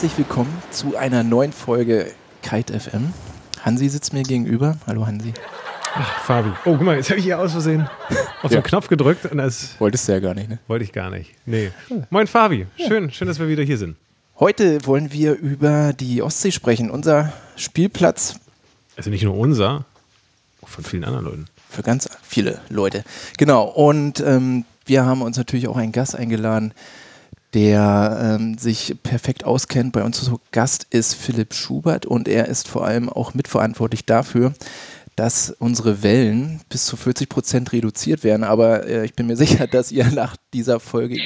Herzlich willkommen zu einer neuen Folge Kite FM. Hansi sitzt mir gegenüber. Hallo Hansi. Ach, Fabi. Oh, guck mal, jetzt habe ich hier aus Versehen auf Ja. den Knopf gedrückt und das Wolltest du ja gar nicht, ne? wollte ich gar nicht. Nee. Moin Fabi, schön, schön, dass wir wieder hier sind. Heute wollen wir über die Ostsee sprechen. Unser Spielplatz Also nicht nur unser, auch von vielen anderen Leuten. für ganz viele Leute. Genau. Und ähm, wir haben uns natürlich auch einen Gast eingeladen, der ähm, sich perfekt auskennt. Bei uns zu Gast ist Philipp Schubert und er ist vor allem auch mitverantwortlich dafür, dass unsere Wellen bis zu 40 Prozent reduziert werden. Aber äh, ich bin mir sicher, dass ihr nach dieser Folge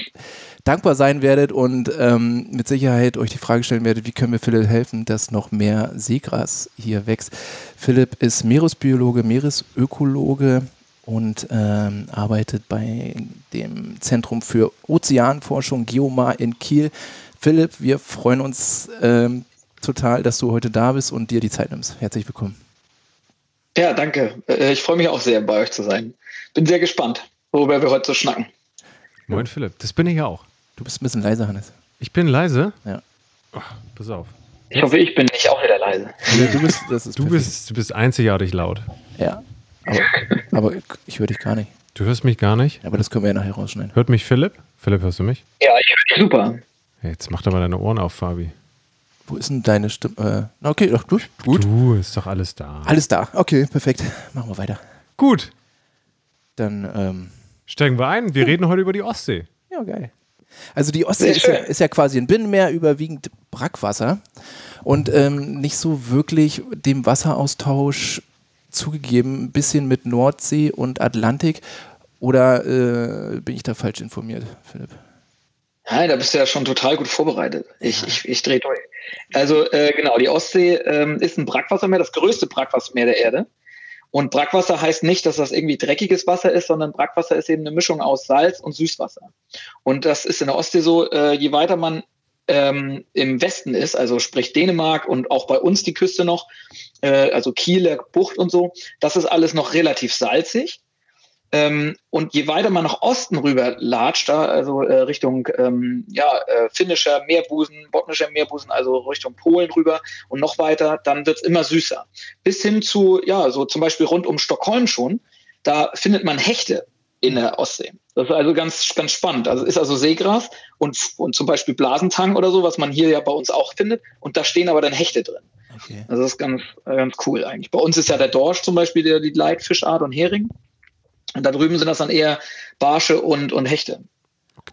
dankbar sein werdet und ähm, mit Sicherheit euch die Frage stellen werdet, wie können wir Philipp helfen, dass noch mehr Seegras hier wächst. Philipp ist Meeresbiologe, Meeresökologe und ähm, arbeitet bei dem Zentrum für Ozeanforschung Geomar in Kiel. Philipp, wir freuen uns ähm, total, dass du heute da bist und dir die Zeit nimmst. Herzlich willkommen. Ja, danke. Äh, Ich freue mich auch sehr, bei euch zu sein. Bin sehr gespannt, worüber wir heute so schnacken. Moin Philipp, das bin ich auch. Du bist ein bisschen leiser, Hannes. Ich bin leise. Ja. Ach, pass auf. Ich hoffe, ich bin nicht auch wieder leise. Du bist, das ist Du bist, du bist einzigartig laut. Ja. Aber, aber ich höre dich gar nicht. Du hörst mich gar nicht. Aber das können wir ja nachher rausschneiden. Hört mich Philipp? Philipp, hörst du mich? Ja, ich höre dich super. Ja, Jetzt mach doch mal deine Ohren auf, Fabi. Wo ist denn deine Stimme? Äh, okay, doch, gut. Gut. Du, ist doch alles da. Alles da. Okay, perfekt. Machen wir weiter. Gut, Dann, ähm, steigen wir ein. Wir reden heute über die Ostsee. ja, geil. Also die Ostsee ist ja, ist ja quasi ein Binnenmeer, überwiegend Brackwasser und ähm, nicht so wirklich dem Wasseraustausch zugegeben. Ein bisschen mit Nordsee und Atlantik. Oder äh, bin ich da falsch informiert, Philipp? Ja, da bist du ja schon total gut vorbereitet. Ich, ich, ich drehe durch. Also äh, genau, die Ostsee ähm, ist ein Brackwassermeer, das größte Brackwassermeer der Erde. Und Brackwasser heißt nicht, dass das irgendwie dreckiges Wasser ist, sondern Brackwasser ist eben eine Mischung aus Salz und Süßwasser. Und das ist in der Ostsee so, äh, je weiter man ähm, im Westen ist, also sprich Dänemark und auch bei uns die Küste noch, äh, also Kieler Bucht und so, das ist alles noch relativ salzig. Ähm, und je weiter man nach Osten rüber latscht, da, also äh, Richtung ähm, ja, äh, finnischer Meerbusen, botnischer Meerbusen, also Richtung Polen rüber und noch weiter, dann wird's immer süßer. Bis hin zu, ja, so zum Beispiel rund um Stockholm schon, da findet man Hechte in der Ostsee. Das ist also ganz, ganz spannend. Also ist also Seegras und, und zum Beispiel Blasentang oder so, was man hier ja bei uns auch findet. Und da stehen aber dann Hechte drin. Okay. Also das ist ganz, ganz cool eigentlich. Bei uns ist ja der Dorsch zum Beispiel der, die Leitfischart und Hering. Und da drüben sind das dann eher Barsche und, und Hechte.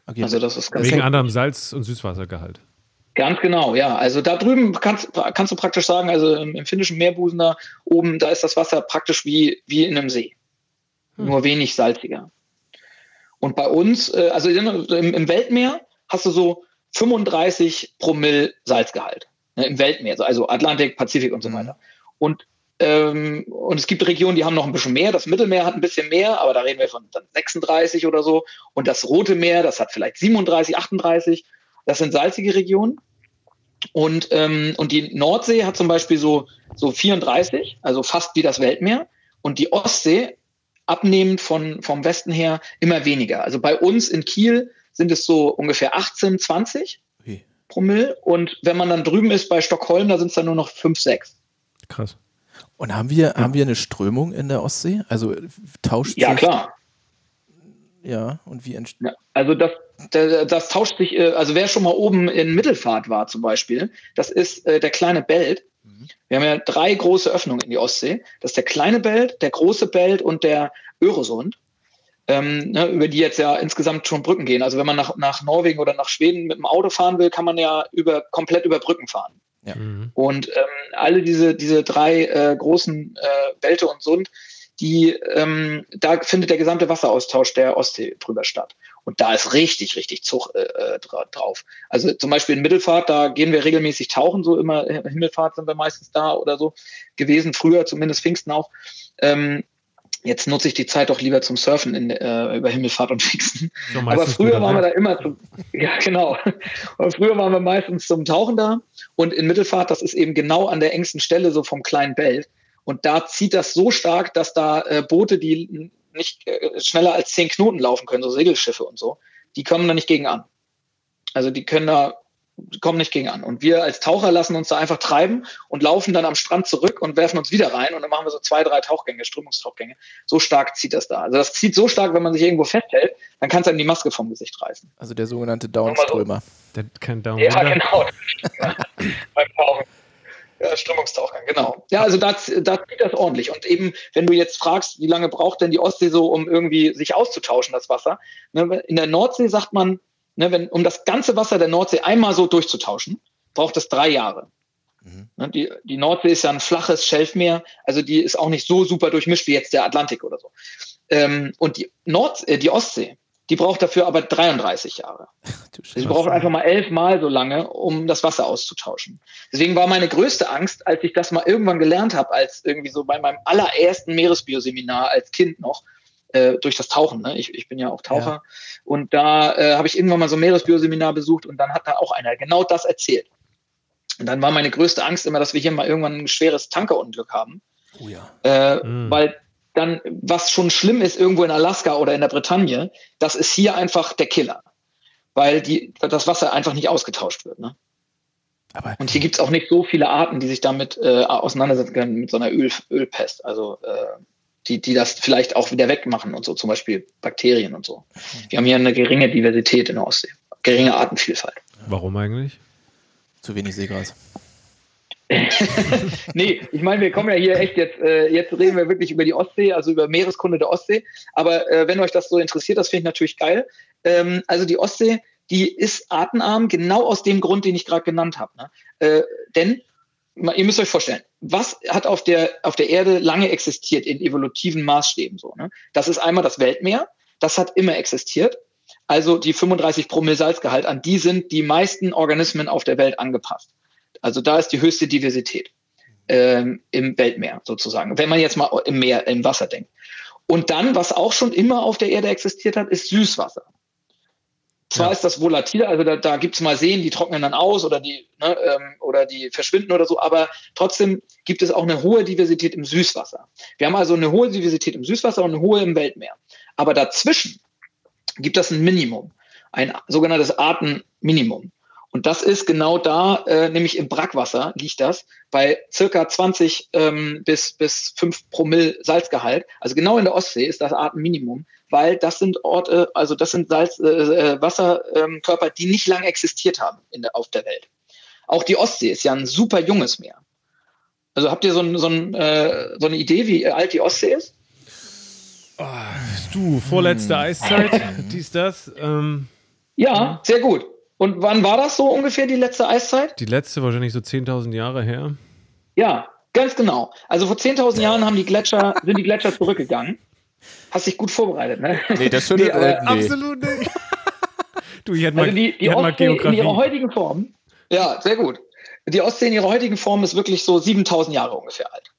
okay. Also das ist ganz, Wegen anderem Salz- und Süßwassergehalt. ganz genau, ja. Also da drüben kannst, kannst du praktisch sagen, also im, im finnischen Meerbusen da oben, da ist das Wasser praktisch wie, wie in einem See. Nur wenig salziger. Und bei uns, äh, also im, im Weltmeer hast du so 35 Promille Salzgehalt. Ne, Im Weltmeer, so- also Atlantik, Pazifik und so Mhm. weiter. Und, ähm, und es gibt Regionen, die haben noch ein bisschen mehr. Das Mittelmeer hat ein bisschen mehr, aber da reden wir von dann 36 oder so. Und das Rote Meer, das hat vielleicht 37, 38. Das sind salzige Regionen. Und, ähm, und die Nordsee hat zum Beispiel so, so 34, also fast wie das Weltmeer. Und die Ostsee, abnehmend von, vom Westen her, immer weniger. Also bei uns in Kiel sind es so ungefähr 18, 20 Okay. Promille. Und wenn man dann drüben ist bei Stockholm, da sind es dann nur noch 5, 6. Krass. Und haben wir, haben wir eine Strömung in der Ostsee? Also tauscht Ja, sich. klar. Ja, und wie entsteht. Ja, also das, das, das tauscht sich, äh, also wer schon mal oben in Mittelfahrt war zum Beispiel, das ist äh, der kleine Belt. Wir haben ja drei große Öffnungen in die Ostsee. Das ist der kleine Belt, der große Belt und der Öresund, ähm, ne, über die jetzt ja insgesamt schon Brücken gehen. Also wenn man nach, nach Norwegen oder nach Schweden mit dem Auto fahren will, kann man ja über, komplett über Brücken fahren. Mhm. Und ähm, alle diese, diese drei äh, großen äh, Bälte und Sund, die, ähm, da findet der gesamte Wasseraustausch der Ostsee drüber statt. Und da ist richtig, richtig Zug äh, äh, dra drauf. Also zum Beispiel in Mittelfahrt, da gehen wir regelmäßig tauchen, so immer Himmelfahrt sind wir meistens da oder so gewesen, früher zumindest Pfingsten auch. Ähm, jetzt nutze ich die Zeit doch lieber zum Surfen in, äh, über Himmelfahrt und Pfingsten. So Aber früher waren wir da immer zum, ja genau. Aber früher waren wir meistens zum Tauchen da und in Mittelfahrt, das ist eben genau an der engsten Stelle so vom kleinen Belt. Und da zieht das so stark, dass da äh, Boote, die nicht äh, schneller als zehn Knoten laufen können, so Segelschiffe und so, die kommen da nicht gegen an. Also die können da kommen nicht gegen an. Und wir als Taucher lassen uns da einfach treiben und laufen dann am Strand zurück und werfen uns wieder rein und dann machen wir so zwei, drei Tauchgänge, Strömungstauchgänge. So stark zieht das da. Also das zieht so stark, wenn man sich irgendwo festhält, dann kann es einem die Maske vom Gesicht reißen. Also der sogenannte Downströmer. Der kann Down Ja, genau. Beim Tauchen. Ja, Strömungstauchgang, genau. Ja, also da, da zieht das ordentlich. Und eben, wenn du jetzt fragst, wie lange braucht denn die Ostsee so, um irgendwie sich auszutauschen, das Wasser? Ne, in der Nordsee sagt man, ne, wenn, um das ganze Wasser der Nordsee einmal so durchzutauschen, braucht es drei Jahre. Mhm. Ne, die, die Nordsee ist ja ein flaches Schelfmeer, also die ist auch nicht so super durchmischt wie jetzt der Atlantik oder so. Ähm, und die, Nord, äh, die Ostsee, die braucht dafür aber 33 Jahre. Sie braucht einfach mal elfmal so lange, um das Wasser auszutauschen. Deswegen war meine größte Angst, als ich das mal irgendwann gelernt habe, als irgendwie so bei meinem allerersten Meeresbioseminar als Kind noch, äh, durch das Tauchen. Ne? Ich, ich bin ja auch Taucher. Ja. Und da äh, habe ich irgendwann mal so ein Meeresbioseminar besucht und dann hat da auch einer genau das erzählt. Und dann war meine größte Angst immer, dass wir hier mal irgendwann ein schweres Tankerunglück haben. Oh ja. Äh, mhm. Weil dann, was schon schlimm ist, irgendwo in Alaska oder in der Bretagne, das ist hier einfach der Killer. Weil die, das Wasser einfach nicht ausgetauscht wird. Ne? Aber und hier gibt es auch nicht so viele Arten, die sich damit äh, auseinandersetzen können mit so einer Öl, Ölpest. Also äh, die, die das vielleicht auch wieder wegmachen und so, zum Beispiel Bakterien und so. Wir haben hier eine geringe Diversität in der Ostsee, geringe Artenvielfalt. Warum eigentlich? Zu wenig Seegras. Nee, ich meine, wir kommen ja hier echt jetzt, äh, jetzt reden wir wirklich über die Ostsee, also über Meereskunde der Ostsee. Aber äh, wenn euch das so interessiert, das finde ich natürlich geil. Ähm, also die Ostsee, die ist artenarm, genau aus dem Grund, den ich gerade genannt habe. Ne? Äh, denn, ihr müsst euch vorstellen, was hat auf der, auf der Erde lange existiert in evolutiven Maßstäben so? Ne? Das ist einmal das Weltmeer, das hat immer existiert. Also die 35 Promille Salzgehalt, an die sind die meisten Organismen auf der Welt angepasst. Also da ist die höchste Diversität ähm, im Weltmeer sozusagen, wenn man jetzt mal im Meer, im Wasser denkt. Und dann, was auch schon immer auf der Erde existiert hat, ist Süßwasser. Zwar ja. ist das volatil, also da, da gibt es mal Seen, die trocknen dann aus oder die, ne, ähm, oder die verschwinden oder so, aber trotzdem gibt es auch eine hohe Diversität im Süßwasser. Wir haben also eine hohe Diversität im Süßwasser und eine hohe im Weltmeer. Aber dazwischen gibt es ein Minimum, ein sogenanntes Artenminimum. Und das ist genau da, äh, nämlich im Brackwasser liegt das, bei circa 20 ähm, bis, bis 5 Promille Salzgehalt. Also genau in der Ostsee ist das Artenminimum, weil das sind Orte, also das sind Salz, äh, äh, Wasserkörper, die nicht lange existiert haben in der, auf der Welt. Auch die Ostsee ist ja ein super junges Meer. Also habt ihr so, ein, so, ein, äh, so eine Idee, wie alt die Ostsee ist? Oh, du, vorletzte hm. Eiszeit, dies, das. Ähm, ja, sehr gut. Und wann war das so ungefähr, die letzte Eiszeit? Die letzte wahrscheinlich so 10.000 Jahre her. Ja, ganz genau. Also vor 10.000 Jahren haben die Gletscher, sind die Gletscher zurückgegangen. Hast dich gut vorbereitet, ne? Nee, das stimmt nee, äh, nee. absolut nicht. du, ich hätte mal, also die, die Ostsee in ihrer heutigen Form, ja, sehr gut. Die Ostsee in ihrer heutigen Form ist wirklich so 7000 Jahre ungefähr alt.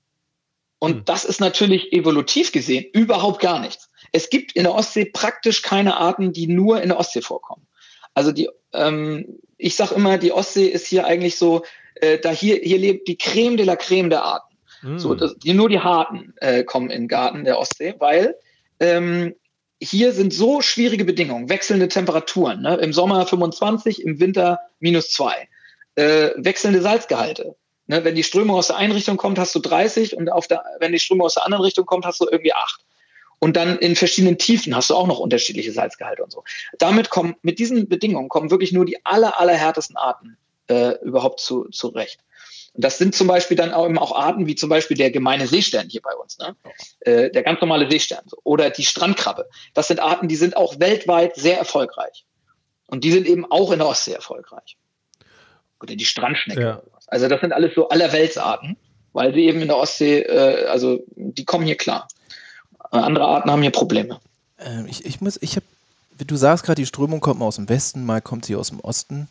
Und hm. das ist natürlich evolutiv gesehen überhaupt gar nichts. Es gibt in der Ostsee praktisch keine Arten, die nur in der Ostsee vorkommen. Also die, ähm, ich sage immer, die Ostsee ist hier eigentlich so, äh, da hier, hier lebt die Creme de la Creme der Arten. Mm. So, das, die, nur die Harten äh, kommen in den Garten der Ostsee, weil ähm, hier sind so schwierige Bedingungen, wechselnde Temperaturen. Ne? Im Sommer 25, im Winter minus 2. Äh, wechselnde Salzgehalte. Ne? Wenn die Strömung aus der einen Richtung kommt, hast du 30 und auf der, wenn die Strömung aus der anderen Richtung kommt, hast du irgendwie 8. Und dann in verschiedenen Tiefen hast du auch noch unterschiedliche Salzgehalte und so. Damit kommen, mit diesen Bedingungen kommen wirklich nur die aller, allerhärtesten Arten äh, überhaupt zu, zurecht. Und das sind zum Beispiel dann auch, eben auch Arten wie zum Beispiel der gemeine Seestern hier bei uns, ne? Äh, der ganz normale Seestern oder die Strandkrabbe. Das sind Arten, die sind auch weltweit sehr erfolgreich. Und die sind eben auch in der Ostsee erfolgreich. Oder die Strandschnecke. Ja. Also das sind alles so allerweltsarten, weil sie eben in der Ostsee, äh, also die kommen hier klar. Andere Arten haben hier Probleme. Ähm, ich, ich muss, ich habe, du sagst gerade, die Strömung kommt mal aus dem Westen, mal kommt sie aus dem Osten.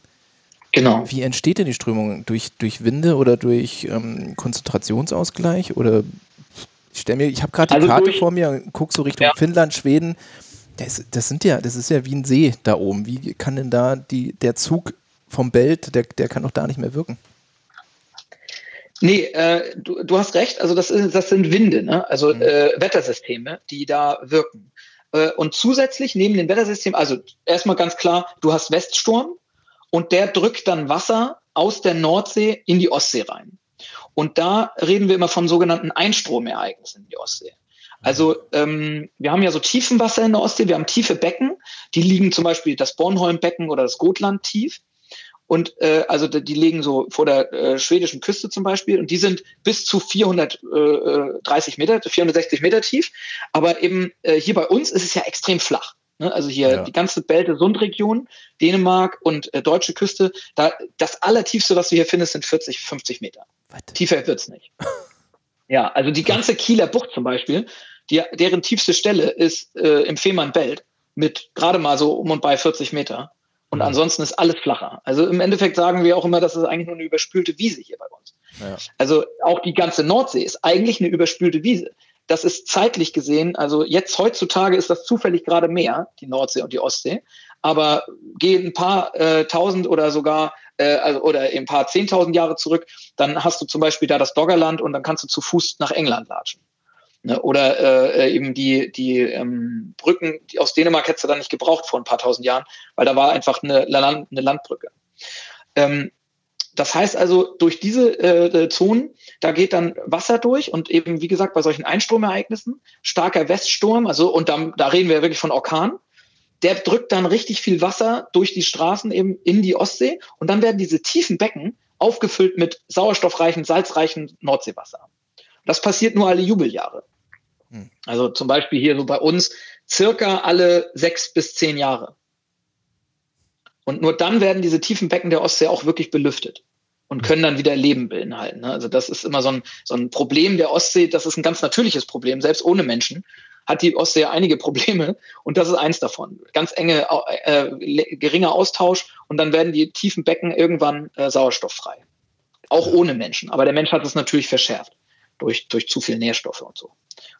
Genau. Wie entsteht denn die Strömung? Durch, durch Winde oder durch ähm, Konzentrationsausgleich? Oder ich stelle mir, ich habe gerade die also Karte durch, vor mir und gucke so Richtung ja. Finnland, Schweden. Das, das sind ja, das ist ja wie ein See da oben. Wie kann denn da die, der Zug vom Belt, der, der kann doch da nicht mehr wirken? Nee, äh, du, du hast recht. Also das, ist, das sind Winde, ne? also mhm. äh, Wettersysteme, die da wirken. Äh, und zusätzlich neben den Wettersystemen, also erstmal ganz klar, du hast Weststurm und der drückt dann Wasser aus der Nordsee in die Ostsee rein. Und da reden wir immer von sogenannten Einstromereignissen in die Ostsee. Also ähm, wir haben ja so Tiefenwasser in der Ostsee, wir haben tiefe Becken, die liegen zum Beispiel das Bornholmbecken oder das Gotland tief. Und äh, also die liegen so vor der äh, schwedischen Küste zum Beispiel und die sind bis zu 430 Meter, 460 Meter tief. Aber eben äh, hier bei uns ist es ja extrem flach. Ne? Also hier ja. die ganze Bälte-Sund-Region, Dänemark und äh, deutsche Küste, da das allertiefste, was du hier findest, sind 40, 50 Meter. Was? Tiefer wird's nicht. ja, also die ganze Kieler Bucht zum Beispiel, die, deren tiefste Stelle ist äh, im Fehmarnbelt mit gerade mal so um und bei 40 Meter. Und mhm. ansonsten ist alles flacher. Also im Endeffekt sagen wir auch immer, das ist eigentlich nur eine überspülte Wiese hier bei uns. Ja. Also auch die ganze Nordsee ist eigentlich eine überspülte Wiese. Das ist zeitlich gesehen, also jetzt heutzutage ist das zufällig gerade mehr, die Nordsee und die Ostsee. Aber gehen ein paar äh, tausend oder sogar äh, also, oder ein paar zehntausend Jahre zurück, dann hast du zum Beispiel da das Doggerland und dann kannst du zu Fuß nach England latschen. Ne? Oder äh, eben die, die ähm, Brücken, die aus Dänemark hättest du dann nicht gebraucht vor ein paar tausend Jahren, weil da war einfach eine, Land, eine Landbrücke. Ähm, das heißt also, durch diese äh, Zonen, da geht dann Wasser durch und eben, wie gesagt, bei solchen Einstromereignissen, starker Weststurm, also und da, da reden wir wirklich von Orkan, der drückt dann richtig viel Wasser durch die Straßen eben in die Ostsee und dann werden diese tiefen Becken aufgefüllt mit sauerstoffreichen, salzreichen Nordseewasser. Das passiert nur alle Jubeljahre. Hm. Also zum Beispiel hier so bei uns circa alle sechs bis zehn Jahre. Und nur dann werden diese tiefen Becken der Ostsee auch wirklich belüftet und können dann wieder Leben beinhalten. Ne? Also das ist immer so ein, so ein Problem der Ostsee, das ist ein ganz natürliches Problem, selbst ohne Menschen hat die Ostsee einige Probleme und das ist eins davon. Ganz enge, äh, geringer Austausch und dann werden die tiefen Becken irgendwann äh, sauerstofffrei. Auch ohne Menschen. Aber der Mensch hat es natürlich verschärft durch, durch zu viel Nährstoffe und so.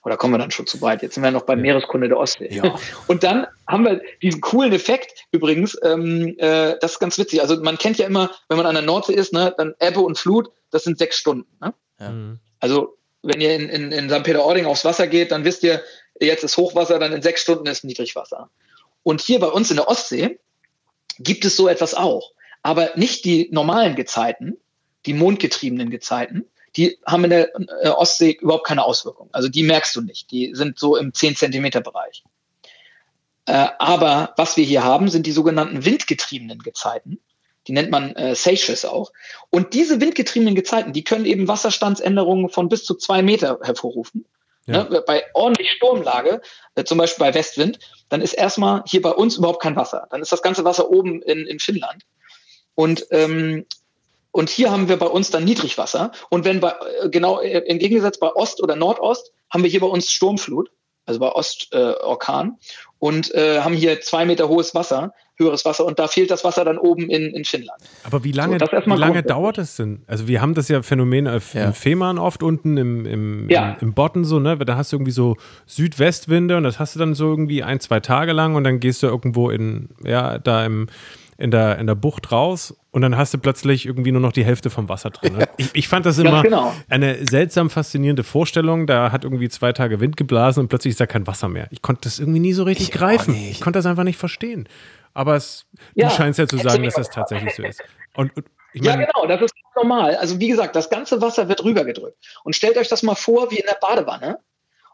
Oder kommen wir dann schon zu weit? Jetzt sind wir noch beim ja. Meereskunde der Ostsee. Ja. Und dann haben wir diesen coolen Effekt übrigens, ähm, äh, das ist ganz witzig. Also man kennt ja immer, wenn man an der Nordsee ist, ne, dann Ebbe und Flut, das sind sechs Stunden. Ne? Ja. Mhm. Also wenn ihr in, in, in St. Peter-Ording aufs Wasser geht, dann wisst ihr, jetzt ist Hochwasser, dann in sechs Stunden ist Niedrigwasser. Und hier bei uns in der Ostsee gibt es so etwas auch. Aber nicht die normalen Gezeiten, die mondgetriebenen Gezeiten, die haben in der äh, Ostsee überhaupt keine Auswirkung. Also die merkst du nicht. Die sind so im 10 Zentimeter Bereich. Äh, aber was wir hier haben, sind die sogenannten windgetriebenen Gezeiten. Die nennt man äh, Seychelles auch. Und diese windgetriebenen Gezeiten, die können eben Wasserstandsänderungen von bis zu zwei Meter hervorrufen. Ja. Ne, bei ordentlich Sturmlage, äh, zum Beispiel bei Westwind, dann ist erstmal hier bei uns überhaupt kein Wasser. Dann ist das ganze Wasser oben in, in Finnland. Und, ähm, und hier haben wir bei uns dann Niedrigwasser. Und wenn bei, äh, genau äh, im Gegensatz bei Ost oder Nordost, haben wir hier bei uns Sturmflut, also bei Ostorkan, äh, und äh, haben hier zwei Meter hohes Wasser höheres Wasser und da fehlt das Wasser dann oben in, in Finnland. Aber wie lange, so, wie lange dauert es denn? Also wir haben das ja Phänomen auf ja. im Fehmarn oft unten im, im, ja. im, im Botten so, ne? Da hast du irgendwie so Südwestwinde und das hast du dann so irgendwie ein, zwei Tage lang und dann gehst du irgendwo in, ja, da im in der, in der Bucht raus und dann hast du plötzlich irgendwie nur noch die Hälfte vom Wasser drin. Ne? Ich, ich, fand das immer genau. eine seltsam faszinierende Vorstellung. Da hat irgendwie zwei Tage Wind geblasen und plötzlich ist da kein Wasser mehr. Ich konnte das irgendwie nie so richtig ich greifen. Ich konnte das einfach nicht verstehen. Aber es, ja, du scheinst ja zu sagen, dass das tatsächlich so ist. Und, und ich mein, ja, genau, das ist normal. Also wie gesagt, das ganze Wasser wird rübergedrückt. Und stellt euch das mal vor wie in der Badewanne.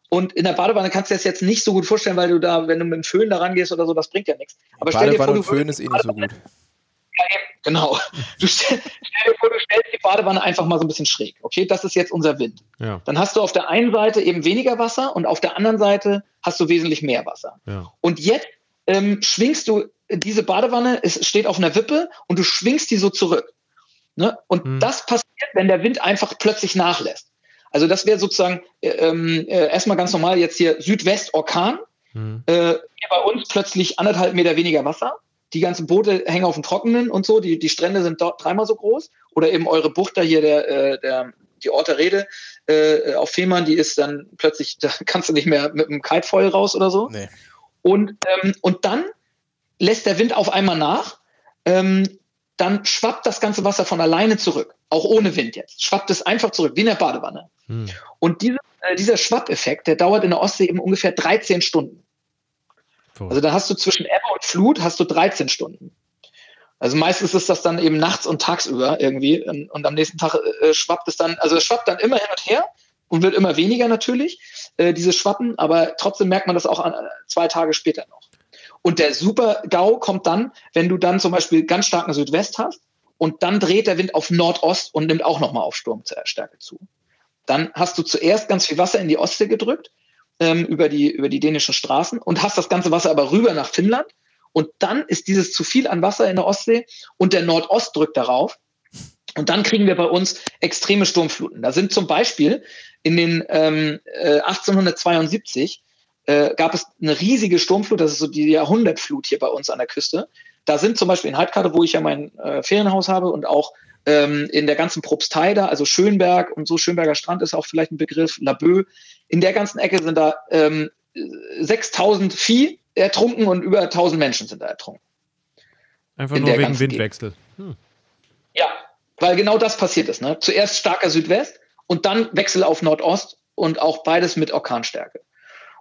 Und in der Badewanne kannst du das jetzt nicht so gut vorstellen, weil du da, wenn du mit dem Föhn da rangehst oder so, das bringt ja nichts. Aber stell dir vor, du Föhn ist eh nicht so gut. Ja, genau. Du stell, stell, dir vor, du stellst die Badewanne einfach mal so ein bisschen schräg. Okay, das ist jetzt unser Wind. Ja. Dann hast du auf der einen Seite eben weniger Wasser und auf der anderen Seite hast du wesentlich mehr Wasser. Ja. Und jetzt ähm, schwingst du diese Badewanne, es steht auf einer Wippe und du schwingst die so zurück. Ne? Und mhm. das passiert, wenn der Wind einfach plötzlich nachlässt. Also das wäre sozusagen äh, ähm, äh, erstmal ganz normal jetzt hier Südwest-Orkan. Mhm. Äh, hier bei uns plötzlich anderthalb Meter weniger Wasser. Die ganzen Boote hängen auf dem Trockenen und so. Die, die Strände sind dort dreimal so groß. Oder eben eure Bucht da hier, der, äh, der, die Orte Rede äh, auf Fehmarn, die ist dann plötzlich, da kannst du nicht mehr mit einem Kitefoil raus oder so. Nee. Und, ähm, und dann lässt der Wind auf einmal nach, ähm, dann schwappt das ganze Wasser von alleine zurück, auch ohne Wind jetzt. Schwappt es einfach zurück, wie in der Badewanne. Hm. Und diese, äh, dieser Schwappeffekt, der dauert in der Ostsee eben ungefähr 13 Stunden. Cool. Also da hast du zwischen Ebbe und Flut hast du 13 Stunden. Also meistens ist das dann eben nachts und tagsüber irgendwie und, und am nächsten Tag äh, schwappt es dann, also es schwappt dann immer hin und her und wird immer weniger natürlich, äh, dieses Schwappen, aber trotzdem merkt man das auch an, äh, zwei Tage später noch. Und der Super-GAU kommt dann, wenn du dann zum Beispiel ganz starken Südwest hast und dann dreht der Wind auf Nordost und nimmt auch nochmal auf Sturmstärke zu. Dann hast du zuerst ganz viel Wasser in die Ostsee gedrückt, ähm, über, die, über die dänischen Straßen und hast das ganze Wasser aber rüber nach Finnland. Und dann ist dieses zu viel an Wasser in der Ostsee und der Nordost drückt darauf. Und dann kriegen wir bei uns extreme Sturmfluten. Da sind zum Beispiel in den ähm, äh, 1872 äh, gab es eine riesige Sturmflut, das ist so die Jahrhundertflut hier bei uns an der Küste. Da sind zum Beispiel in Heidkarte, wo ich ja mein äh, Ferienhaus habe und auch ähm, in der ganzen Propstei da, also Schönberg und so, Schönberger Strand ist auch vielleicht ein Begriff, Laboe, in der ganzen Ecke sind da ähm, 6000 Vieh ertrunken und über 1000 Menschen sind da ertrunken. Einfach nur wegen Windwechsel. Hm. Ja, weil genau das passiert ist. Ne? Zuerst starker Südwest und dann Wechsel auf Nordost und auch beides mit Orkanstärke.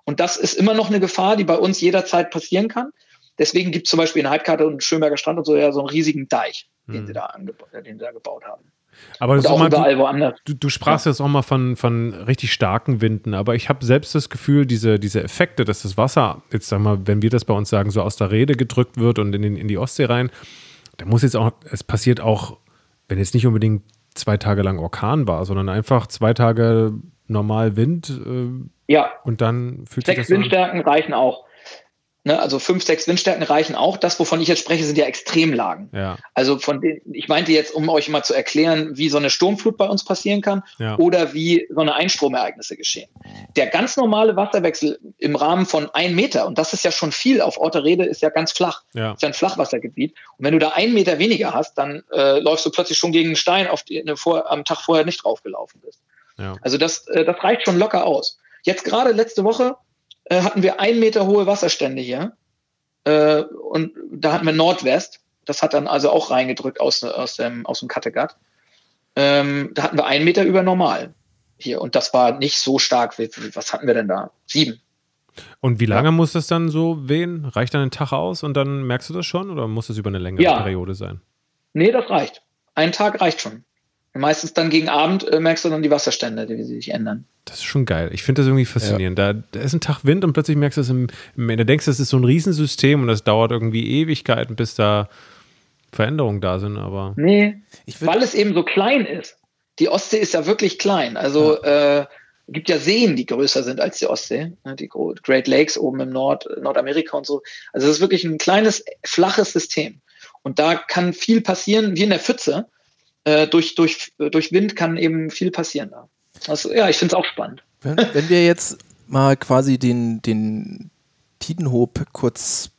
Und das ist immer noch eine Gefahr, die bei uns jederzeit passieren kann. Deswegen gibt es zum Beispiel in Heidkarte und Schönberger Strand und so ja so einen riesigen Deich, den, hm. sie, da den sie da gebaut haben. Aber auch mal, überall du, woanders. Du, du sprachst ja. jetzt auch mal von, von richtig starken Winden, aber ich habe selbst das Gefühl, diese, diese Effekte, dass das Wasser, jetzt sag mal, wenn wir das bei uns sagen, so aus der Rede gedrückt wird und in, den, in die Ostsee rein, da muss jetzt auch, es passiert auch, wenn jetzt nicht unbedingt zwei Tage lang Orkan war, sondern einfach zwei Tage normal Wind. Äh, ja. Und dann fühlt Sechs Windstärken an. reichen auch. Ne, also fünf, sechs Windstärken reichen auch. Das, wovon ich jetzt spreche, sind ja Extremlagen. Ja. Also von denen, ich meinte jetzt, um euch mal zu erklären, wie so eine Sturmflut bei uns passieren kann ja. oder wie so eine Einstromereignisse geschehen. Der ganz normale Wasserwechsel im Rahmen von ein Meter, und das ist ja schon viel auf Orterede, ist ja ganz flach. Ja. Ist ja ein Flachwassergebiet. Und wenn du da einen Meter weniger hast, dann äh, läufst du plötzlich schon gegen einen Stein, auf den du vor, am Tag vorher nicht draufgelaufen bist. Ja. Also das, äh, das reicht schon locker aus. Jetzt gerade letzte Woche äh, hatten wir ein Meter hohe Wasserstände hier. Äh, und da hatten wir Nordwest. Das hat dann also auch reingedrückt aus, aus, dem, aus dem Kattegat. Ähm, da hatten wir einen Meter über normal hier. Und das war nicht so stark. Wie, was hatten wir denn da? Sieben. Und wie lange ja. muss das dann so wehen? Reicht dann ein Tag aus und dann merkst du das schon oder muss das über eine längere ja. Periode sein? Nee, das reicht. Ein Tag reicht schon. Meistens dann gegen Abend äh, merkst du dann die Wasserstände, die sich ändern. Das ist schon geil. Ich finde das irgendwie faszinierend. Ja. Da, da, ist ein Tag Wind und plötzlich merkst du es im, im da denkst du, das ist so ein Riesensystem und das dauert irgendwie Ewigkeiten, bis da Veränderungen da sind, aber. Nee, weil es eben so klein ist. Die Ostsee ist ja wirklich klein. Also ja. äh, gibt ja Seen, die größer sind als die Ostsee. Ne? Die Great Lakes oben im Nord, Nordamerika und so. Also es ist wirklich ein kleines, flaches System. Und da kann viel passieren, wie in der Pfütze äh, durch, durch, durch Wind kann eben viel passieren da. Also, ja, ich finde es auch spannend. Wenn, wenn, wir jetzt mal quasi den, den Tidenhoop kurz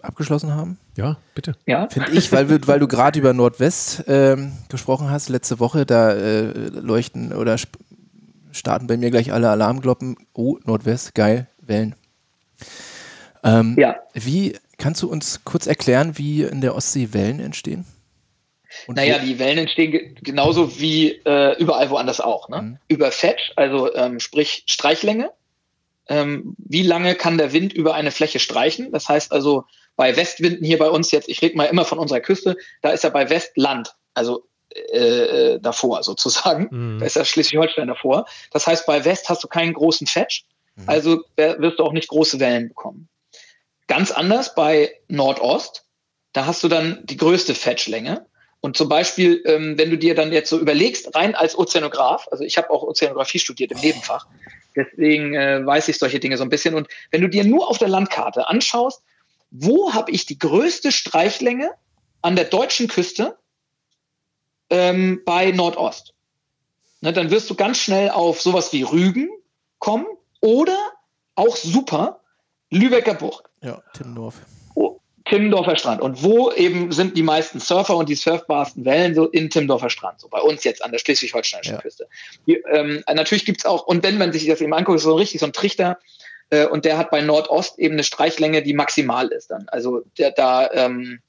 abgeschlossen haben. Ja, bitte. Ja. Finde ich, weil, weil du gerade über Nordwest ähm, gesprochen hast, letzte Woche, da äh, leuchten oder starten bei mir gleich alle Alarmglocken. Oh, Nordwest, geil, Wellen. Ähm, ja. Wie kannst du uns kurz erklären, wie in der Ostsee Wellen entstehen? Und naja, die Wellen entstehen genauso wie äh, überall woanders auch. Ne? Mhm. Über Fetch, also ähm, sprich Streichlänge. Ähm, wie lange kann der Wind über eine Fläche streichen? Das heißt also, bei Westwinden hier bei uns jetzt, ich rede mal immer von unserer Küste, da ist ja bei Westland, also äh, äh, davor sozusagen. Mhm. Da ist ja Schleswig-Holstein davor. Das heißt, bei West hast du keinen großen Fetch, mhm. also wirst du auch nicht große Wellen bekommen. Ganz anders bei Nordost, da hast du dann die größte Fetchlänge. Und zum Beispiel, ähm, wenn du dir dann jetzt so überlegst, rein als Ozeanograf, also ich habe auch Ozeanografie studiert im Nebenfach, deswegen äh, weiß ich solche Dinge so ein bisschen. Und wenn du dir nur auf der Landkarte anschaust, wo habe ich die größte Streichlänge an der deutschen Küste ähm, bei Nordost? Ne, dann wirst du ganz schnell auf sowas wie Rügen kommen oder auch super Lübecker Bucht. Ja, Timmendorf. Timmendorfer Strand. Und wo eben sind die meisten Surfer und die surfbarsten Wellen so in Timmendorfer Strand, so bei uns jetzt an der schleswig-holsteinischen ja. Küste. Die, ähm, natürlich gibt es auch, und wenn man sich das eben anguckt, ist so richtig so ein Trichter, äh, und der hat bei Nordost eben eine Streichlänge, die maximal ist dann. Also der, da, ähm,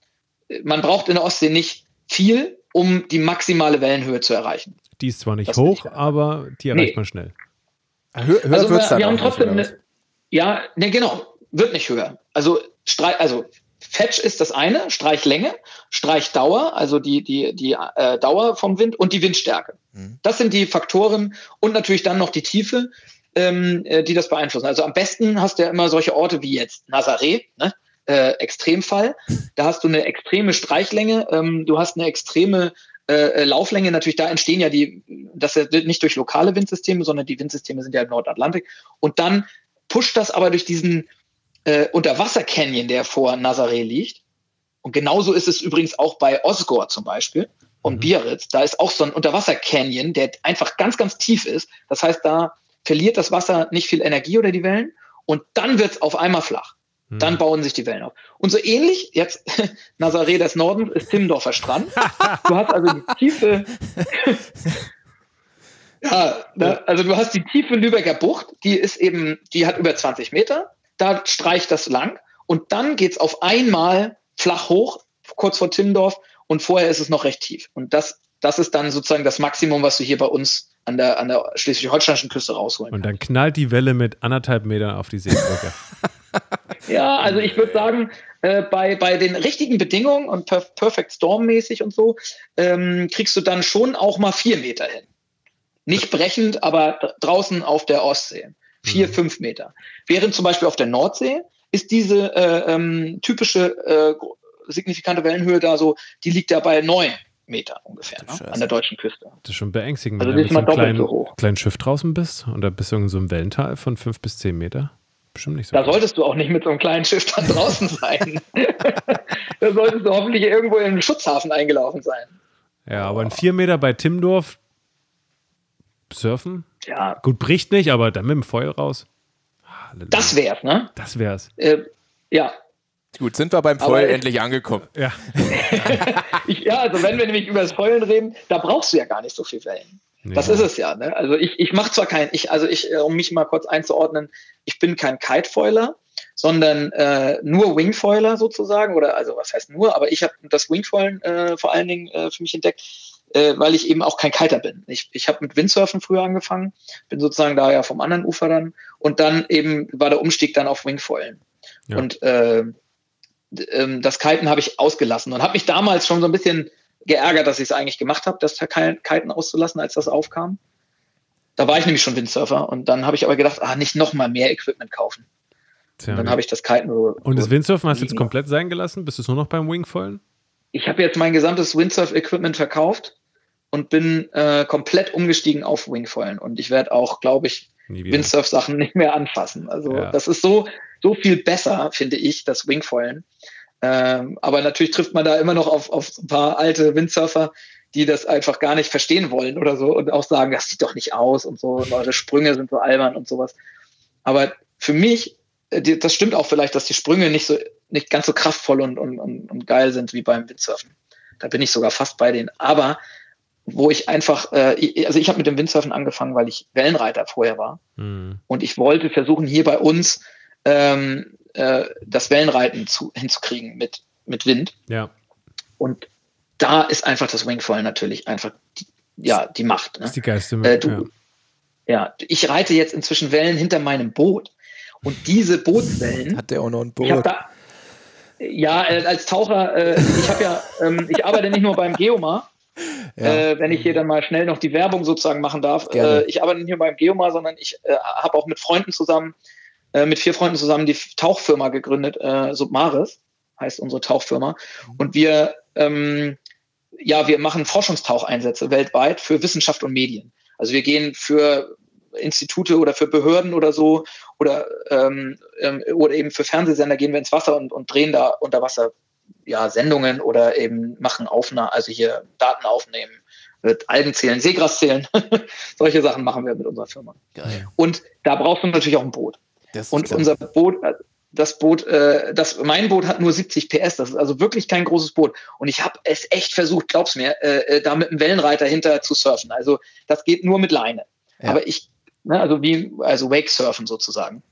man braucht in der Ostsee nicht viel, um die maximale Wellenhöhe zu erreichen. Die ist zwar nicht das hoch, aber die erreicht nee. man schnell. Hör, hör also wir, wir haben trotzdem eine, ja, ne, genau, wird nicht höher. Also, also Fetch ist das eine, Streichlänge, Streichdauer, also die, die, die äh, Dauer vom Wind und die Windstärke. Mhm. Das sind die Faktoren und natürlich dann noch die Tiefe, ähm, äh, die das beeinflussen. Also am besten hast du ja immer solche Orte wie jetzt Nazaré, ne? äh, Extremfall. Da hast du eine extreme Streichlänge, ähm, du hast eine extreme äh, äh Lauflänge. Natürlich, da entstehen ja die, das ist nicht durch lokale Windsysteme, sondern die Windsysteme sind ja im Nordatlantik. Und dann pusht das aber durch diesen äh, Unterwasser-Canyon, der vor Nazaré liegt. Und genauso ist es übrigens auch bei Osgore zum Beispiel und mhm. Biarritz. Da ist auch so ein Unterwasser-Canyon, der einfach ganz, ganz tief ist. Das heißt, da verliert das Wasser nicht viel Energie oder die Wellen und dann wird es auf einmal flach. Mhm. Dann bauen sich die Wellen auf. Und so ähnlich, jetzt Nazaré des Nordens ist Timmendorfer Strand. du hast also die tiefe, ja, ne? also du hast die tiefe Lübecker Bucht, die ist eben, die hat über 20 Meter da streicht das lang und dann geht es auf einmal flach hoch, kurz vor Timmendorf und vorher ist es noch recht tief. Und das, das ist dann sozusagen das Maximum, was du hier bei uns an der, an der schleswig-holsteinischen Küste rausholen Und dann knallt die Welle mit anderthalb Metern auf die Seebrücke. ja, also ich würde sagen, äh, bei, bei den richtigen Bedingungen und per Perfect Storm mäßig und so, ähm, kriegst du dann schon auch mal vier Meter hin. Nicht brechend, aber draußen auf der Ostsee vier, mhm. fünf Meter. Während zum Beispiel auf der Nordsee ist diese äh, ähm, typische äh, signifikante Wellenhöhe da so, die liegt da bei neun Meter ungefähr ne? an der deutschen Küste. Das ist schon beängstigend, also wenn du mit so einem kleinen, kleinen Schiff draußen bist und da bist du in so einem Wellental von fünf bis zehn Meter. Bestimmt nicht so. Da solltest du auch nicht mit so einem kleinen Schiff dann draußen sein. da solltest du hoffentlich irgendwo in einen Schutzhafen eingelaufen sein. Ja, aber in vier Meter bei Timdorf surfen, ja. Gut, bricht nicht, aber dann mit dem Feuer raus. Halleluja. Das wär's, ne? Das wär's. Äh, ja. Gut, sind wir beim Feuer endlich angekommen. Ja. ich, ja, also wenn wir nämlich über das Feuern reden, da brauchst du ja gar nicht so viel Wellen. Ja. Das ist es ja. Ne? Also ich, ich mache zwar kein, ich, also ich, äh, um mich mal kurz einzuordnen, ich bin kein Kitefoiler, sondern äh, nur Wingfoiler sozusagen, oder also was heißt nur, aber ich habe das Wingfoilen äh, vor allen Dingen äh, für mich entdeckt äh, weil ich eben auch kein Kiter bin. Ich, ich habe mit Windsurfen früher angefangen, bin sozusagen da ja vom anderen Ufer dann und dann eben war der Umstieg dann auf Wingfoilen. Ja. Und äh, äh, das Kiten habe ich ausgelassen und habe mich damals schon so ein bisschen geärgert, dass ich es eigentlich gemacht habe, das Kiten auszulassen, als das aufkam. Da war ich nämlich schon Windsurfer und dann habe ich aber gedacht, ah, nicht noch mal mehr Equipment kaufen. Tja, dann habe ich das Kiten. Und das Windsurfen hast du jetzt komplett sein gelassen? Bist du nur noch beim Wingfoilen? Ich habe jetzt mein gesamtes Windsurf-Equipment verkauft und bin äh, komplett umgestiegen auf Wingfoilen. Und ich werde auch, glaube ich, Windsurf-Sachen nicht mehr anfassen. Also ja. das ist so, so viel besser, finde ich, das Wingfoilen. Ähm, aber natürlich trifft man da immer noch auf, auf ein paar alte Windsurfer, die das einfach gar nicht verstehen wollen oder so und auch sagen, das sieht doch nicht aus und so, und eure Sprünge sind so albern und sowas. Aber für mich, äh, das stimmt auch vielleicht, dass die Sprünge nicht so nicht ganz so kraftvoll und, und, und geil sind wie beim Windsurfen. Da bin ich sogar fast bei denen. Aber wo ich einfach, äh, also ich habe mit dem Windsurfen angefangen, weil ich Wellenreiter vorher war. Mhm. Und ich wollte versuchen, hier bei uns ähm, äh, das Wellenreiten zu, hinzukriegen mit, mit Wind. Ja. Und da ist einfach das Wingfoil natürlich einfach die, ja, die Macht. Ne? Das ist die geilste äh, du, ja. ja, ich reite jetzt inzwischen Wellen hinter meinem Boot. Und diese Bootswellen. Hat der auch noch ein Boot? Da, ja, äh, als Taucher, äh, ich habe ja, ähm, ich arbeite nicht nur beim Geomar, ja. Äh, wenn ich hier dann mal schnell noch die Werbung sozusagen machen darf. Äh, ich arbeite nicht nur beim Geomar, sondern ich äh, habe auch mit Freunden zusammen, äh, mit vier Freunden zusammen die Tauchfirma gegründet, äh, Submaris heißt unsere Tauchfirma. Mhm. Und wir, ähm, ja, wir machen Forschungstaucheinsätze weltweit für Wissenschaft und Medien. Also wir gehen für Institute oder für Behörden oder so oder, ähm, ähm, oder eben für Fernsehsender gehen wir ins Wasser und, und drehen da unter Wasser ja, Sendungen oder eben machen Aufnahmen, also hier Daten aufnehmen, wird Algen zählen, Seegras zählen. Solche Sachen machen wir mit unserer Firma. Geil. Und da brauchst du natürlich auch ein Boot. Und unser Boot, das Boot, äh, das, mein Boot hat nur 70 PS, das ist also wirklich kein großes Boot. Und ich habe es echt versucht, glaub's mir, äh, äh, da mit einem Wellenreiter hinter zu surfen. Also das geht nur mit Leine. Ja. Aber ich, ne, also wie, also Wake surfen sozusagen.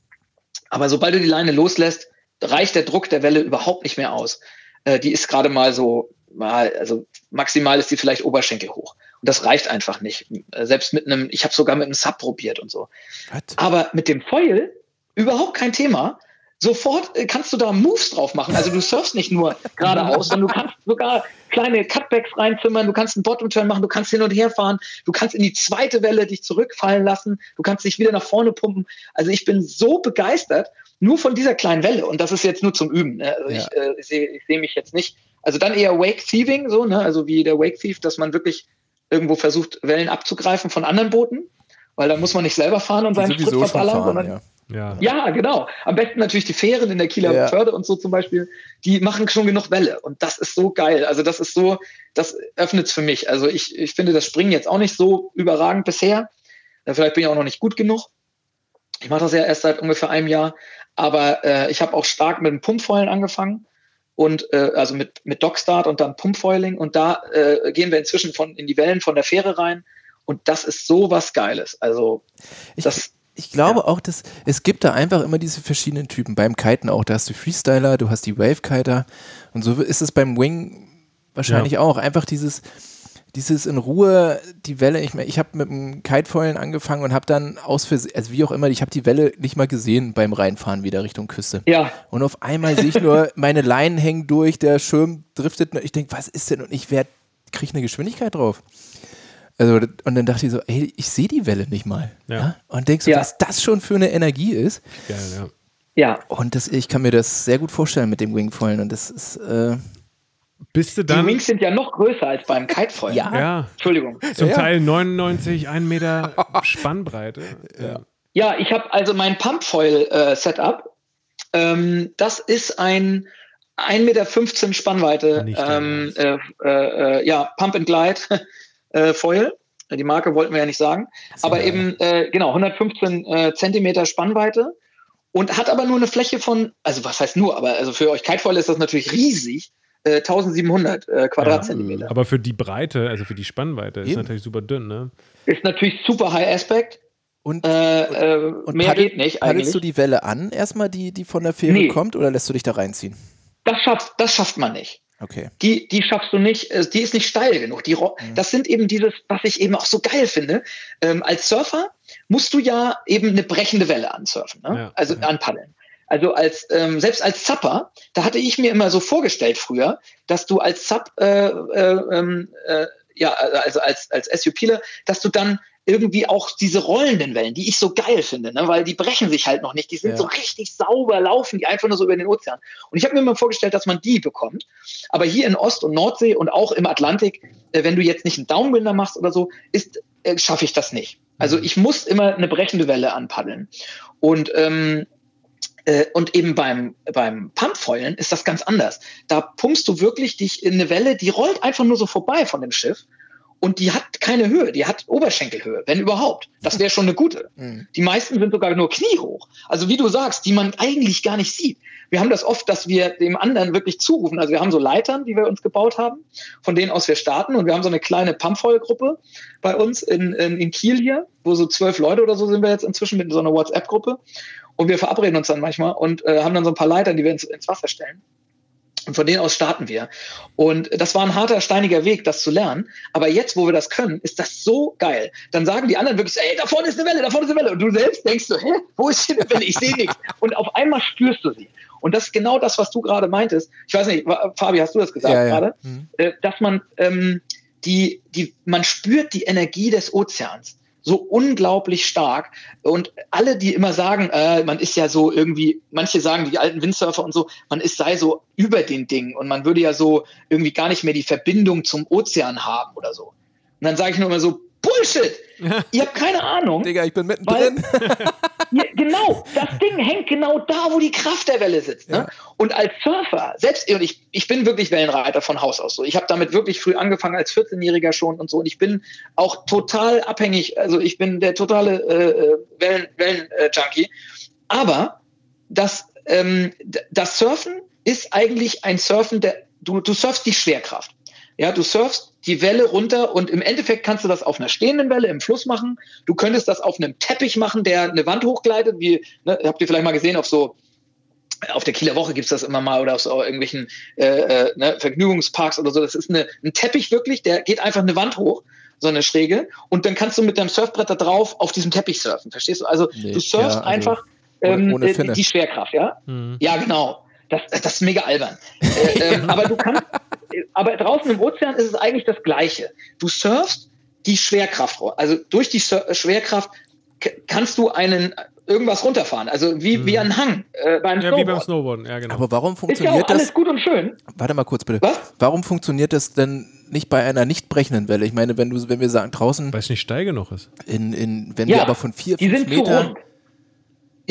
Aber sobald du die Leine loslässt, reicht der Druck der Welle überhaupt nicht mehr aus. Äh, die ist gerade mal so, mal, also maximal ist die vielleicht Oberschenkel hoch. Und das reicht einfach nicht. Äh, selbst mit einem, ich habe sogar mit einem Sub probiert und so. What? Aber mit dem Foil überhaupt kein Thema. sofort äh, kannst du da Moves drauf machen. Also du surfst nicht nur geradeaus, sondern du kannst sogar kleine Cutbacks reinzimmern, du kannst einen Bottom-Turn machen, du kannst hin und her fahren, du kannst in die zweite Welle dich zurückfallen lassen, du kannst dich wieder nach vorne pumpen. Also ich bin so begeistert, nur von dieser kleinen Welle. Und das ist jetzt nur zum Üben. Ne? Also ja. ich, äh, ich sehe seh mich jetzt nicht. Also dann eher Wake Thieving, so, ne? also wie der Wake Thief, dass man wirklich irgendwo versucht, Wellen abzugreifen von anderen Booten, weil dann muss man nicht selber fahren und seinen Sprit verballern, sondern ja. Ja. ja, genau. Am besten natürlich die Fähren in der Kieler ja. Förde und so zum Beispiel, die machen schon genug Welle. Und das ist so geil. Also das ist so, das öffnet es für mich. Also ich, ich finde das Springen jetzt auch nicht so überragend bisher. Äh, vielleicht bin ich auch noch nicht gut genug. Ich mache das ja erst seit ungefähr einem Jahr. Aber äh, ich habe auch stark mit dem Pumpfoilen angefangen. Und äh, also mit, mit Dockstart und dann Pumpfoiling. Und da äh, gehen wir inzwischen von, in die Wellen von der Fähre rein. Und das ist so was Geiles. Also das ich glaube ja. auch, dass es gibt da einfach immer diese verschiedenen Typen. Beim Kiten auch, da hast du Freestyler, du hast die Wave-Kiter und so ist es beim Wing wahrscheinlich ja. auch. Einfach dieses, dieses in Ruhe die Welle. Ich, ich habe mit dem Kitefoilen angefangen und habe dann aus Versehen, also wie auch immer, ich habe die Welle nicht mal gesehen beim Reinfahren wieder Richtung Küste. Ja. Und auf einmal sehe ich nur, meine Leinen hängen durch, der Schirm driftet. Ich denke, was ist denn? Und ich werde, kriege eine Geschwindigkeit drauf. Also, und dann dachte ich so, ey, ich sehe die Welle nicht mal. Ja. ja? Und denkst du, ja. was das schon für eine Energie ist? Geil, ja. Ja. Und das, ich kann mir das sehr gut vorstellen mit dem Wingfoilen. Und das ist. Äh, bist du dann, die Wings sind ja noch größer als beim Kitefoilen. Ja. ja. Entschuldigung. Zum ja. Teil 99, 1 Meter Spannbreite. Ja, ja ich habe also mein Pumpfoil-Setup. Äh, ähm, das ist ein 1,15 Meter Spannweite. Ähm, äh, äh, äh, ja, Pump and Glide äh, Foil. Die Marke wollten wir ja nicht sagen. Aber geil. eben, äh, genau, 115 äh, Zentimeter Spannweite und hat aber nur eine Fläche von, also was heißt nur, aber also für euch Kitefoil ist das natürlich riesig. 1700 äh, Quadratzentimeter. Ja, aber für die Breite, also für die Spannweite, Eben. ist natürlich super dünn, ne? Ist natürlich super High Aspect. Und, äh, äh, und mehr paddel, geht nicht. Paddelst du die Welle an, erstmal, die, die von der Fähre nee. kommt, oder lässt du dich da reinziehen? Das schafft, das schafft man nicht. Okay. Die, die schaffst du nicht, äh, die ist nicht steil genug. Die, mhm. Das sind eben dieses, was ich eben auch so geil finde. Ähm, als Surfer musst du ja eben eine brechende Welle ansurfen, ne? ja. also ja. anpaddeln. Also als ähm, selbst als Zapper, da hatte ich mir immer so vorgestellt früher, dass du als Zap, äh, äh, ähm, äh, ja, also als als SUPler, dass du dann irgendwie auch diese rollenden Wellen, die ich so geil finde, ne? weil die brechen sich halt noch nicht. Die sind ja. so richtig sauber, laufen die einfach nur so über den Ozean. Und ich habe mir mal vorgestellt, dass man die bekommt. Aber hier in Ost- und Nordsee und auch im Atlantik, äh, wenn du jetzt nicht einen Downwinder machst oder so, äh, schaffe ich das nicht. Also mhm. ich muss immer eine brechende Welle anpaddeln. Und ähm, äh, und eben beim, beim Pumpfoilen ist das ganz anders. Da pumpst du wirklich dich in eine Welle, die rollt einfach nur so vorbei von dem Schiff und die hat keine Höhe, die hat Oberschenkelhöhe, wenn überhaupt. Das wäre schon eine gute. Mhm. Die meisten sind sogar nur kniehoch. Also wie du sagst, die man eigentlich gar nicht sieht. Wir haben das oft, dass wir dem anderen wirklich zurufen. Also wir haben so Leitern, die wir uns gebaut haben, von denen aus wir starten. Und wir haben so eine kleine Pumpfoil-Gruppe bei uns in, in, in Kiel hier, wo so zwölf Leute oder so sind wir jetzt inzwischen mit so einer WhatsApp-Gruppe. Und wir verabreden uns dann manchmal und äh, haben dann so ein paar Leitern, die wir ins, ins Wasser stellen. Und von denen aus starten wir. Und das war ein harter, steiniger Weg, das zu lernen. Aber jetzt, wo wir das können, ist das so geil. Dann sagen die anderen wirklich, ey, da vorne ist eine Welle, da vorne ist eine Welle. Und du selbst denkst so, hä, wo ist hier eine Welle? Ich sehe nichts. Und auf einmal spürst du sie. Und das ist genau das, was du gerade meintest. Ich weiß nicht, Fabi, hast du das gesagt ja, ja. gerade? Mhm. Äh, dass man ähm, die, die, man spürt die Energie des Ozeans so unglaublich stark. Und alle, die immer sagen, äh, man ist ja so irgendwie, manche sagen, die alten Windsurfer und so, man ist sei so über den Dingen und man würde ja so irgendwie gar nicht mehr die Verbindung zum Ozean haben oder so. Und dann sage ich nur immer so, Bullshit! Ihr habt keine Ahnung. Digga, ich bin mittendrin. ja, genau, das Ding hängt genau da, wo die Kraft der Welle sitzt. Ne? Ja. Und als Surfer, selbst und ich, ich bin wirklich Wellenreiter von Haus aus so. Ich habe damit wirklich früh angefangen, als 14-Jähriger schon und so. Und ich bin auch total abhängig, also ich bin der totale äh, Wellen, Wellen-Junkie. Aber das, ähm, das Surfen ist eigentlich ein Surfen, der, du, du surfst die Schwerkraft. Ja, du surfst die Welle runter und im Endeffekt kannst du das auf einer stehenden Welle im Fluss machen. Du könntest das auf einem Teppich machen, der eine Wand hochgleitet, wie, ne, habt ihr vielleicht mal gesehen, auf so auf der Kieler Woche gibt es das immer mal oder auf so irgendwelchen äh, äh, ne, Vergnügungsparks oder so. Das ist eine, ein Teppich wirklich, der geht einfach eine Wand hoch, so eine Schräge, und dann kannst du mit deinem Surfbrett da drauf auf diesem Teppich surfen. Verstehst du? Also nee, du surfst ja, also einfach Ähm, ohne, ohne die Schwerkraft, ja? Mhm. Ja, genau. Das, das ist mega albern. äh, ähm, aber du kannst, aber draußen im Ozean ist es eigentlich das Gleiche. Du surfst die Schwerkraft, also durch die Schwerkraft kannst du einen irgendwas runterfahren, also wie, hm. wie ein Hang äh, beim ja, Snowboard. wie beim Snowboarden, ja genau. Aber warum funktioniert ist ja auch alles gut und schön. Warte mal kurz bitte. Was? Warum funktioniert das denn nicht bei einer nicht brechenden Welle? Ich meine, wenn du, wenn wir sagen draußen, weil es nicht steil genug ist. In, in, wenn ja, wir aber von vier, fünf Meter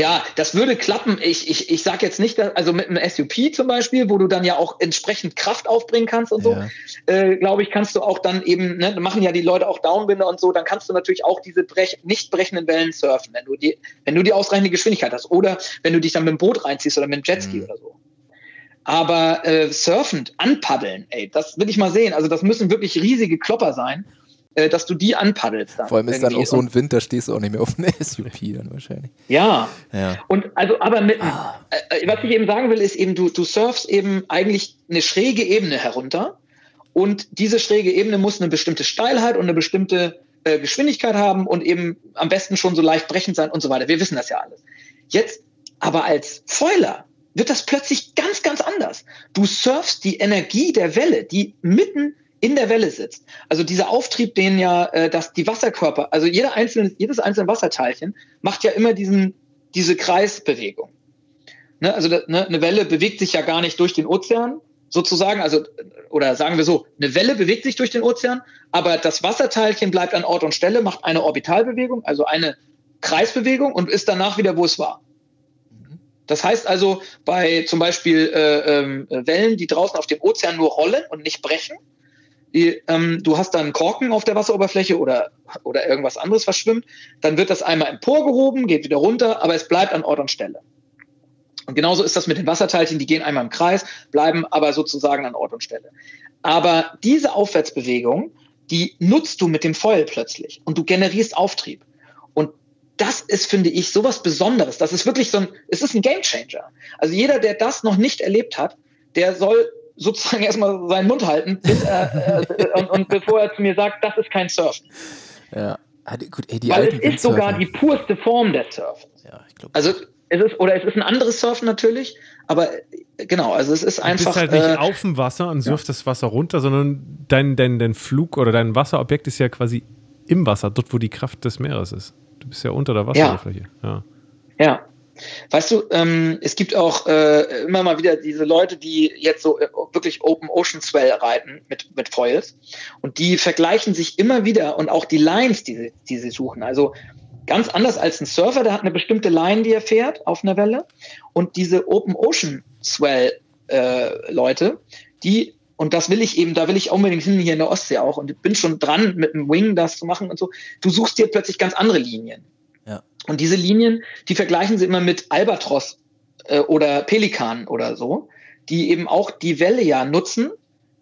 ja, das würde klappen. Ich, ich, ich sage jetzt nicht, dass, also mit einem SUP zum Beispiel, wo du dann ja auch entsprechend Kraft aufbringen kannst und so, ja. äh, glaube ich, kannst du auch dann eben, ne, machen ja die Leute auch Downwinder und so, dann kannst du natürlich auch diese brech, nicht brechenden Wellen surfen, wenn du die, wenn du die ausreichende Geschwindigkeit hast. Oder wenn du dich dann mit dem Boot reinziehst oder mit dem Jetski mhm. oder so. Aber äh, surfend, anpaddeln, ey, das will ich mal sehen. Also das müssen wirklich riesige Klopper sein. Äh, dass du die anpaddelst. Dann Vor allem ist dann auch so ein Wind, da stehst du auch nicht mehr auf einem SUP dann wahrscheinlich. Ja. ja. Und also, aber mit, ah. äh, was ich eben sagen will, ist eben, du, du surfst eben eigentlich eine schräge Ebene herunter und diese schräge Ebene muss eine bestimmte Steilheit und eine bestimmte äh, Geschwindigkeit haben und eben am besten schon so leicht brechend sein und so weiter. Wir wissen das ja alles. Jetzt aber als Foiler wird das plötzlich ganz, ganz anders. Du surfst die Energie der Welle, die mitten in der Welle sitzt. Also dieser Auftrieb, den ja, äh, dass die Wasserkörper, also jeder einzelne, jedes einzelne Wasserteilchen macht ja immer diesen, diese Kreisbewegung. Ne? Also ne, eine Welle bewegt sich ja gar nicht durch den Ozean, sozusagen, also oder sagen wir so, eine Welle bewegt sich durch den Ozean, aber das Wasserteilchen bleibt an Ort und Stelle, macht eine Orbitalbewegung, also eine Kreisbewegung und ist danach wieder, wo es war. Das heißt also, bei zum Beispiel äh, äh, Wellen, die draußen auf dem Ozean nur rollen und nicht brechen, ähm, du hast dann Korken auf der Wasseroberfläche oder, oder irgendwas anderes verschwimmt, dann wird das einmal emporgehoben, geht wieder runter, aber es bleibt an Ort und Stelle. Und genauso ist das mit den Wasserteilchen, die gehen einmal im Kreis, bleiben aber sozusagen an Ort und Stelle. Aber diese Aufwärtsbewegung, die nutzt du mit dem Foil plötzlich und du generierst Auftrieb. Und das ist, finde ich, sowas Besonderes. Das ist wirklich so ein, es ist ein Gamechanger. Also jeder, der das noch nicht erlebt hat, der soll sozusagen erstmal seinen Mund halten bis, äh, äh, und, und, bevor er zu mir sagt, das ist kein Surfen. Ja. Gut, ey, Weil es ist sogar die purste Form des Surfens. Ja, ich glaube. Also es ist, oder es ist ein anderes Surfen natürlich, aber äh, genau, also es ist einfach. Du bist halt nicht äh, auf dem Wasser und surfst ja. das Wasser runter, sondern dein, dein, dein Flug oder dein Wasserobjekt ist ja quasi im Wasser, dort wo die Kraft des Meeres ist. Du bist ja unter der Wasseroberfläche. Ja. ja. ja. Weißt du, ähm, es gibt auch äh, immer mal wieder diese Leute, die jetzt so äh, wirklich Open Ocean Swell reiten mit, mit Foils und die vergleichen sich immer wieder und auch die Lines, die sie, die sie suchen. Also ganz anders als ein Surfer, der hat eine bestimmte Line, die er fährt auf einer Welle und diese Open Ocean Swell äh, Leute, die und das will ich eben, da will ich unbedingt hin hier in der Ostsee auch und bin schon dran mit dem Wing das zu machen und so. Du suchst dir plötzlich ganz andere Linien. Und diese Linien, die vergleichen sie immer mit Albatros äh, oder Pelikan oder so, die eben auch die Welle ja nutzen.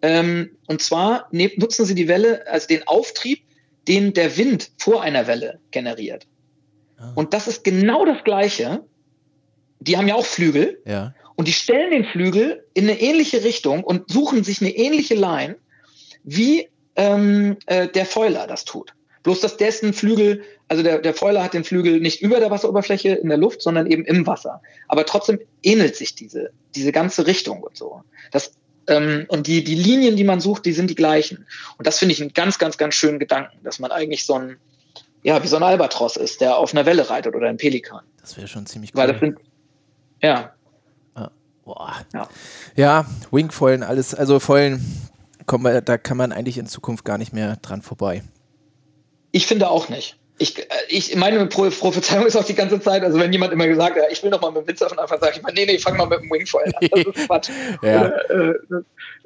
Ähm, und zwar ne, nutzen sie die Welle, also den Auftrieb, den der Wind vor einer Welle generiert. Ah. Und das ist genau das Gleiche. Die haben ja auch Flügel. Ja. Und die stellen den Flügel in eine ähnliche Richtung und suchen sich eine ähnliche Line, wie ähm, äh, der Foiler das tut. Bloß, dass dessen Flügel, also der, der Foiler hat den Flügel nicht über der Wasseroberfläche in der Luft, sondern eben im Wasser. Aber trotzdem ähnelt sich diese, diese ganze Richtung und so. Das, ähm, und die, die Linien, die man sucht, die sind die gleichen. Und das finde ich einen ganz, ganz, ganz schönen Gedanken, dass man eigentlich so ein, ja, wie so ein Albatros ist, der auf einer Welle reitet oder ein Pelikan. Das wäre schon ziemlich cool. Weil das sind, ja. Ah, boah. Ja, ja Wingfoilen, alles, also Foilen, da kann man eigentlich in Zukunft gar nicht mehr dran vorbei. Ich finde auch nicht. Ich, äh, ich meine Prophezeiung ist auch die ganze Zeit, also wenn jemand immer gesagt hat, ich will noch mal mit dem Windsurfen anfangen, sage ich mal, nee, nee, fang mal mit dem Wingfoil an. Das ist Quatsch. ja. Äh,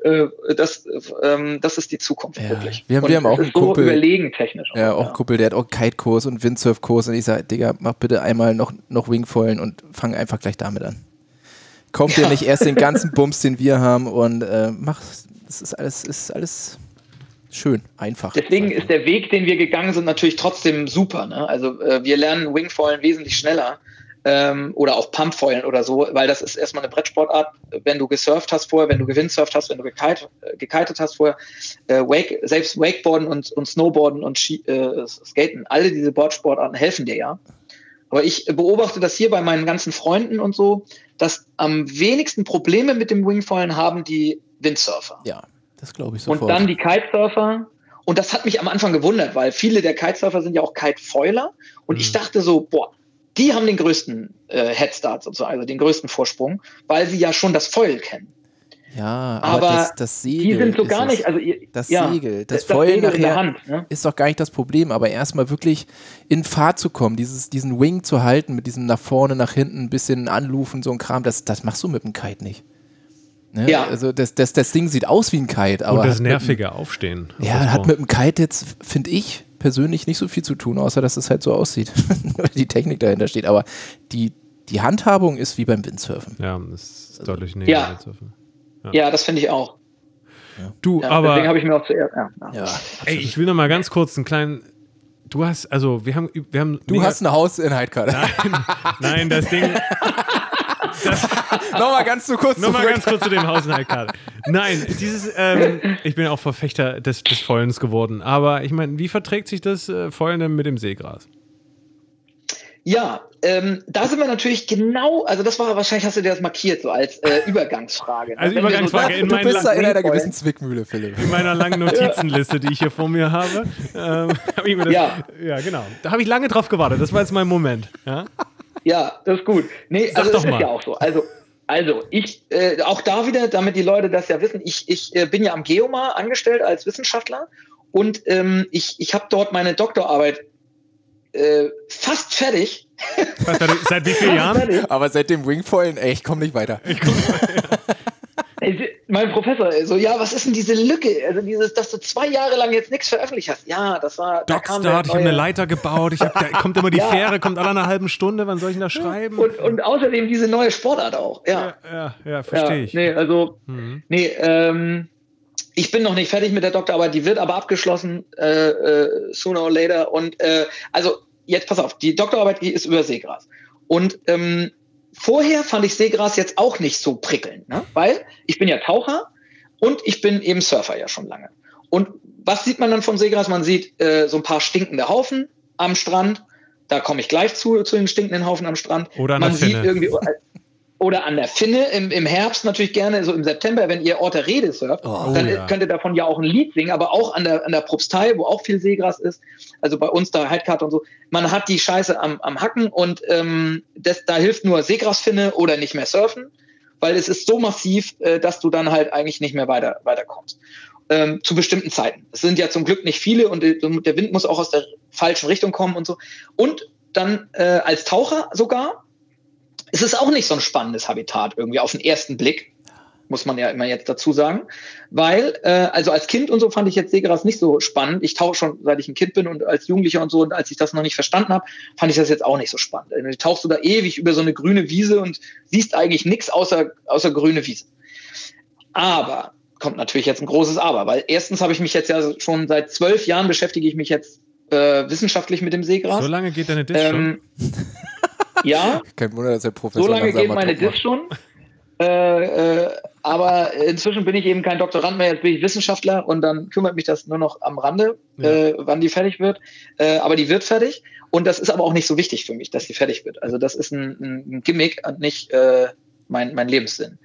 äh, das, ähm, das ist die Zukunft ja. wirklich. Wir, wir haben auch einen Kumpel. überlegen technisch. Auch, ja, auch ja. Kumpel, der hat auch Kite-Kurs und Windsurf-Kurs und ich sage, Digga, mach bitte einmal noch, noch Wingfoilen und fang einfach gleich damit an. Kauf dir nicht erst den ganzen Bums, den wir haben und mach, das ist alles, ist alles schön, einfach. Deswegen ist der Weg, den wir gegangen sind, natürlich trotzdem super. Ne? Also äh, wir lernen Wingfoilen wesentlich schneller ähm, oder auch Pumpfoilen oder so, weil das ist erstmal eine Brettsportart. Wenn du gesurft hast vorher, wenn du gewindsurft hast, wenn du gekite, äh, gekitet hast vorher, äh, Wake, selbst Wakeboarden und, und Snowboarden und Ski, äh, Skaten, alle diese Boardsportarten helfen dir ja. Aber ich beobachte das hier bei meinen ganzen Freunden und so, dass am wenigsten Probleme mit dem Wingfoilen haben die Windsurfer. Ja, das glaube ich sofort. Und dann die Kitesurfer. Und das hat mich am Anfang gewundert, weil viele der Kitesurfer sind ja auch Kitefoiler. Und mhm. ich dachte so, boah, die haben den größten äh, Headstart sozusagen, also den größten Vorsprung, weil sie ja schon das Foil kennen. Ja, aber, aber das, das, Segel. Die sind so gar nicht, also das ja, Segel, das, das Foil nachher Hand, ne? ist doch gar nicht das Problem, aber erstmal wirklich in Fahrt zu kommen, dieses, diesen Wing zu halten, mit diesem nach vorne, nach hinten, ein bisschen anlufen, so ein Kram, das, das machst du mit dem Kite nicht. Ne? Ja. Also das, das, das Ding sieht aus wie ein Kite, aber. Und das nervige dem, Aufstehen. Ja, hat mit dem Kite jetzt, finde ich, persönlich nicht so viel zu tun, außer dass es halt so aussieht. die Technik dahinter steht. Aber die, die Handhabung ist wie beim Windsurfen. Ja, das ist also, deutlich näher ja. Windsurfen. Ja. ja, das finde ich auch. Ja. Du, ja, aber. Deswegen habe ich mir auch zuerst. Ja, Ey, ich will noch mal ganz kurz einen kleinen. Du hast, also, wir haben. Wir haben du hast eine Hausinhaltkarte. Nein, nein, das Ding. Nochmal ganz zu kurz. Nochmal ganz kurz zu dem Haushaltkarte. Nein, dieses, ähm, ich bin auch Verfechter des, des Follens geworden. Aber ich meine, wie verträgt sich das äh, Vollen mit dem Seegras? Ja, ähm, da sind wir natürlich genau, also das war wahrscheinlich hast du dir das markiert, so als äh, Übergangsfrage. Ne? Also Übergangsfrage so, in meiner Du bist da in einer gewissen Zwickmühle, Philipp. In meiner langen Notizenliste, die ich hier vor mir habe. Ähm, hab ich mir das, ja. ja, genau. Da habe ich lange drauf gewartet. Das war jetzt mein Moment. Ja? Ja, das ist gut. Nee, Sag also das ist ja auch so. Also, also ich, äh, auch da wieder, damit die Leute das ja wissen, ich, ich äh, bin ja am Geomar angestellt als Wissenschaftler und ähm, ich, ich habe dort meine Doktorarbeit äh, fast fertig. Was, seit wie vielen Jahren? Aber seit dem Wingfoilen, ey, ich komme nicht weiter. Ich komm nicht weiter mein Professor so, ja, was ist denn diese Lücke? Also dieses, dass du zwei Jahre lang jetzt nichts veröffentlicht hast. Ja, das war. Dockstart, ich habe eine Leiter gebaut, ich hab, da kommt immer die ja. Fähre, kommt alle einer halben Stunde, wann soll ich denn da schreiben? Und, und außerdem diese neue Sportart auch. Ja, ja, ja, ja verstehe ja, ich. Nee, also, mhm. nee, ähm, ich bin noch nicht fertig mit der Doktorarbeit, die wird aber abgeschlossen, äh, äh, sooner or later. Und äh, also, jetzt pass auf, die Doktorarbeit ist über Seegras. Und ähm, vorher fand ich Seegras jetzt auch nicht so prickelnd, ne? weil ich bin ja Taucher und ich bin eben Surfer ja schon lange. Und was sieht man dann von Seegras? Man sieht äh, so ein paar stinkende Haufen am Strand. Da komme ich gleich zu, zu den stinkenden Haufen am Strand. Oder man sieht irgendwie oder an der Finne im, im Herbst natürlich gerne, so im September, wenn ihr Ort der Rede surft, oh, dann ja. könnt ihr davon ja auch ein Lied singen, aber auch an der, an der Propstei, wo auch viel Seegras ist, also bei uns da Heidkarte und so, man hat die Scheiße am, am Hacken und ähm, das, da hilft nur Seegrasfinne oder nicht mehr surfen, weil es ist so massiv, äh, dass du dann halt eigentlich nicht mehr weiter, weiterkommst. Ähm, zu bestimmten Zeiten. Es sind ja zum Glück nicht viele und äh, der Wind muss auch aus der falschen Richtung kommen und so. Und dann äh, als Taucher sogar, es ist auch nicht so ein spannendes Habitat irgendwie auf den ersten Blick, muss man ja immer jetzt dazu sagen. Weil, äh, also als Kind und so fand ich jetzt Seegras nicht so spannend. Ich tauche schon, seit ich ein Kind bin und als Jugendlicher und so, und als ich das noch nicht verstanden habe, fand ich das jetzt auch nicht so spannend. Du tauchst du da ewig über so eine grüne Wiese und siehst eigentlich nichts außer, außer grüne Wiese. Aber kommt natürlich jetzt ein großes Aber, weil erstens habe ich mich jetzt ja schon seit zwölf Jahren beschäftige ich mich jetzt äh, wissenschaftlich mit dem Seegras. So lange geht deine Disk ähm, schon? Ja. Kein Wunder, dass der Professor So lange geht meine Diss schon. Äh, äh, aber inzwischen bin ich eben kein Doktorand mehr, jetzt bin ich Wissenschaftler und dann kümmert mich das nur noch am Rande, ja. äh, wann die fertig wird. Äh, aber die wird fertig und das ist aber auch nicht so wichtig für mich, dass die fertig wird. Also das ist ein, ein Gimmick und nicht äh, mein, mein Lebenssinn,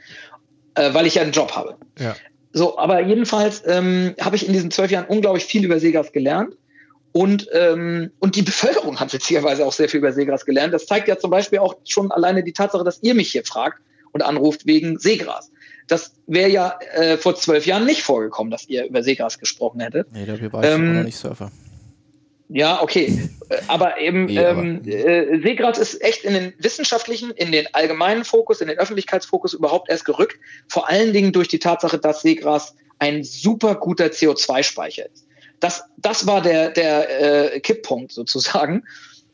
äh, weil ich ja einen Job habe. Ja. So, aber jedenfalls ähm, habe ich in diesen zwölf Jahren unglaublich viel über Seegas gelernt und, ähm, und die Bevölkerung hat witzigerweise auch sehr viel über Seegras gelernt. Das zeigt ja zum Beispiel auch schon alleine die Tatsache, dass ihr mich hier fragt und anruft wegen Seegras. Das wäre ja äh, vor zwölf Jahren nicht vorgekommen, dass ihr über Seegras gesprochen hättet. Nee, dafür war ich ähm, noch nicht Surfer. Ja, okay. Äh, aber eben nee, ähm, Äh, Seegras ist echt in den wissenschaftlichen, in den allgemeinen Fokus, in den Öffentlichkeitsfokus überhaupt erst gerückt. Vor allen Dingen durch die Tatsache, dass Seegras ein super guter CO2-Speicher ist. Das, das war der, der äh, Kipppunkt sozusagen.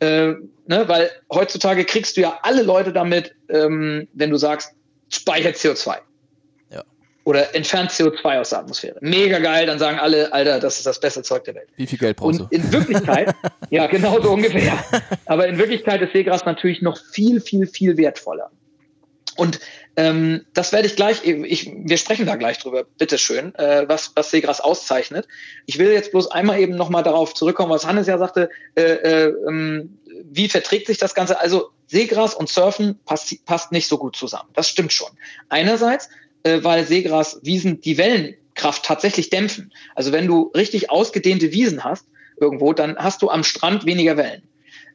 Äh, ne, weil heutzutage kriegst du ja alle Leute damit, ähm, wenn du sagst, speichert CO2. Ja. Oder entfernt CO2 aus der Atmosphäre. Mega geil, dann sagen alle, Alter, das ist das beste Zeug der Welt. Wie viel Geld brauchst du? Und in Wirklichkeit, ja, genau so ungefähr. Aber in Wirklichkeit ist Seegras natürlich noch viel, viel, viel wertvoller. Und ähm, das werde ich gleich, ich, wir sprechen da gleich drüber, bitteschön, äh, was, was Segras auszeichnet. Ich will jetzt bloß einmal eben nochmal darauf zurückkommen, was Hannes ja sagte, äh, äh, ähm, wie verträgt sich das Ganze? Also Seegras und Surfen passt, passt nicht so gut zusammen. Das stimmt schon. Einerseits, äh, weil Seegraswiesen die Wellenkraft tatsächlich dämpfen. Also wenn du richtig ausgedehnte Wiesen hast irgendwo, dann hast du am Strand weniger Wellen.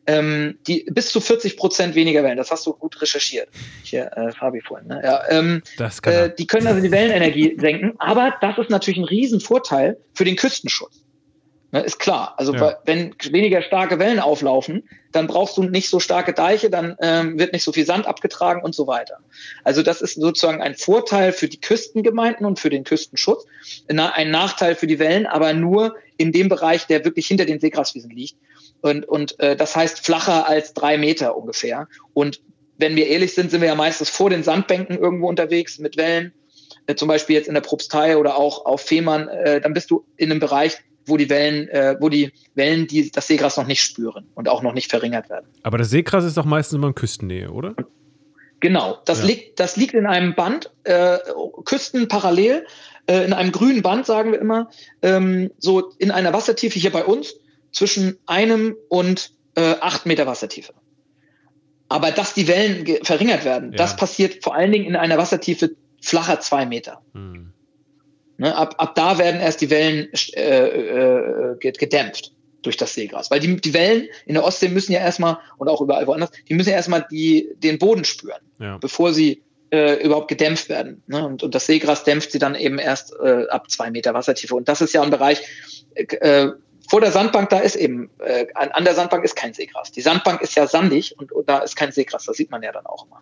Ähm, die bis zu 40 Prozent weniger Wellen. Das hast du gut recherchiert. Hier, äh, Fabi vorhin. Ne? Ja, ähm, das kann äh, die können also die Wellenenergie senken, aber das ist natürlich ein Riesenvorteil für den Küstenschutz. Ne, ist klar. Also ja. wenn weniger starke Wellen auflaufen, dann brauchst du nicht so starke Deiche, dann ähm, wird nicht so viel Sand abgetragen und so weiter. Also das ist sozusagen ein Vorteil für die Küstengemeinden und für den Küstenschutz, ein Nachteil für die Wellen, aber nur in dem Bereich, der wirklich hinter den Seegraswiesen liegt. Und, und äh, das heißt flacher als drei Meter ungefähr. Und wenn wir ehrlich sind, sind wir ja meistens vor den Sandbänken irgendwo unterwegs mit Wellen. Äh, zum Beispiel jetzt in der Propstei oder auch auf Fehmarn, äh, dann bist du in einem Bereich, wo die Wellen, äh, wo die Wellen die das Seegras noch nicht spüren und auch noch nicht verringert werden. Aber das Seegras ist doch meistens immer in Küstennähe, oder? Genau, das, ja. liegt, das liegt in einem Band, äh, Küsten parallel, äh, in einem grünen Band, sagen wir immer, ähm, so in einer Wassertiefe hier bei uns zwischen einem und äh, acht Meter Wassertiefe. Aber dass die Wellen verringert werden, ja. das passiert vor allen Dingen in einer Wassertiefe flacher zwei Meter. Hm. Ne, ab, ab da werden erst die Wellen äh, äh, gedämpft durch das Seegras. Weil die, die Wellen in der Ostsee müssen ja erstmal, und auch überall woanders, die müssen ja erstmal die, den Boden spüren, ja. bevor sie äh, überhaupt gedämpft werden. Ne? Und, und das Seegras dämpft sie dann eben erst äh, ab zwei Meter Wassertiefe. Und das ist ja ein Bereich, äh, vor der Sandbank, da ist eben, äh, an der Sandbank ist kein Seegras. Die Sandbank ist ja sandig und, und da ist kein Seegras, das sieht man ja dann auch immer.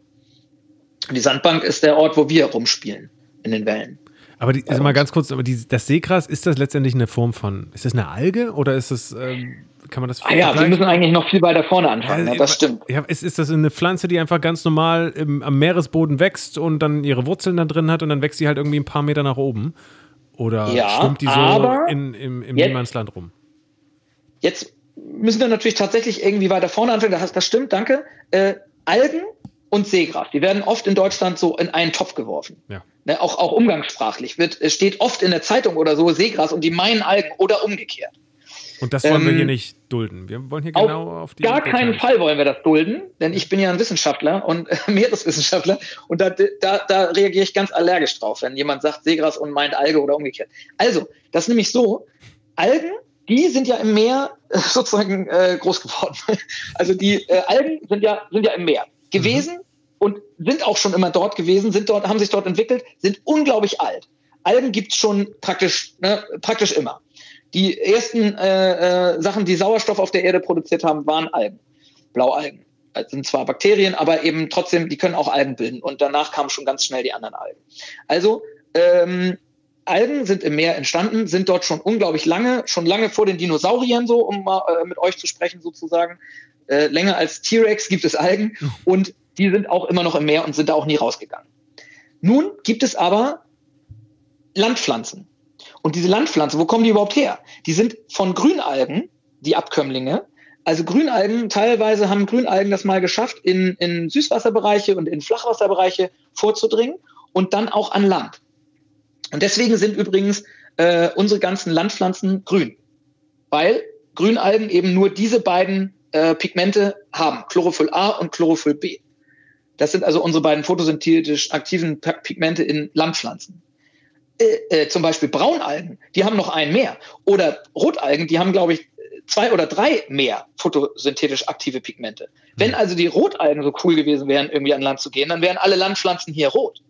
Und die Sandbank ist der Ort, wo wir rumspielen in den Wellen. Aber die, also mal ganz kurz, aber die, das Seegras, ist das letztendlich eine Form von, ist das eine Alge oder ist das, ähm, kann man das ah Ja, wir müssen eigentlich noch viel weiter vorne anfangen, ja, ja das stimmt. Ja, ist, ist das eine Pflanze, die einfach ganz normal im, am Meeresboden wächst und dann ihre Wurzeln da drin hat und dann wächst sie halt irgendwie ein paar Meter nach oben? Oder ja, schwimmt die so in, im, im Niemandsland rum? Jetzt müssen wir natürlich tatsächlich irgendwie weiter vorne anfangen, das, das stimmt, danke. Äh, Algen und Seegras, die werden oft in Deutschland so in einen Topf geworfen. Ja. Ne, auch, auch umgangssprachlich wird, es steht oft in der Zeitung oder so Seegras und die meinen Algen oder umgekehrt. Und das wollen ähm, wir hier ähm, nicht dulden. Wir wollen hier genau auf, auf die. Gar keinen Fall wollen wir das dulden, denn ich bin ja ein Wissenschaftler und äh, Meereswissenschaftler und da, da, da reagiere ich ganz allergisch drauf, wenn jemand sagt Seegras und meint Alge oder umgekehrt. Also, das ist nämlich so: Algen, die sind ja im Meer äh, sozusagen äh, groß geworden. Also die äh, Algen sind ja, sind ja im Meer gewesen. Mhm und sind auch schon immer dort gewesen, sind dort, haben sich dort entwickelt, sind unglaublich alt. Algen gibt's schon praktisch, ne, praktisch immer. Die ersten äh, äh, Sachen, die Sauerstoff auf der Erde produziert haben, waren Algen, Blaualgen. Das sind zwar Bakterien, aber eben trotzdem, die können auch Algen bilden. Und danach kamen schon ganz schnell die anderen Algen. Also ähm, Algen sind im Meer entstanden, sind dort schon unglaublich lange, schon lange vor den Dinosauriern so, um mal äh, mit euch zu sprechen sozusagen. Äh, länger als T-Rex gibt es Algen und die sind auch immer noch im Meer und sind da auch nie rausgegangen. Nun gibt es aber Landpflanzen. Und diese Landpflanzen, wo kommen die überhaupt her? Die sind von Grünalgen, die Abkömmlinge. Also Grünalgen, teilweise haben Grünalgen das mal geschafft, in, in Süßwasserbereiche und in Flachwasserbereiche vorzudringen und dann auch an Land. Und deswegen sind übrigens äh, unsere ganzen Landpflanzen grün, weil Grünalgen eben nur diese beiden äh, Pigmente haben, Chlorophyll A und Chlorophyll B. Das sind also unsere beiden photosynthetisch aktiven Pigmente in Landpflanzen. Äh, äh, zum Beispiel Braunalgen, die haben noch einen mehr. Oder Rotalgen, die haben, glaube ich, zwei oder drei mehr photosynthetisch aktive Pigmente. Wenn also die Rotalgen so cool gewesen wären, irgendwie an Land zu gehen, dann wären alle Landpflanzen hier rot.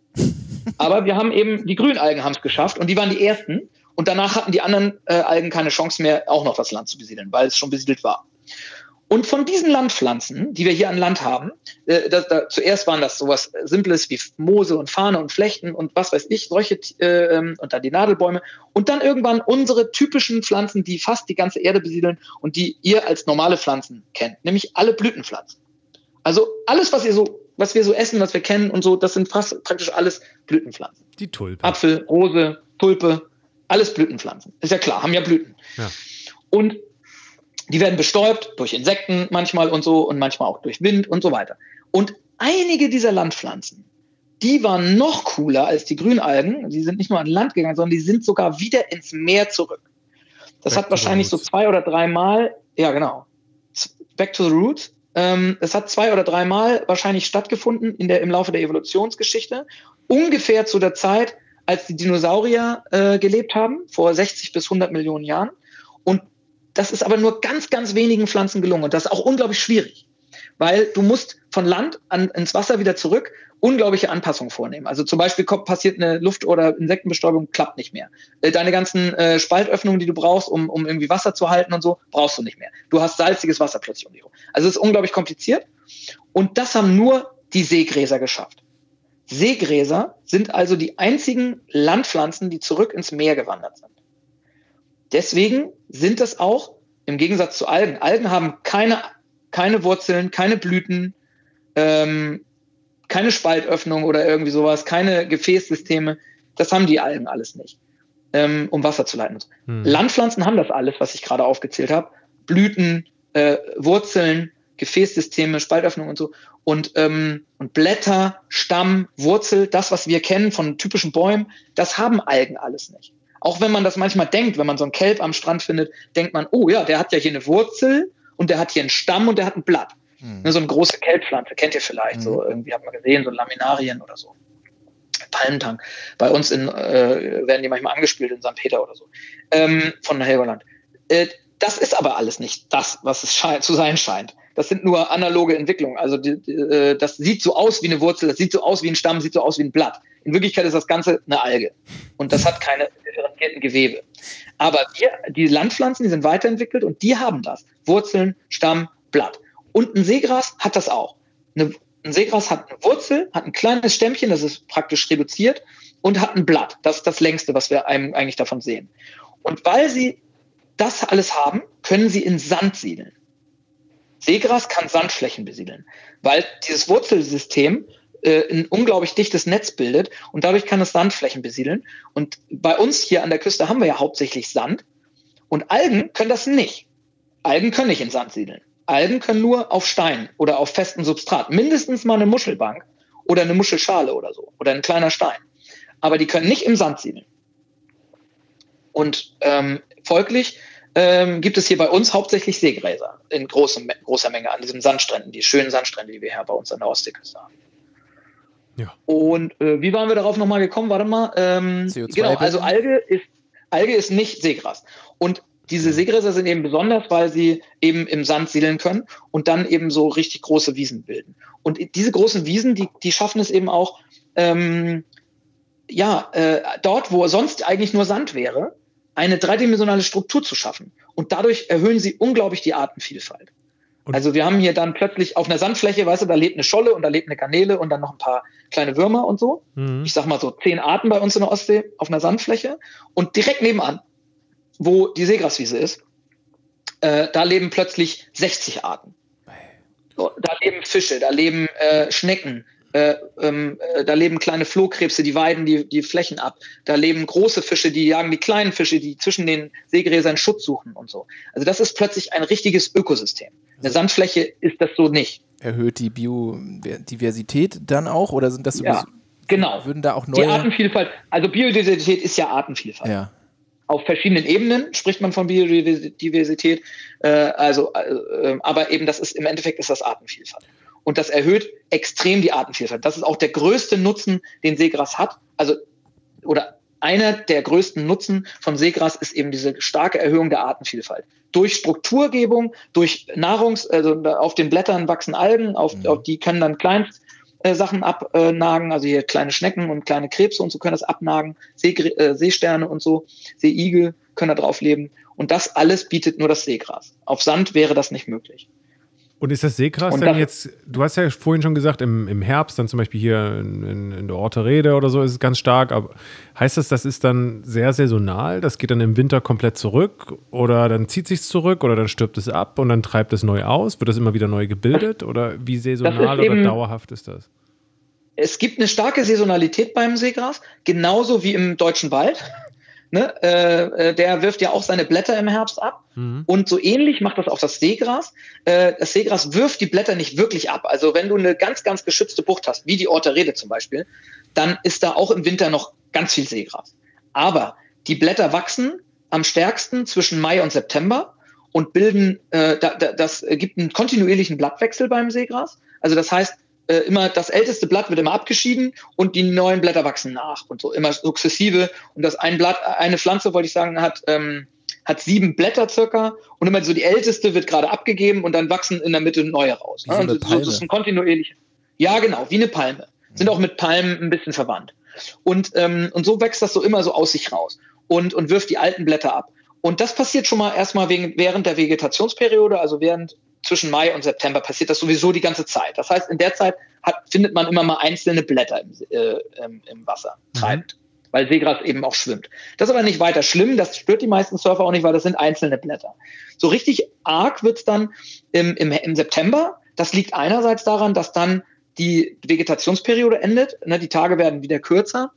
Aber wir haben eben, die Grünalgen haben es geschafft und die waren die ersten. Und danach hatten die anderen äh, Algen keine Chance mehr, auch noch das Land zu besiedeln, weil es schon besiedelt war. Und von diesen Landpflanzen, die wir hier an Land haben, äh, da, da, zuerst waren das sowas Simples wie Moose und Fahne und Flechten und was weiß ich, solche äh, ähm, und dann die Nadelbäume und dann irgendwann unsere typischen Pflanzen, die fast die ganze Erde besiedeln und die ihr als normale Pflanzen kennt, nämlich alle Blütenpflanzen. Also alles, was ihr so, was wir so essen, was wir kennen und so, das sind fast praktisch alles Blütenpflanzen. Die Tulpe. Apfel, Rose, Tulpe, alles Blütenpflanzen. Ist ja klar, haben ja Blüten. Ja. Und die werden bestäubt durch Insekten manchmal und so und manchmal auch durch Wind und so weiter. Und einige dieser Landpflanzen, die waren noch cooler als die Grünalgen. Die sind nicht nur an Land gegangen, sondern die sind sogar wieder ins Meer zurück. Das Back hat wahrscheinlich so zwei oder drei Mal, ja genau, Back to the Roots. Ähm, es hat zwei oder dreimal wahrscheinlich stattgefunden in der, im Laufe der Evolutionsgeschichte. Ungefähr zu der Zeit, als die Dinosaurier äh, gelebt haben, vor 60 bis 100 Millionen Jahren. Und das ist aber nur ganz, ganz wenigen Pflanzen gelungen. Und das ist auch unglaublich schwierig, weil du musst von Land an, ins Wasser wieder zurück unglaubliche Anpassungen vornehmen. Also zum Beispiel kommt, passiert eine Luft- oder Insektenbestäubung, klappt nicht mehr. Äh, deine ganzen äh, Spaltöffnungen, die du brauchst, um, um irgendwie Wasser zu halten und so, brauchst du nicht mehr. Du hast salziges Wasser plötzlich um dich herum. Also es ist unglaublich kompliziert. Und das haben nur die Seegräser geschafft. Seegräser sind also die einzigen Landpflanzen, die zurück ins Meer gewandert sind. Deswegen sind es auch im Gegensatz zu Algen. Algen haben keine, keine Wurzeln, keine Blüten, ähm, keine Spaltöffnung oder irgendwie sowas, keine Gefäßsysteme. Das haben die Algen alles nicht, ähm, um Wasser zu leiten. Hm. Landpflanzen haben das alles, was ich gerade aufgezählt habe. Blüten, äh, Wurzeln, Gefäßsysteme, Spaltöffnung und so. Und, ähm, und Blätter, Stamm, Wurzel, das, was wir kennen von typischen Bäumen, das haben Algen alles nicht. Auch wenn man das manchmal denkt, wenn man so einen Kelp am Strand findet, denkt man, oh ja, der hat ja hier eine Wurzel und der hat hier einen Stamm und der hat ein Blatt. Mhm. So eine große Kelbpflanze, kennt ihr vielleicht, mhm. so irgendwie hat man gesehen, so Laminarien oder so. Palmtang. Bei uns in, äh, werden die manchmal angespielt in St. Peter oder so. Ähm, von Helgoland. Äh, das ist aber alles nicht das, was es zu sein scheint. Das sind nur analoge Entwicklungen. Also die, die, äh, das sieht so aus wie eine Wurzel, das sieht so aus wie ein Stamm, sieht so aus wie ein Blatt. In Wirklichkeit ist das Ganze eine Alge. Und das hat keine differenzierten Gewebe. Aber wir, die Landpflanzen, die sind weiterentwickelt und die haben das. Wurzeln, Stamm, Blatt. Und ein Seegras hat das auch. Eine, ein Seegras hat eine Wurzel, hat ein kleines Stämmchen, das ist praktisch reduziert, und hat ein Blatt. Das ist das längste, was wir eigentlich davon sehen. Und weil sie das alles haben, können sie in Sand siedeln. Seegras kann Sandflächen besiedeln, weil dieses Wurzelsystem äh, ein unglaublich dichtes Netz bildet und dadurch kann es Sandflächen besiedeln. Und bei uns hier an der Küste haben wir ja hauptsächlich Sand und Algen können das nicht. Algen können nicht in Sand siedeln. Algen können nur auf Stein oder auf festem Substrat, mindestens mal eine Muschelbank oder eine Muschelschale oder so oder ein kleiner Stein. Aber die können nicht im Sand siedeln. Und ähm, folglich ähm, gibt es hier bei uns hauptsächlich Seegräser in großem, großer Menge an diesen Sandstränden, die schönen Sandstrände, die wir hier bei uns an der Ostseeküste haben. Ja. Und äh, wie waren wir darauf nochmal gekommen? Warte mal. Ähm, genau, also Alge ist, Alge ist nicht Seegras. Und diese Seegräser sind eben besonders, weil sie eben im Sand siedeln können und dann eben so richtig große Wiesen bilden. Und diese großen Wiesen, die, die schaffen es eben auch, ähm, ja, äh, dort, wo sonst eigentlich nur Sand wäre, eine dreidimensionale Struktur zu schaffen. Und dadurch erhöhen sie unglaublich die Artenvielfalt. Und also wir haben hier dann plötzlich auf einer Sandfläche, weißt du, da lebt eine Scholle und da lebt eine Kanäle und dann noch ein paar kleine Würmer und so. Mhm. Ich sag mal so zehn Arten bei uns in der Ostsee auf einer Sandfläche. Und direkt nebenan, wo die Seegraswiese ist, äh, da leben plötzlich 60 Arten. So, da leben Fische, da leben äh, Schnecken, äh, ähm, äh, da leben kleine Flohkrebse, die weiden die, die Flächen ab. Da leben große Fische, die jagen die kleinen Fische, die zwischen den Seegräsern Schutz suchen und so. Also das ist plötzlich ein richtiges Ökosystem. Eine Sandfläche ist das so nicht. Erhöht die Biodiversität dann auch oder sind das ja, genau. würden da auch neue Die Artenvielfalt, also Biodiversität ist ja Artenvielfalt. Ja. Auf verschiedenen Ebenen spricht man von Biodiversität, äh, also, äh, aber eben das ist im Endeffekt ist das Artenvielfalt. Und das erhöht extrem die Artenvielfalt. Das ist auch der größte Nutzen, den Seegras hat. Also, oder einer der größten Nutzen von Seegras ist eben diese starke Erhöhung der Artenvielfalt. Durch Strukturgebung, durch Nahrungs, also auf den Blättern wachsen Algen, auf, mhm. auf die können dann Kleinst, äh, Sachen abnagen, also hier kleine Schnecken und kleine Krebse und so können das abnagen, See, äh, Seesterne und so, Seeigel können da drauf leben. Und das alles bietet nur das Seegras. Auf Sand wäre das nicht möglich. Und ist das Seegras denn jetzt, du hast ja vorhin schon gesagt, im, im Herbst, dann zum Beispiel hier in, in, in der Orte Rede oder so ist es ganz stark, aber heißt das, das ist dann sehr saisonal? Das geht dann im Winter komplett zurück oder dann zieht sich zurück oder dann stirbt es ab und dann treibt es neu aus? Wird das immer wieder neu gebildet oder wie saisonal oder dauerhaft ist das? Es gibt eine starke Saisonalität beim Seegras, genauso wie im deutschen Wald ne, äh, äh, der wirft ja auch seine Blätter im Herbst ab. Mhm. Und so ähnlich macht das auch das Seegras. Äh, das Seegras wirft die Blätter nicht wirklich ab. Also wenn du eine ganz, ganz geschützte Bucht hast, wie die Orte Rede zum Beispiel, dann ist da auch im Winter noch ganz viel Seegras. Aber die Blätter wachsen am stärksten zwischen Mai und September und bilden, äh, da, da, das gibt einen kontinuierlichen Blattwechsel beim Seegras. Also das heißt, äh, immer das älteste Blatt wird immer abgeschieden und die neuen Blätter wachsen nach und so immer sukzessive. Und das ein Blatt, eine Pflanze, wollte ich sagen, hat, ähm, hat sieben Blätter circa und immer so die älteste wird gerade abgegeben und dann wachsen in der Mitte neue raus. Wie so eine Palme. das ist ein kontinuierlich. Ja, genau, wie eine Palme. Sind auch mit Palmen ein bisschen verwandt. Und, ähm, und so wächst das so immer so aus sich raus und, und wirft die alten Blätter ab. Und das passiert schon mal erstmal wegen, während der Vegetationsperiode, also während zwischen Mai und September passiert das sowieso die ganze Zeit. Das heißt, in der Zeit hat, findet man immer mal einzelne Blätter im, äh, im Wasser treibend, mhm. weil Seegras eben auch schwimmt. Das ist aber nicht weiter schlimm, das stört die meisten Surfer auch nicht, weil das sind einzelne Blätter. So richtig arg wird es dann im, im, im September. Das liegt einerseits daran, dass dann die Vegetationsperiode endet, ne, die Tage werden wieder kürzer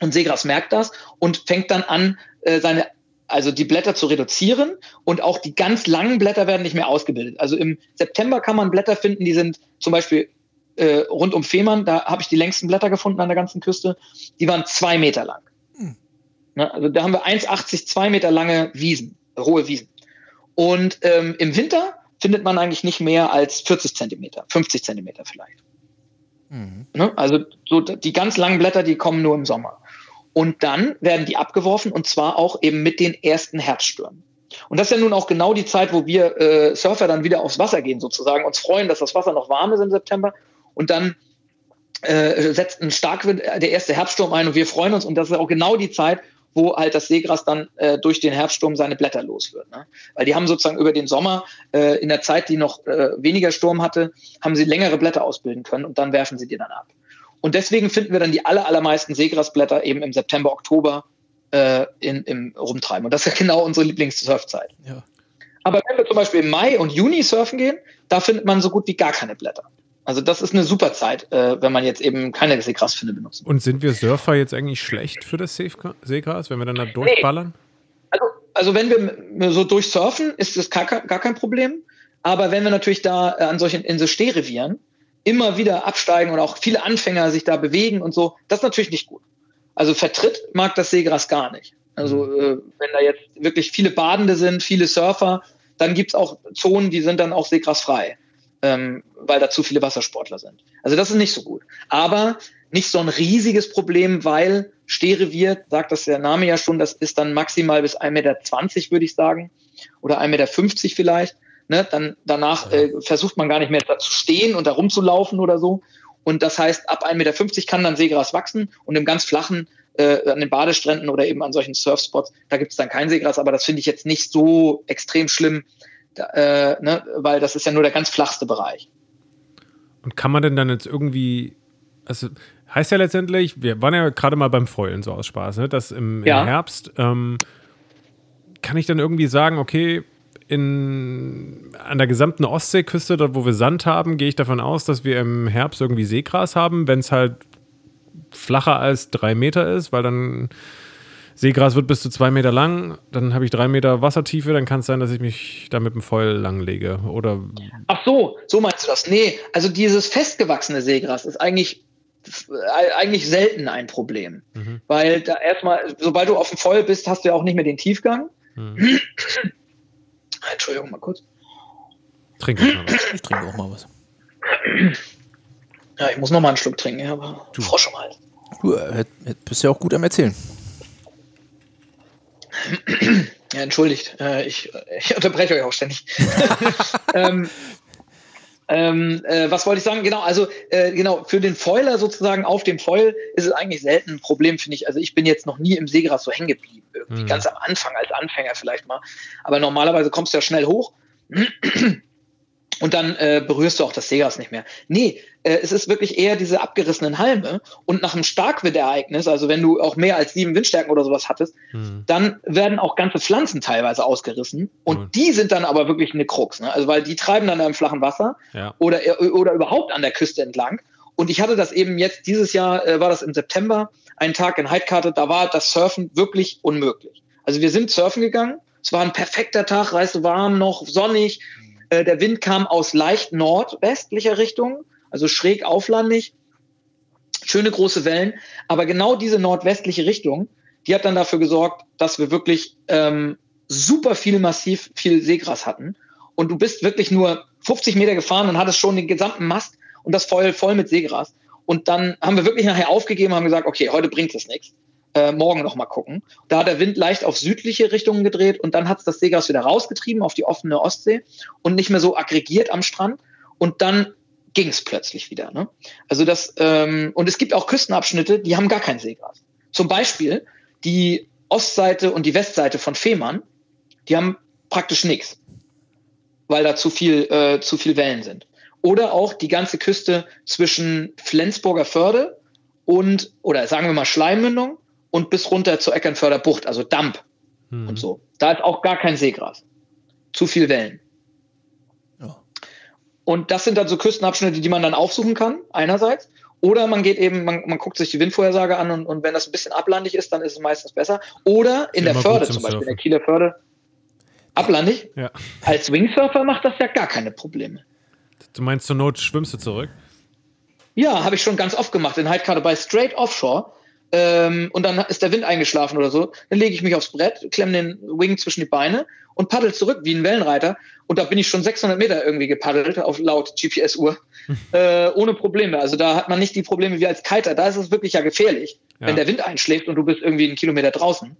und Seegras merkt das und fängt dann an, äh, seine also die Blätter zu reduzieren und auch die ganz langen Blätter werden nicht mehr ausgebildet. Also im September kann man Blätter finden, die sind zum Beispiel äh, rund um Fehmarn, da habe ich die längsten Blätter gefunden an der ganzen Küste, die waren zwei Meter lang. Hm. Ne, also da haben wir 1,80, zwei Meter lange Wiesen, hohe Wiesen. Und ähm, im Winter findet man eigentlich nicht mehr als 40 Zentimeter, 50 Zentimeter vielleicht. Mhm. Ne? Also so die ganz langen Blätter, die kommen nur im Sommer. Und dann werden die abgeworfen und zwar auch eben mit den ersten Herbststürmen. Und das ist ja nun auch genau die Zeit, wo wir äh, Surfer dann wieder aufs Wasser gehen, sozusagen, uns freuen, dass das Wasser noch warm ist im September. Und dann äh, setzt ein Starkwind, äh, der erste Herbststurm ein und wir freuen uns. Und das ist auch genau die Zeit, wo halt das Seegras dann äh, durch den Herbststurm seine Blätter los wird. Ne? Weil die haben sozusagen über den Sommer, äh, in der Zeit, die noch äh, weniger Sturm hatte, haben sie längere Blätter ausbilden können und dann werfen sie die dann ab. Und deswegen finden wir dann die aller, allermeisten Seegrasblätter eben im September, Oktober äh, in, im Rumtreiben. Und das ist ja genau unsere Lieblingssurfzeit. Ja. Aber wenn wir zum Beispiel im Mai und Juni surfen gehen, da findet man so gut wie gar keine Blätter. Also das ist eine super Zeit, äh, wenn man jetzt eben keine Seegrasfinde benutzt. Und sind wir Surfer jetzt eigentlich schlecht für das Seegras, wenn wir dann da durchballern? Nee. Also, also wenn wir so durchsurfen, ist das gar, gar kein Problem. Aber wenn wir natürlich da äh, an solchen in so Stehrevieren immer wieder absteigen und auch viele Anfänger sich da bewegen und so, das ist natürlich nicht gut. Also vertritt mag das Seegras gar nicht. Also mhm. äh, wenn da jetzt wirklich viele Badende sind, viele Surfer, dann gibt es auch Zonen, die sind dann auch seegrasfrei ähm, weil da zu viele Wassersportler sind. Also das ist nicht so gut. Aber nicht so ein riesiges Problem, weil Stehrevier, sagt das der Name ja schon, das ist dann maximal bis 1,20 Meter, würde ich sagen, oder 1,50 Meter vielleicht. Ne? Dann, danach äh, versucht man gar nicht mehr da zu stehen und da rumzulaufen oder so. Und das heißt, ab 1,50 Meter kann dann Seegras wachsen und im ganz flachen, äh, an den Badestränden oder eben an solchen Surfspots, da gibt es dann kein Seegras, aber das finde ich jetzt nicht so extrem schlimm, äh, ne, weil das ist ja nur der ganz flachste Bereich. Und kann man denn dann jetzt irgendwie, also heißt ja letztendlich, wir waren ja gerade mal beim Feulen so aus Spaß, ne, dass im, im ja. Herbst ähm, kann ich dann irgendwie sagen, okay, in, an der gesamten Ostseeküste, dort wo wir Sand haben, gehe ich davon aus, dass wir im Herbst irgendwie Seegras haben, wenn es halt flacher als drei Meter ist, weil dann Seegras wird bis zu zwei Meter lang, dann habe ich drei Meter Wassertiefe, dann kann es sein, dass ich mich da mit dem Fäul langlege. Oder Ach so, so meinst du das? Nee, also dieses festgewachsene Seegras ist eigentlich, eigentlich selten ein Problem. Mhm. Weil da erstmal, sobald du auf dem Fäul bist, hast du ja auch nicht mehr den Tiefgang. Mhm. Entschuldigung, mal kurz. Trink mal was. Ich trinke auch mal was. Ja, ich muss noch mal einen Schluck trinken, aber du. Frosch im Hals. Du äh, bist ja auch gut am Erzählen. Ja, entschuldigt, äh, ich, ich, unterbreche euch auch ständig. ähm, ähm, äh, was wollte ich sagen? Genau, also äh, genau, für den Foiler sozusagen auf dem Foil ist es eigentlich selten ein Problem, finde ich. Also ich bin jetzt noch nie im Seegras so hängen geblieben. Irgendwie mhm. ganz am Anfang als Anfänger vielleicht mal. Aber normalerweise kommst du ja schnell hoch und dann äh, berührst du auch das Seegras nicht mehr. Nee, äh, es ist wirklich eher diese abgerissenen Halme und nach einem Starkwindereignis, also wenn du auch mehr als sieben Windstärken oder sowas hattest, mhm. dann werden auch ganze Pflanzen teilweise ausgerissen und mhm. die sind dann aber wirklich eine Krux, ne? also weil die treiben dann im flachen Wasser ja. oder, äh, oder überhaupt an der Küste entlang und ich hatte das eben jetzt, dieses Jahr äh, war das im September, ein Tag in Heidkarte, da war das Surfen wirklich unmöglich. Also wir sind surfen gegangen, es war ein perfekter Tag, reißt warm noch, sonnig, äh, der Wind kam aus leicht nordwestlicher Richtung, also schräg auflandig. Schöne große Wellen. Aber genau diese nordwestliche Richtung, die hat dann dafür gesorgt, dass wir wirklich ähm, super viel massiv viel Seegras hatten und du bist wirklich nur 50 Meter gefahren und hattest schon den gesamten Mast und das voll, voll mit Seegras. Und dann haben wir wirklich nachher aufgegeben, haben gesagt, okay, heute bringt es nichts. Äh, morgen noch mal gucken. Da hat der Wind leicht auf südliche Richtungen gedreht und dann hat es das Seegras wieder rausgetrieben auf die offene Ostsee und nicht mehr so aggregiert am Strand. Und dann ging es plötzlich wieder. Ne? Also das, ähm, und es gibt auch Küstenabschnitte, die haben gar kein Seegras. Zum Beispiel die Ostseite und die Westseite von Fehmarn, die haben praktisch nichts, weil da zu viel, äh, zu viel Wellen sind. Oder auch die ganze Küste zwischen Flensburger Förde und, oder sagen wir mal Schleimmündung und bis runter zur Eckernförder Bucht, also Damp mhm. und so. Da ist auch gar kein Seegras. Zu viel Wellen. Ja. Und das sind dann so Küstenabschnitte, die man dann aufsuchen kann, einerseits. Oder man geht eben, man, man guckt sich die Windvorhersage an und, und wenn das ein bisschen ablandig ist, dann ist es meistens besser. Oder in der Förde zum Beispiel, in der Kieler Förde, ablandig. Ja. Als Wingsurfer macht das ja gar keine Probleme. Du meinst zur Not schwimmst du zurück? Ja, habe ich schon ganz oft gemacht in Heidkarte bei Straight Offshore. Ähm, und dann ist der Wind eingeschlafen oder so. Dann lege ich mich aufs Brett, klemme den Wing zwischen die Beine und paddel zurück wie ein Wellenreiter. Und da bin ich schon 600 Meter irgendwie gepaddelt, auf laut GPS-Uhr, äh, ohne Probleme. Also da hat man nicht die Probleme wie als Kiter. Da ist es wirklich ja gefährlich, ja. wenn der Wind einschlägt und du bist irgendwie einen Kilometer draußen.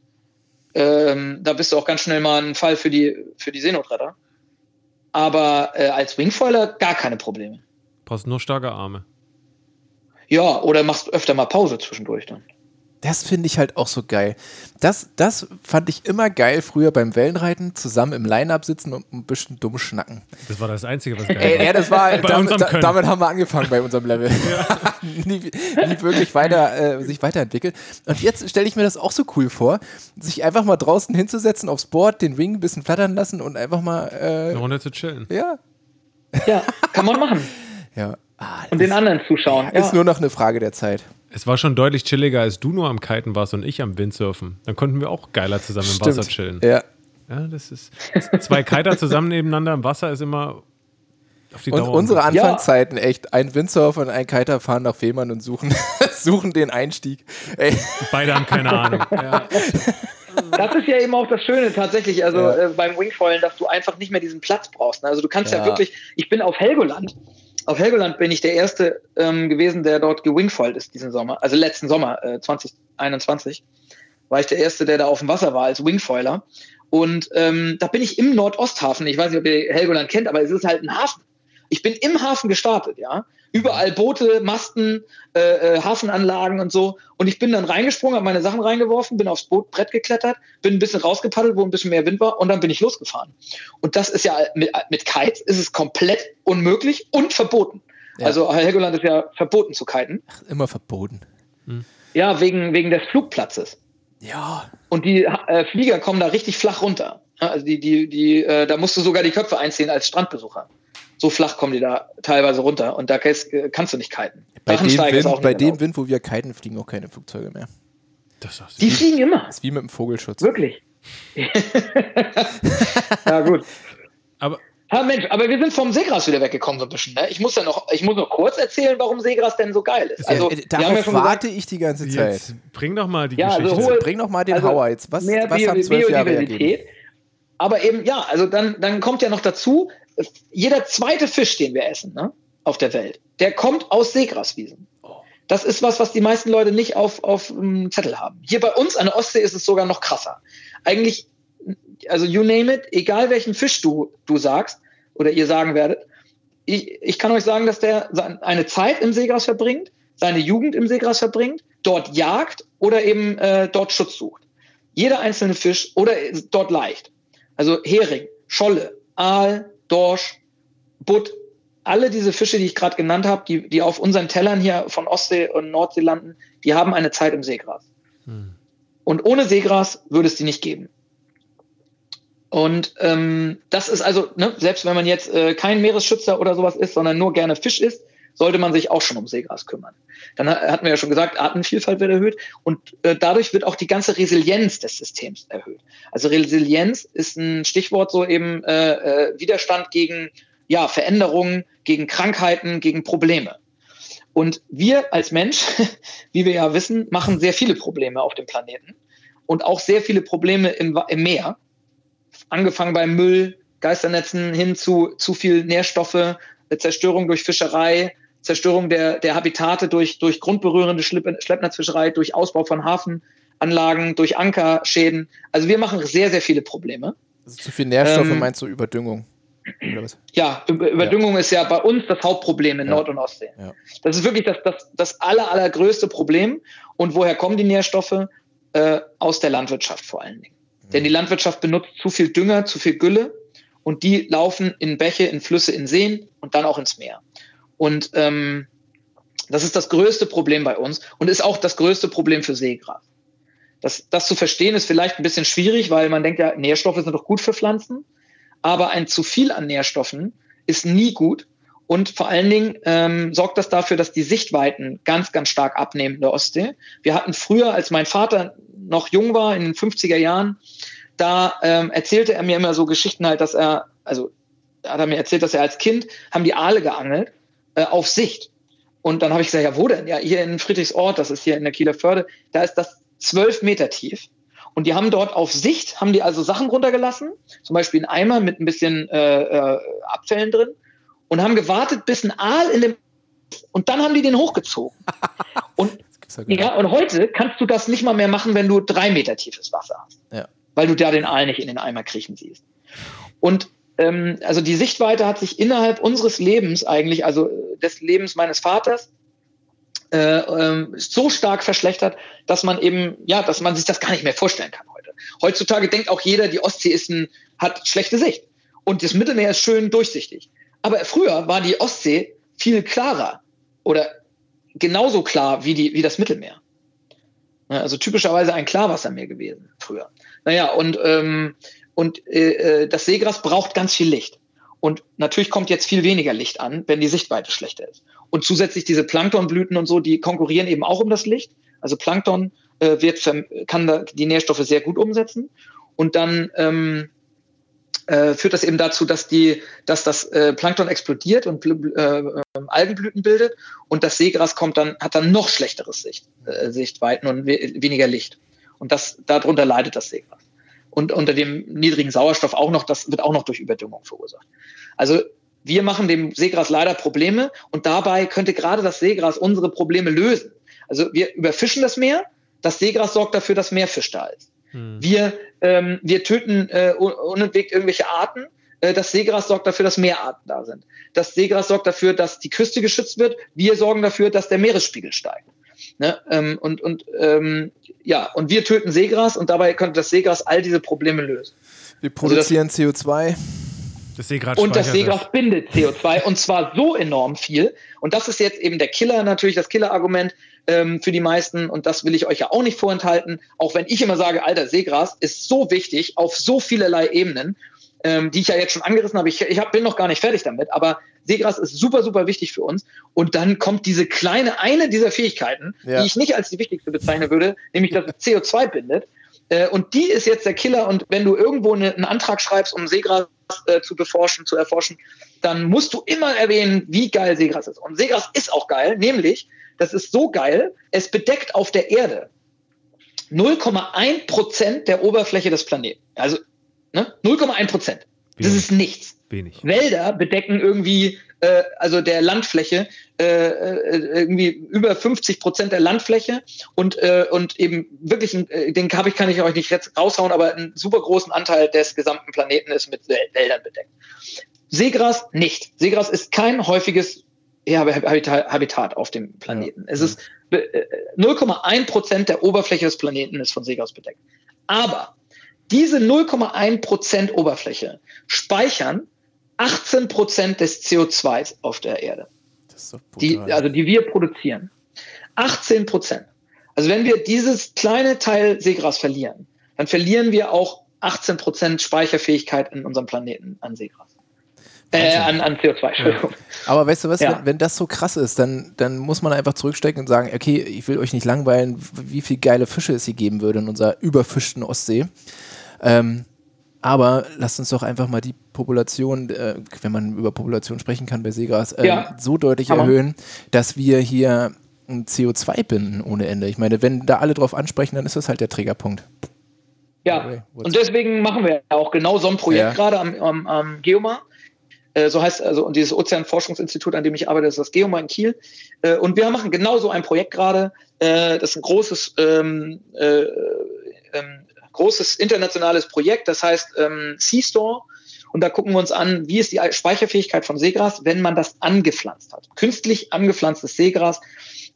Ähm, da bist du auch ganz schnell mal ein Fall für die, für die Seenotretter. Aber äh, als Wingfoiler gar keine Probleme. Brauchst nur starke Arme. Ja, oder machst öfter mal Pause zwischendurch dann. Das finde ich halt auch so geil. Das, das fand ich immer geil früher beim Wellenreiten, zusammen im Line-Up sitzen und ein bisschen dumm schnacken. Das war das Einzige, was geil war. Ja, das war, damit, da, damit, haben wir angefangen bei unserem Level. Ja. nie, nie, wirklich weiter, äh, sich weiterentwickelt. Und jetzt stelle ich mir das auch so cool vor, sich einfach mal draußen hinzusetzen, aufs Board, den Wing ein bisschen flattern lassen und einfach mal. Äh, Eine Runde zu chillen. Ja. Ja, kann man machen. ja. Ah, und den anderen zuschauen. Ist ja. nur noch eine Frage der Zeit. Es war schon deutlich chilliger, als du nur am Kiten warst und ich am Windsurfen. Dann konnten wir auch geiler zusammen im Stimmt. Wasser chillen. Ja. Ja, das ist. Zwei Kiter zusammen nebeneinander im Wasser ist immer auf die Dauer. Und unsere Anfangszeiten, echt. Ein Windsurfer und ein Kiter fahren nach Fehmarn und suchen, suchen den Einstieg. Ey. Beide haben keine Ahnung. Ja. Das ist ja eben auch das Schöne tatsächlich, also ja. äh, beim Wingfoilen, dass du einfach nicht mehr diesen Platz brauchst. Ne? Also du kannst ja. ja wirklich, ich bin auf Helgoland auf Helgoland bin ich der Erste ähm, gewesen, der dort gewingfoilt ist diesen Sommer. Also letzten Sommer, äh, 2021, war ich der Erste, der da auf dem Wasser war als Wingfoiler. Und ähm, da bin ich im Nordosthafen. Ich weiß nicht, ob ihr Helgoland kennt, aber es ist halt ein Hafen. Ich bin im Hafen gestartet, ja. Überall Boote, Masten, äh, äh, Hafenanlagen und so. Und ich bin dann reingesprungen, habe meine Sachen reingeworfen, bin aufs Bootbrett geklettert, bin ein bisschen rausgepaddelt, wo ein bisschen mehr Wind war und dann bin ich losgefahren. Und das ist ja mit, mit Kites ist es komplett unmöglich und verboten. Ja. Also Helgoland ist ja verboten zu kiten. Ach, immer verboten. Hm. Ja, wegen, wegen des Flugplatzes. Ja. Und die äh, Flieger kommen da richtig flach runter. Also die, die, die, äh, da musst du sogar die Köpfe einziehen als Strandbesucher so flach kommen die da teilweise runter und da kannst, du nicht kiten. Bei dem, Wind, bei dem Wind, wo wir kiten, fliegen auch keine Flugzeuge mehr. die fliegen immer. Das ist wie mit dem Vogelschutz. Wirklich. ja, gut. Aber, Ha, Mensch, aber wir sind vom Seegras wieder weggekommen so ein bisschen. Ne? Ich muss ja noch, ich muss noch kurz erzählen, warum Seegras denn so geil ist. Also, ja, darauf ja warte ich die ganze Zeit. Jetzt bring doch mal die ja, also Geschichte. Also hohe, bring doch mal den also Hauer jetzt. Was, mehr was haben zwölf Jahre ergeben? Aber eben, ja, also dann, dann kommt ja noch dazu, jeder zweite Fisch, den wir essen ne, auf der Welt, der kommt aus Seegraswiesen. Das ist was, was die meisten Leute nicht auf, auf um, Zettel haben. Hier bei uns an der Ostsee ist es sogar noch krasser. Eigentlich, also you name it, egal welchen Fisch du, du sagst oder ihr sagen werdet, ich, ich kann euch sagen, dass der eine Zeit im Seegras verbringt, seine Jugend im Seegras verbringt, dort jagt oder eben äh, dort Schutz sucht. Jeder einzelne Fisch oder dort leicht. Also Hering, Scholle, Aal, Dorsch, Butt, alle diese Fische, die ich gerade genannt habe, die, die auf unseren Tellern hier von Ostsee und Nordsee landen, die haben eine Zeit im Seegras. Hm. Und ohne Seegras würde es die nicht geben. Und ähm, das ist also, ne, selbst wenn man jetzt äh, kein Meeresschützer oder sowas ist, sondern nur gerne Fisch isst, sollte man sich auch schon um Seegras kümmern. Dann hatten wir ja schon gesagt, Artenvielfalt wird erhöht und äh, dadurch wird auch die ganze Resilienz des Systems erhöht. Also Resilienz ist ein Stichwort so eben äh, äh, Widerstand gegen ja, Veränderungen, gegen Krankheiten, gegen Probleme. Und wir als Mensch, wie wir ja wissen, machen sehr viele Probleme auf dem Planeten und auch sehr viele Probleme im, im Meer. angefangen beim Müll, Geisternetzen hin zu zu viel Nährstoffe, Zerstörung durch Fischerei, Zerstörung der, der Habitate durch, durch grundberührende Schleppnetzfischerei, durch Ausbau von Hafenanlagen, durch Ankerschäden. Also wir machen sehr, sehr viele Probleme. Also zu viel Nährstoffe ähm, meinst du Überdüngung? Ja, Überdüngung ja. ist ja bei uns das Hauptproblem in ja. Nord- und Ostsee. Ja. Das ist wirklich das, das, das aller, allergrößte Problem. Und woher kommen die Nährstoffe? Äh, aus der Landwirtschaft vor allen Dingen. Denn die Landwirtschaft benutzt zu viel Dünger, zu viel Gülle und die laufen in Bäche, in Flüsse, in Seen und dann auch ins Meer. Und ähm, das ist das größte Problem bei uns und ist auch das größte Problem für Seegras. Das, das zu verstehen ist vielleicht ein bisschen schwierig, weil man denkt ja, Nährstoffe sind doch gut für Pflanzen, aber ein zu viel an Nährstoffen ist nie gut. Und vor allen Dingen ähm, sorgt das dafür, dass die Sichtweiten ganz, ganz stark abnehmen in der Ostsee. Wir hatten früher, als mein Vater noch jung war, in den 50er Jahren, da ähm, erzählte er mir immer so Geschichten halt, dass er, also hat er mir erzählt, dass er als Kind haben die Aale geangelt äh, auf Sicht. Und dann habe ich gesagt, ja, wo denn? Ja, hier in Friedrichsort, das ist hier in der Kieler Förde, da ist das zwölf Meter tief. Und die haben dort auf Sicht, haben die also Sachen runtergelassen, zum Beispiel einen Eimer mit ein bisschen äh, äh, Abfällen drin und haben gewartet, bis ein Aal in dem und dann haben die den hochgezogen. Und, ja, und heute kannst du das nicht mal mehr machen, wenn du drei Meter tiefes Wasser hast. Ja. Weil du da den Aal nicht in den Eimer kriechen siehst. Und ähm, also die Sichtweite hat sich innerhalb unseres Lebens eigentlich, also des Lebens meines Vaters, äh, äh, so stark verschlechtert, dass man eben, ja, dass man sich das gar nicht mehr vorstellen kann heute. Heutzutage denkt auch jeder, die Ostsee ist ein, hat schlechte Sicht. Und das Mittelmeer ist schön durchsichtig. Aber früher war die Ostsee viel klarer oder genauso klar wie, die, wie das Mittelmeer. Also typischerweise ein Klarwassermeer gewesen früher. Naja, und ähm, und äh, äh, das Seegras braucht ganz viel Licht. Und natürlich kommt jetzt viel weniger Licht an, wenn die Sichtweite schlechter ist. Und zusätzlich diese Planktonblüten und so, die konkurrieren eben auch um das Licht. Also Plankton äh, wird, kann da die Nährstoffe sehr gut umsetzen. Und dann ähm, äh, führt das eben dazu, dass, die, dass das äh, Plankton explodiert und äh, Algenblüten bildet. Und das Seegras kommt dann, hat dann noch schlechteres Sicht, äh, Sichtweiten und we weniger Licht. Und das, darunter leidet das Seegras und unter dem niedrigen Sauerstoff auch noch, das wird auch noch durch Überdüngung verursacht. Also wir machen dem Seegras leider Probleme und dabei könnte gerade das Seegras unsere Probleme lösen. Also wir überfischen das Meer, das Seegras sorgt dafür, dass mehr Fisch da ist. Hm. Wir, ähm, wir töten äh, unentwegt irgendwelche Arten, äh, das Seegras sorgt dafür, dass mehr Arten da sind. Das Seegras sorgt dafür, dass die Küste geschützt wird. Wir sorgen dafür, dass der Meeresspiegel steigt. Ne? Ähm, und und ähm, ja, und wir töten Seegras und dabei könnte das Seegras all diese Probleme lösen. Wir produzieren also das, CO2. Das Seegras und das Seegras das. bindet CO2 und zwar so enorm viel. Und das ist jetzt eben der Killer, natürlich das Killer-Argument ähm, für die meisten. Und das will ich euch ja auch nicht vorenthalten. Auch wenn ich immer sage, alter, Seegras ist so wichtig auf so vielerlei Ebenen, ähm, die ich ja jetzt schon angerissen habe. Ich, ich hab, bin noch gar nicht fertig damit, aber Seegras ist super, super wichtig für uns. Und dann kommt diese kleine, eine dieser Fähigkeiten, ja. die ich nicht als die wichtigste bezeichnen würde, nämlich dass es CO2 bindet. Äh, und die ist jetzt der Killer. Und wenn du irgendwo eine, einen Antrag schreibst, um Seegras äh, zu beforschen, zu erforschen, dann musst du immer erwähnen, wie geil Seegras ist. Und Seegras ist auch geil, nämlich, das ist so geil, es bedeckt auf der Erde 0,1 Prozent der Oberfläche des Planeten. Also ne? 0,1 Prozent. Das ist nichts. Wenig. Wälder bedecken irgendwie, äh, also der Landfläche, äh, äh irgendwie über 50 Prozent der Landfläche und, äh, und eben wirklich, äh, den habe ich, kann ich euch nicht jetzt raushauen, aber einen super großen Anteil des gesamten Planeten ist mit Wäldern bedeckt. Seegras nicht. Seegras ist kein häufiges Habitat auf dem Planeten. Es ist 0,1 äh, Prozent der Oberfläche des Planeten ist von Seegras bedeckt. Aber diese 0,1 Prozent Oberfläche speichern 18 Prozent des CO2s auf der Erde. Die, also die wir produzieren. 18 Prozent. Also wenn wir dieses kleine Teil Seegras verlieren, dann verlieren wir auch 18 Prozent Speicherfähigkeit in unserem Planeten an Seegras. Äh, an, an CO2, Entschuldigung. Ja. Aber weißt du was, ja. wenn, wenn, das so krass ist, dann, dann muss man einfach zurückstecken und sagen, okay, ich will euch nicht langweilen, wie viele geile Fische es hier geben würde in unserer überfischten Ostsee. Ähm, aber lasst uns doch einfach mal die Population, äh, wenn man über Population sprechen kann bei Seegras, äh, ja. so deutlich aber. erhöhen, dass wir hier ein CO2 binden ohne Ende. Ich meine, wenn da alle drauf ansprechen, dann ist das halt der Trägerpunkt. Ja, und deswegen machen wir auch genau so ein Projekt ja. gerade am, am, am Geomar. Äh, so heißt also, und dieses Ozeanforschungsinstitut, an dem ich arbeite, ist das Geomar in Kiel. Äh, und wir machen genau so ein Projekt gerade. Äh, das ist ein großes, ähm, äh, ähm, großes internationales Projekt, das heißt ähm, Sea-Store. Und da gucken wir uns an, wie ist die Speicherfähigkeit von Seegras, wenn man das angepflanzt hat. Künstlich angepflanztes Seegras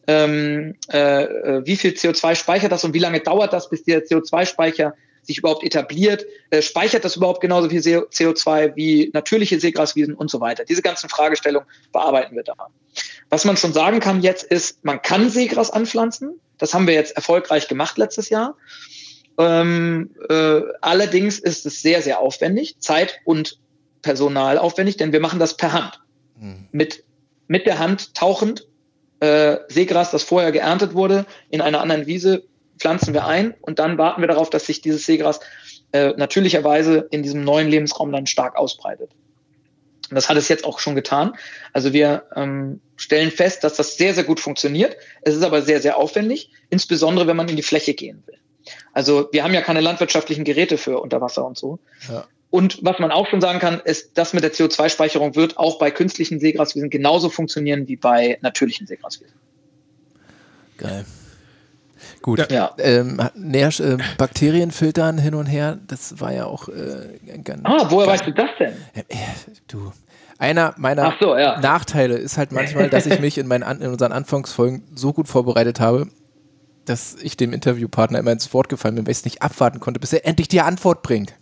ähm, äh, äh wie viel CO2 speichert das und wie lange dauert das, bis der CO2-Speicher sich überhaupt etabliert, äh, speichert das überhaupt genauso viel CO2 wie natürliche Seegraswiesen und so weiter. Diese ganzen Fragestellungen bearbeiten wir da. Was man schon sagen kann jetzt ist, man kann Seegras anpflanzen. Das haben wir jetzt erfolgreich gemacht letztes Jahr. Ähm, äh, allerdings ist es sehr, sehr aufwendig, Zeit und Personal aufwendig, denn wir machen das per Hand. Mhm. Mit, mit der Hand tauchend äh, Seegras, das vorher geerntet wurde, in einer anderen Wiese pflanzen wir ein und dann warten wir darauf, dass sich dieses Seegras äh, natürlicherweise in diesem neuen Lebensraum dann stark ausbreitet. Und das hat es jetzt auch schon getan. Also wir ähm, stellen fest, dass das sehr, sehr gut funktioniert. Es ist aber sehr, sehr aufwendig, insbesondere wenn man in die Fläche gehen will. Also wir haben ja keine landwirtschaftlichen Geräte für Unterwasser und so. Ja. Und was man auch schon sagen kann, ist, das mit der CO2-Speicherung wird auch bei künstlichen Seegraswiesen genauso funktionieren wie bei natürlichen Seegraswiesen. Geil. Gut. Ja. Ähm, Nähr, äh, Bakterienfiltern hin und her, das war ja auch äh, ganz. Ah, woher weißt du das denn? Äh, du. Einer meiner so, ja. Nachteile ist halt manchmal, dass ich mich in, meinen, in unseren Anfangsfolgen so gut vorbereitet habe, dass ich dem Interviewpartner immer ins Wort gefallen bin, weil ich es nicht abwarten konnte, bis er endlich die Antwort bringt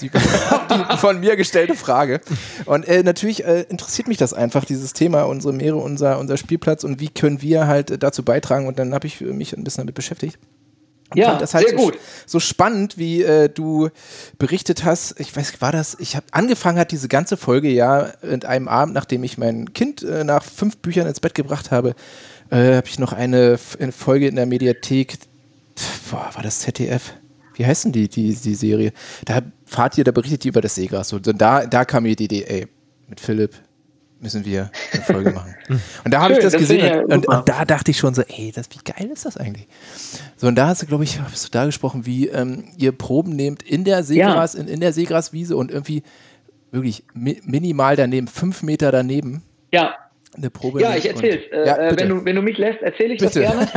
die, die von mir gestellte Frage. Und äh, natürlich äh, interessiert mich das einfach, dieses Thema, unsere Meere, unser, unser Spielplatz und wie können wir halt äh, dazu beitragen. Und dann habe ich mich ein bisschen damit beschäftigt. Und ja, das halt sehr so, gut. So spannend, wie äh, du berichtet hast. Ich weiß, war das? Ich habe angefangen hat diese ganze Folge ja in einem Abend, nachdem ich mein Kind äh, nach fünf Büchern ins Bett gebracht habe, äh, habe ich noch eine, Folge in der Mediathek. Boah, war das ZDF? Wie heißt denn die, die, die Serie? Da fahrt ihr, da berichtet die über das Seegras. Und da, da kam mir die Idee, ey, mit Philipp müssen wir eine Folge machen. und da habe ich das, das gesehen ja und, und, da dachte ich schon so, ey, das, wie geil ist das eigentlich? So, und da hast du, glaube ich, hast du da gesprochen, wie ähm, ihr Proben nehmt in der Seegras, ja. in, in der Seegraswiese und irgendwie wirklich mi minimal daneben, fünf Meter daneben. Ja eine Probe. Ja, ich erzähle es. Äh, ja, äh, wenn, du, wenn du mich lässt, erzähle ich bitte. das gerne.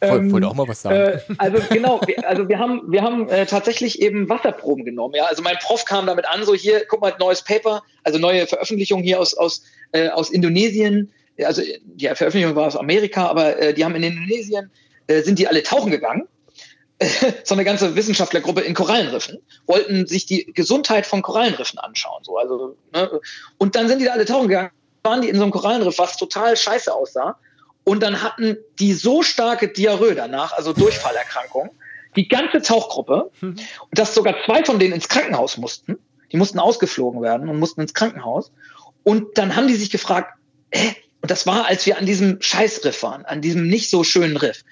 ich wollte auch mal was sagen. Äh, also genau, wir, also wir haben, wir haben äh, tatsächlich eben Wasserproben genommen. Ja? Also mein Prof kam damit an, so hier, guck mal, neues Paper, also neue Veröffentlichung hier aus, aus, äh, aus Indonesien. Also die Veröffentlichung war aus Amerika, aber äh, die haben in Indonesien, sind die alle tauchen gegangen so eine ganze Wissenschaftlergruppe in Korallenriffen, wollten sich die Gesundheit von Korallenriffen anschauen. So, also, ne? Und dann sind die da alle tauchen gegangen, waren die in so einem Korallenriff, was total scheiße aussah. Und dann hatten die so starke Diarrhoe danach, also Durchfallerkrankung, die ganze Tauchgruppe, mhm. dass sogar zwei von denen ins Krankenhaus mussten. Die mussten ausgeflogen werden und mussten ins Krankenhaus. Und dann haben die sich gefragt, hä, und das war, als wir an diesem Scheißriff waren, an diesem nicht so schönen Riff.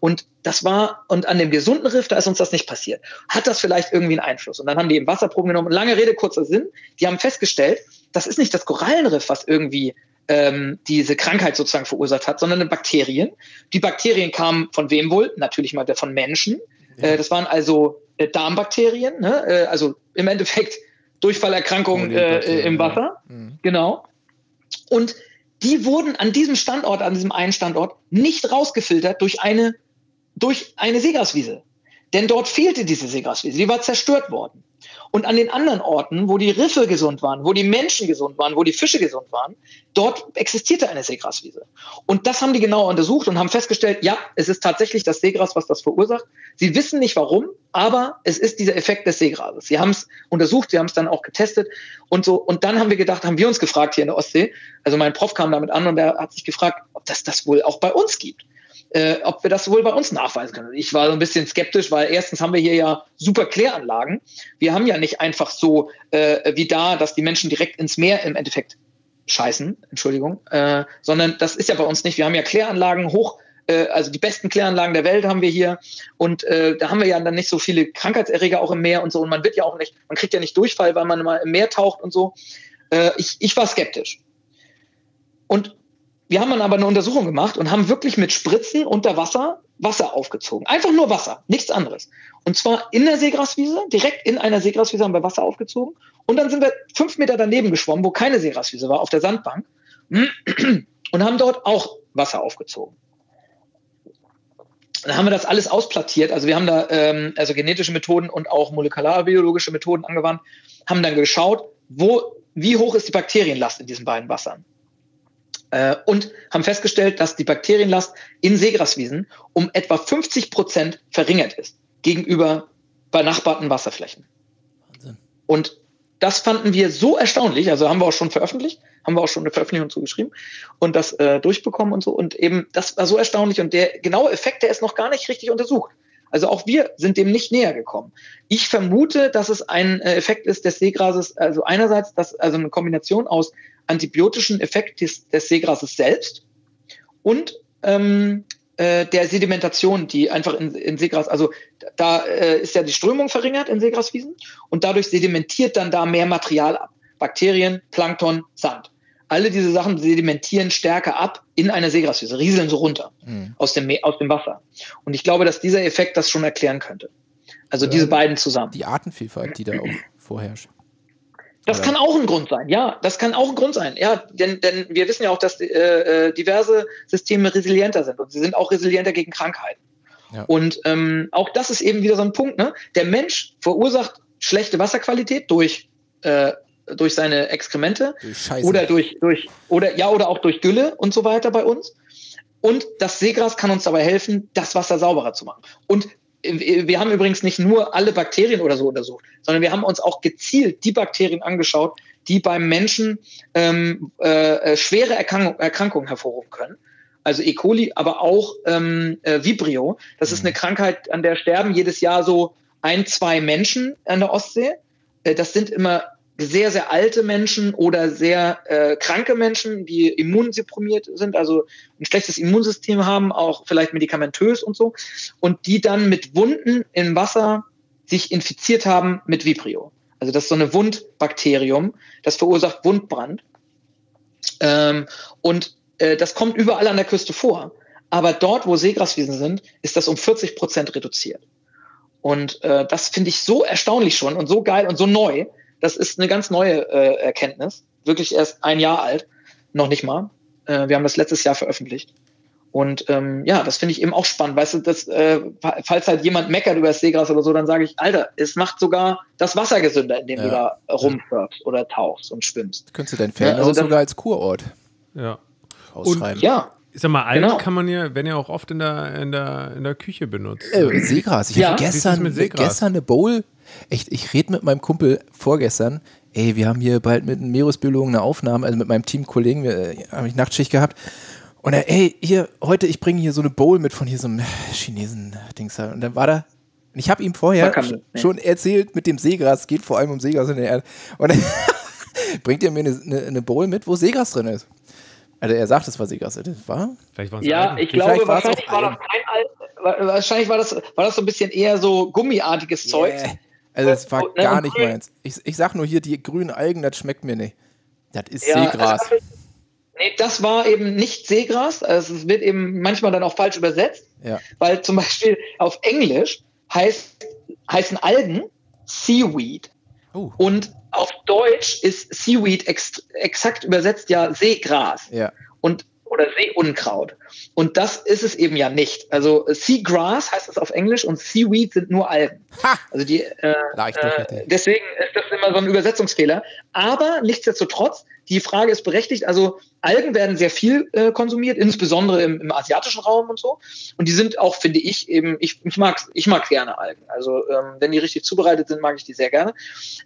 Und das war, und an dem gesunden Riff, da ist uns das nicht passiert. Hat das vielleicht irgendwie einen Einfluss? Und dann haben die eben Wasserproben genommen. Lange Rede, kurzer Sinn. Die haben festgestellt, das ist nicht das Korallenriff, was irgendwie ähm, diese Krankheit sozusagen verursacht hat, sondern Bakterien. Die Bakterien kamen von wem wohl? Natürlich mal von Menschen. Ja. Äh, das waren also äh, Darmbakterien, ne? äh, also im Endeffekt Durchfallerkrankungen äh, im Wasser. Mhm. Genau. Und die wurden an diesem Standort, an diesem einen Standort, nicht rausgefiltert durch eine, durch eine Seegraswiese. Denn dort fehlte diese Seegraswiese, die war zerstört worden. Und an den anderen Orten, wo die Riffe gesund waren, wo die Menschen gesund waren, wo die Fische gesund waren, dort existierte eine Seegraswiese. Und das haben die genau untersucht und haben festgestellt, ja, es ist tatsächlich das Seegras, was das verursacht. Sie wissen nicht warum, aber es ist dieser Effekt des Seegrases. Sie haben es untersucht, sie haben es dann auch getestet und so. Und dann haben wir gedacht, haben wir uns gefragt hier in der Ostsee. Also mein Prof kam damit an und er hat sich gefragt, ob das das wohl auch bei uns gibt äh, ob wir das wohl bei uns nachweisen können. Ich war so ein bisschen skeptisch, weil erstens haben wir hier ja super Kläranlagen. Wir haben ja nicht einfach so äh, wie da, dass die Menschen direkt ins Meer im Endeffekt scheißen, Entschuldigung, äh, sondern das ist ja bei uns nicht. Wir haben ja Kläranlagen hoch, äh, also die besten Kläranlagen der Welt haben wir hier und äh, da haben wir ja dann nicht so viele Krankheitserreger auch im Meer und so und man wird ja auch nicht, man kriegt ja nicht Durchfall, weil man mal im Meer taucht und so. Äh, ich, ich war skeptisch. Und wir haben dann aber eine Untersuchung gemacht und haben wirklich mit Spritzen unter Wasser Wasser aufgezogen. Einfach nur Wasser, nichts anderes. Und zwar in der Seegraswiese, direkt in einer Seegraswiese haben wir Wasser aufgezogen. Und dann sind wir fünf Meter daneben geschwommen, wo keine Seegraswiese war, auf der Sandbank. Und haben dort auch Wasser aufgezogen. Dann haben wir das alles ausplattiert. Also wir haben da ähm, also genetische Methoden und auch molekularbiologische Methoden angewandt, haben dann geschaut, wo, wie hoch ist die Bakterienlast in diesen beiden Wassern. Äh, und haben festgestellt, dass die Bakterienlast in Seegraswiesen um etwa 50 Prozent verringert ist gegenüber benachbarten Wasserflächen. Wahnsinn. Und das fanden wir so erstaunlich, also haben wir auch schon veröffentlicht, haben wir auch schon eine Veröffentlichung zugeschrieben und das äh, durchbekommen und so. Und eben, das war so erstaunlich und der genaue Effekt, der ist noch gar nicht richtig untersucht. Also auch wir sind dem nicht näher gekommen. Ich vermute, dass es ein äh, Effekt ist des Seegrases, also einerseits, dass also eine Kombination aus antibiotischen Effekt des, des Seegrases selbst und ähm, äh, der Sedimentation, die einfach in, in Seegras, also da äh, ist ja die Strömung verringert in Seegraswiesen und dadurch sedimentiert dann da mehr Material ab. Bakterien, Plankton, Sand. Alle diese Sachen sedimentieren stärker ab in einer Seegraswiese, rieseln so runter mhm. aus, dem, aus dem Wasser. Und ich glaube, dass dieser Effekt das schon erklären könnte. Also ja, diese beiden zusammen. Die Artenvielfalt, die da auch vorherrscht. Das Oder? kann auch ein Grund sein, ja, das kann auch ein Grund sein, ja, denn, denn wir wissen ja auch, dass äh, äh, diverse Systeme resilienter sind und sie sind auch resilienter gegen Krankheiten. Ja. Und ähm, auch das ist eben wieder so ein Punkt, ne? Der Mensch verursacht schlechte Wasserqualität durch äh, durch seine Exkremente durch oder durch durch oder ja oder auch durch Gülle und so weiter bei uns. Und das Seegras kann uns dabei helfen, das Wasser sauberer zu machen. Und wir haben übrigens nicht nur alle Bakterien oder so untersucht, sondern wir haben uns auch gezielt die Bakterien angeschaut, die beim Menschen ähm, äh, äh schwere Erkrankung, Erkrankungen hervorrufen können. Also E. coli, aber auch ähm, äh, Vibrio. Das ist mhm. eine Krankheit, an der sterben jedes Jahr so ein, zwei Menschen an der Ostsee. Äh, das sind immer sehr, sehr alte Menschen oder sehr äh, kranke Menschen, die immunsupprimiert sind, also ein schlechtes Immunsystem haben, auch vielleicht medikamentös und so, und die dann mit Wunden im Wasser sich infiziert haben mit Vibrio. Also das ist so eine Wundbakterium, das verursacht Wundbrand. Ähm, und äh, das kommt überall an der Küste vor. Aber dort, wo Seegraswiesen sind, ist das um 40 Prozent reduziert. Und äh, das finde ich so erstaunlich schon und so geil und so neu, das ist eine ganz neue äh, Erkenntnis, wirklich erst ein Jahr alt, noch nicht mal. Äh, wir haben das letztes Jahr veröffentlicht. Und ähm, ja, das finde ich eben auch spannend. Weißt du, das, äh, falls halt jemand meckert über das Seegras oder so, dann sage ich, Alter, es macht sogar das Wasser gesünder, indem ja. du da rumsurfst oder tauchst und schwimmst. Könntest du dein Ferienhaus ja, also sogar als Kurort ja. ausschreiben. Und, ja. Ich sag mal, Algen genau. kann man ja, wenn ja auch oft in der, in der, in der Küche benutzt. Äh, Seegras. Ich ja. hatte gestern, gestern eine Bowl echt, ich rede mit meinem Kumpel vorgestern, ey, wir haben hier bald mit einem Meeresbiologen eine Aufnahme, also mit meinem Teamkollegen, wir äh, habe ich Nachtschicht gehabt. Und er, ey, hier, heute, ich bringe hier so eine Bowl mit von hier so einem Chinesen-Dings. Und dann war da, und ich habe ihm vorher kann, schon erzählt mit dem Seegras, es geht vor allem um Seegras in der Erde. Und dann bringt er mir eine, eine Bowl mit, wo Seegras drin ist. Also er sagt, es war Seegras. Das war? Vielleicht ja, ich glaube, wahrscheinlich war, das kein Al wahrscheinlich war das, war das so ein bisschen eher so gummiartiges yeah. Zeug. Also es war und, gar nicht meins. Ich, ich sag nur hier, die grünen Algen, das schmeckt mir nicht. Das ist ja, Seegras. Also, nee, das war eben nicht Seegras. Also es wird eben manchmal dann auch falsch übersetzt. Ja. Weil zum Beispiel auf Englisch heißt, heißen Algen Seaweed. Uh. Und auf Deutsch ist Seaweed ex exakt übersetzt ja Seegras. Ja. Und oder Seeunkraut. Und das ist es eben ja nicht. Also Seagrass heißt es auf Englisch und Seaweed sind nur Algen. Ha! Also die, äh, äh, deswegen ist das immer so ein Übersetzungsfehler. Aber nichtsdestotrotz, die Frage ist berechtigt. Also Algen werden sehr viel äh, konsumiert, insbesondere im, im, asiatischen Raum und so. Und die sind auch, finde ich, eben, ich, ich mag ich mag gerne Algen. Also ähm, wenn die richtig zubereitet sind, mag ich die sehr gerne.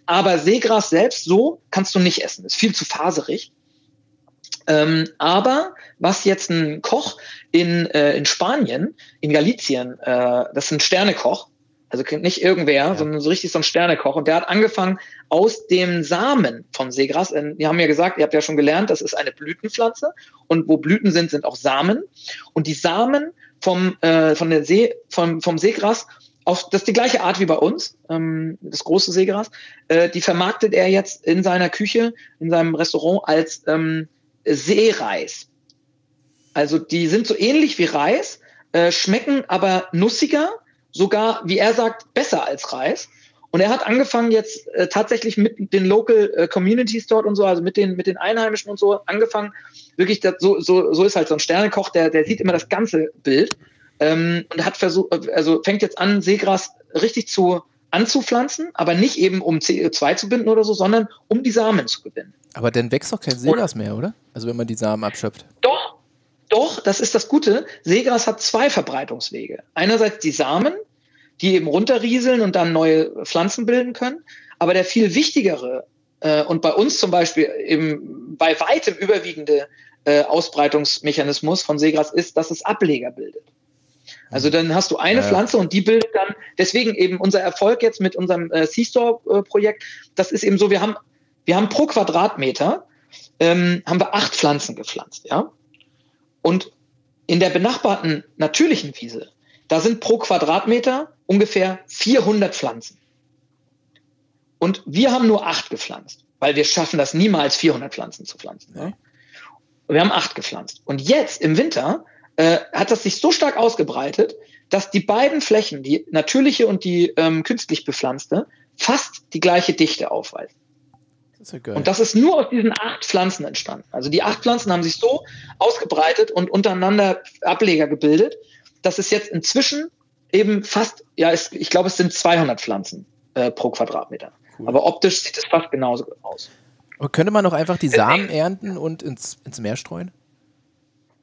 Aber Seegras selbst so kannst du nicht essen. Ist viel zu faserig. Ähm, aber was jetzt ein Koch in, äh, in Spanien, in Galicien, äh, das ist ein Sternekoch, also nicht irgendwer, ja. sondern so richtig so ein Sternekoch. Und der hat angefangen aus dem Samen von Seegras. Wir haben ja gesagt, ihr habt ja schon gelernt, das ist eine Blütenpflanze. Und wo Blüten sind, sind auch Samen. Und die Samen vom, äh, von der See, vom, vom Seegras, auf, das ist die gleiche Art wie bei uns, ähm, das große Seegras, äh, die vermarktet er jetzt in seiner Küche, in seinem Restaurant als ähm, Seereis. Also die sind so ähnlich wie Reis, äh, schmecken aber nussiger, sogar, wie er sagt, besser als Reis. Und er hat angefangen jetzt äh, tatsächlich mit den Local äh, Communities dort und so, also mit den, mit den Einheimischen und so, angefangen, wirklich, das, so, so, so ist halt so ein Sternekoch, der, der sieht immer das ganze Bild ähm, und hat versucht, also fängt jetzt an, Seegras richtig zu anzupflanzen, aber nicht eben um CO2 zu binden oder so, sondern um die Samen zu gewinnen. Aber dann wächst doch kein Seegras mehr, oder? Also wenn man die Samen abschöpft. Doch, doch, das ist das Gute. Seegras hat zwei Verbreitungswege. Einerseits die Samen, die eben runterrieseln und dann neue Pflanzen bilden können. Aber der viel wichtigere äh, und bei uns zum Beispiel eben bei weitem überwiegende äh, Ausbreitungsmechanismus von Seegras ist, dass es Ableger bildet. Also dann hast du eine ja, Pflanze und die bildet dann, deswegen eben unser Erfolg jetzt mit unserem äh, C-Store-Projekt, das ist eben so, wir haben, wir haben pro Quadratmeter, ähm, haben wir acht Pflanzen gepflanzt, ja. Und in der benachbarten natürlichen Wiese, da sind pro Quadratmeter ungefähr 400 Pflanzen. Und wir haben nur acht gepflanzt, weil wir schaffen das niemals, 400 Pflanzen zu pflanzen. Ja. Wir haben acht gepflanzt. Und jetzt im Winter äh, hat das sich so stark ausgebreitet, dass die beiden Flächen, die natürliche und die ähm, künstlich bepflanzte, fast die gleiche Dichte aufweisen. Das ja und das ist nur aus diesen acht Pflanzen entstanden. Also die acht Pflanzen haben sich so ausgebreitet und untereinander Ableger gebildet, dass es jetzt inzwischen eben fast, ja, es, ich glaube, es sind 200 Pflanzen äh, pro Quadratmeter. Cool. Aber optisch sieht es fast genauso aus. Aber könnte man doch einfach die Samen ernten und ins, ins Meer streuen?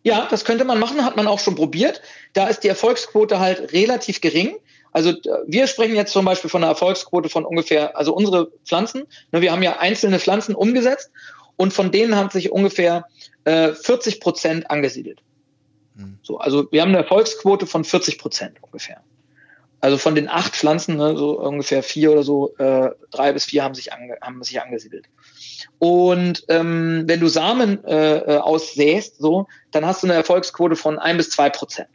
Ja, das könnte man machen, hat man auch schon probiert. Da ist die Erfolgsquote halt relativ gering. Also wir sprechen jetzt zum Beispiel von einer Erfolgsquote von ungefähr, also unsere Pflanzen, ne, wir haben ja einzelne Pflanzen umgesetzt und von denen haben sich ungefähr äh, 40 Prozent angesiedelt. Mhm. So, also wir haben eine Erfolgsquote von 40 Prozent ungefähr. Also von den acht Pflanzen, ne, so ungefähr vier oder so, äh, drei bis vier haben sich, ange, haben sich angesiedelt. Und ähm, wenn du Samen äh, äh, aussäst, so, dann hast du eine Erfolgsquote von ein bis zwei Prozent.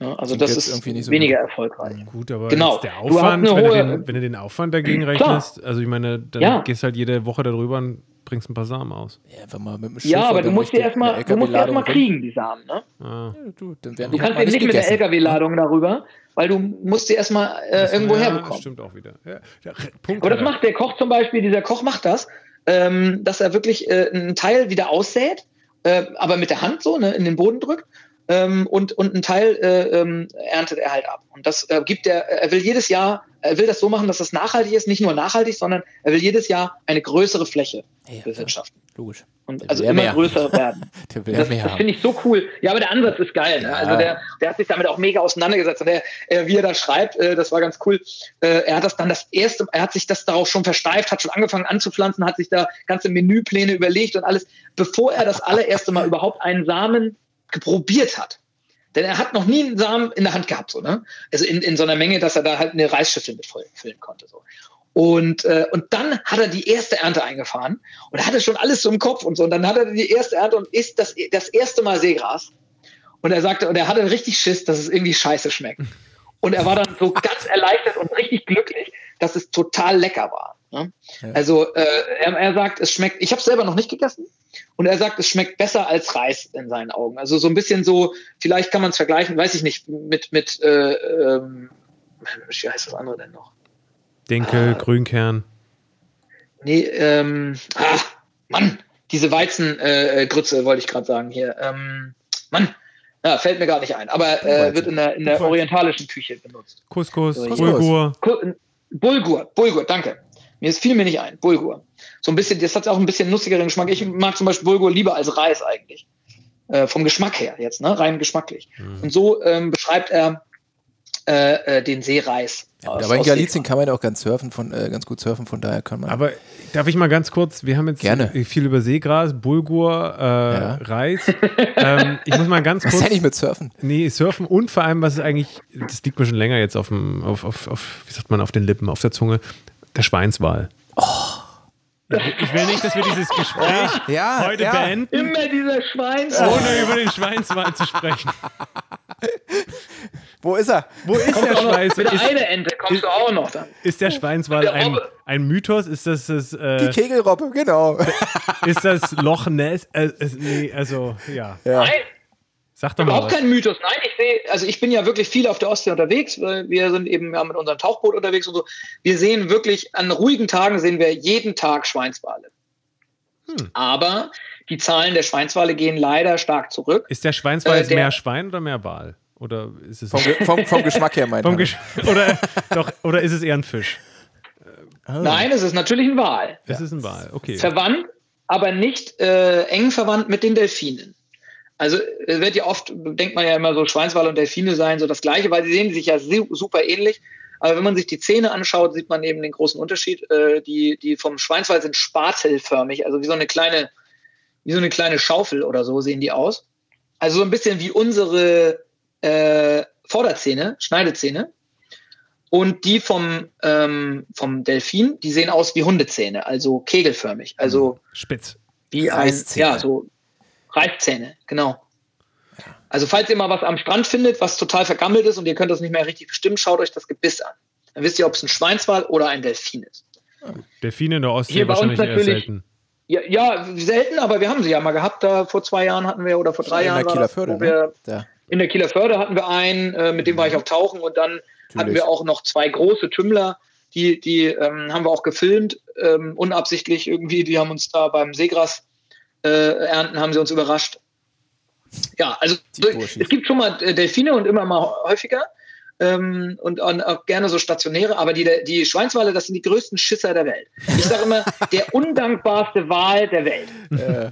Also das ist so weniger gut. erfolgreich. Gut, aber genau. der Aufwand, du wenn, du den, wenn, du den, Aufwand dagegen rechnest, Klar. also ich meine, dann ja. gehst halt jede Woche darüber und bringst ein paar Samen aus. Ja, einfach mal mit dem Schiff ja aber du musst die erstmal erst kriegen, die Samen. Ne? Ah. Ja, du, du kannst eben nicht mit der LKW-Ladung darüber, weil du musst sie erstmal äh, irgendwo ja, herbekommen. Stimmt auch wieder. Ja, Punkt Aber das macht der Koch zum Beispiel, dieser Koch macht das, ähm, dass er wirklich äh, einen Teil wieder aussät, äh, aber mit der Hand so ne, in den Boden drückt ähm, und, und einen Teil äh, ähm, erntet er halt ab. Und das äh, gibt er, er will jedes Jahr, er will das so machen, dass das nachhaltig ist, nicht nur nachhaltig, sondern er will jedes Jahr eine größere Fläche ja, bewirtschaften. Logisch. Und also immer mehr. größer werden. das, das finde ich so cool. Ja, aber der Ansatz ist geil. Ne? Also der, der hat sich damit auch mega auseinandergesetzt. Und der, äh, wie er da schreibt, äh, das war ganz cool. Äh, er hat das dann das erste, er hat sich das darauf schon versteift, hat schon angefangen anzupflanzen, hat sich da ganze Menüpläne überlegt und alles, bevor er das allererste Mal überhaupt einen Samen probiert hat. Denn er hat noch nie einen Samen in der Hand gehabt, so, ne? Also in, in so einer Menge, dass er da halt eine Reisschüssel mit füllen konnte. So. Und, äh, und dann hat er die erste Ernte eingefahren und er hatte schon alles so im Kopf und so. Und dann hat er die erste Ernte und isst das, das erste Mal Seegras. Und er sagte, und er hatte richtig Schiss, dass es irgendwie scheiße schmeckt. Und er war dann so ganz erleichtert und richtig glücklich, dass es total lecker war. Ne? Ja. Also äh, er, er, sagt, es schmeckt, ich habe es selber noch nicht gegessen, und er sagt, es schmeckt besser als Reis in seinen Augen. Also so ein bisschen so, vielleicht kann man es vergleichen, weiß ich nicht, mit, mit äh, ähm, wie heißt das andere denn noch? Dinkel, ah, Grünkern. Nee, ähm, ah, Mann, diese Weizengrütze äh, wollte ich gerade sagen hier. Ähm, Mann, ja, fällt mir gar nicht ein, aber äh, wird in der, in der orientalischen Küche benutzt. Couscous, Bulgur. Bulgur, Bulgur, danke. Mir ist viel mir nicht ein. Bulgur. So ein bisschen, das hat auch ein bisschen nussigeren Geschmack. Ich mag zum Beispiel Bulgur lieber als Reis eigentlich. Äh, vom Geschmack her jetzt, ne? rein geschmacklich. Mhm. Und so ähm, beschreibt er äh, äh, den Seereis. Ja, aus, aber in Galizien kann man ja auch ganz surfen, von, äh, ganz gut surfen, von daher kann man. Aber darf ich mal ganz kurz, wir haben jetzt Gerne. viel über Seegras, Bulgur, äh, ja. Reis. ähm, ich muss mal ganz kurz. Was ist nicht mit Surfen? Nee, Surfen und vor allem, was ist eigentlich, das liegt mir schon länger jetzt auf dem, auf, auf, auf, wie sagt man, auf den Lippen, auf der Zunge der Schweinswal. Oh. Ich will nicht, dass wir dieses Gespräch ja, heute ja. beenden. Immer dieser Schweinswal. Ohne über den Schweinswal zu sprechen. Wo ist er? Wo ist Kommt der Schweinswal? Mit eine Ente kommst ist, du auch noch dann. Ist der Schweinswal ein, ein Mythos? Ist das das. Äh, Die Kegelrobbe, genau. Ist das Loch Ness? Äh, äh, nee, also, ja. ja. Nein. Sag doch mal. Auch kein Mythos. Nein, ich sehe, also ich bin ja wirklich viel auf der Ostsee unterwegs. Wir sind eben ja mit unserem Tauchboot unterwegs und so. Wir sehen wirklich, an ruhigen Tagen sehen wir jeden Tag Schweinswale. Hm. Aber die Zahlen der Schweinswale gehen leider stark zurück. Ist der Schweinswal äh, jetzt mehr Schwein oder mehr Wal? Oder ist es vom, vom, vom Geschmack her mein Gesch oder, doch, oder ist es eher ein Fisch? Oh. Nein, es ist natürlich ein Wal. Es ist ein Wal, okay. Verwandt, aber nicht äh, eng verwandt mit den Delfinen. Also es wird ja oft, denkt man ja immer so, Schweinswale und Delfine seien so das Gleiche, weil sie sehen sich ja super ähnlich. Aber wenn man sich die Zähne anschaut, sieht man eben den großen Unterschied. Äh, die, die vom Schweinswal sind spatelförmig, also wie so eine kleine, wie so eine kleine Schaufel oder so sehen die aus. Also so ein bisschen wie unsere äh, Vorderzähne, Schneidezähne. Und die vom, ähm, vom Delfin, die sehen aus wie Hundezähne, also kegelförmig. Also spitz. Wie ein, ja, so Reißzähne, genau. Also falls ihr mal was am Strand findet, was total vergammelt ist und ihr könnt das nicht mehr richtig bestimmen, schaut euch das Gebiss an. Dann wisst ihr, ob es ein Schweinswal oder ein Delfin ist. Delfine in der Ostsee Hier wahrscheinlich eher selten. Ja, ja, selten, aber wir haben sie ja mal gehabt. Da vor zwei Jahren hatten wir oder vor drei in Jahren. In der Kieler Förde, ne? ja. In der Kieler Förde hatten wir einen, äh, mit dem war ich auch tauchen und dann Natürlich. hatten wir auch noch zwei große Tümmler, die, die ähm, haben wir auch gefilmt, ähm, unabsichtlich irgendwie. Die haben uns da beim Seegras äh, ernten, haben sie uns überrascht. Ja, also es gibt schon mal äh, Delfine und immer mal häufiger ähm, und auch gerne so stationäre, aber die, die Schweinswale, das sind die größten Schisser der Welt. Ich sage immer, der undankbarste Wal der Welt. Äh.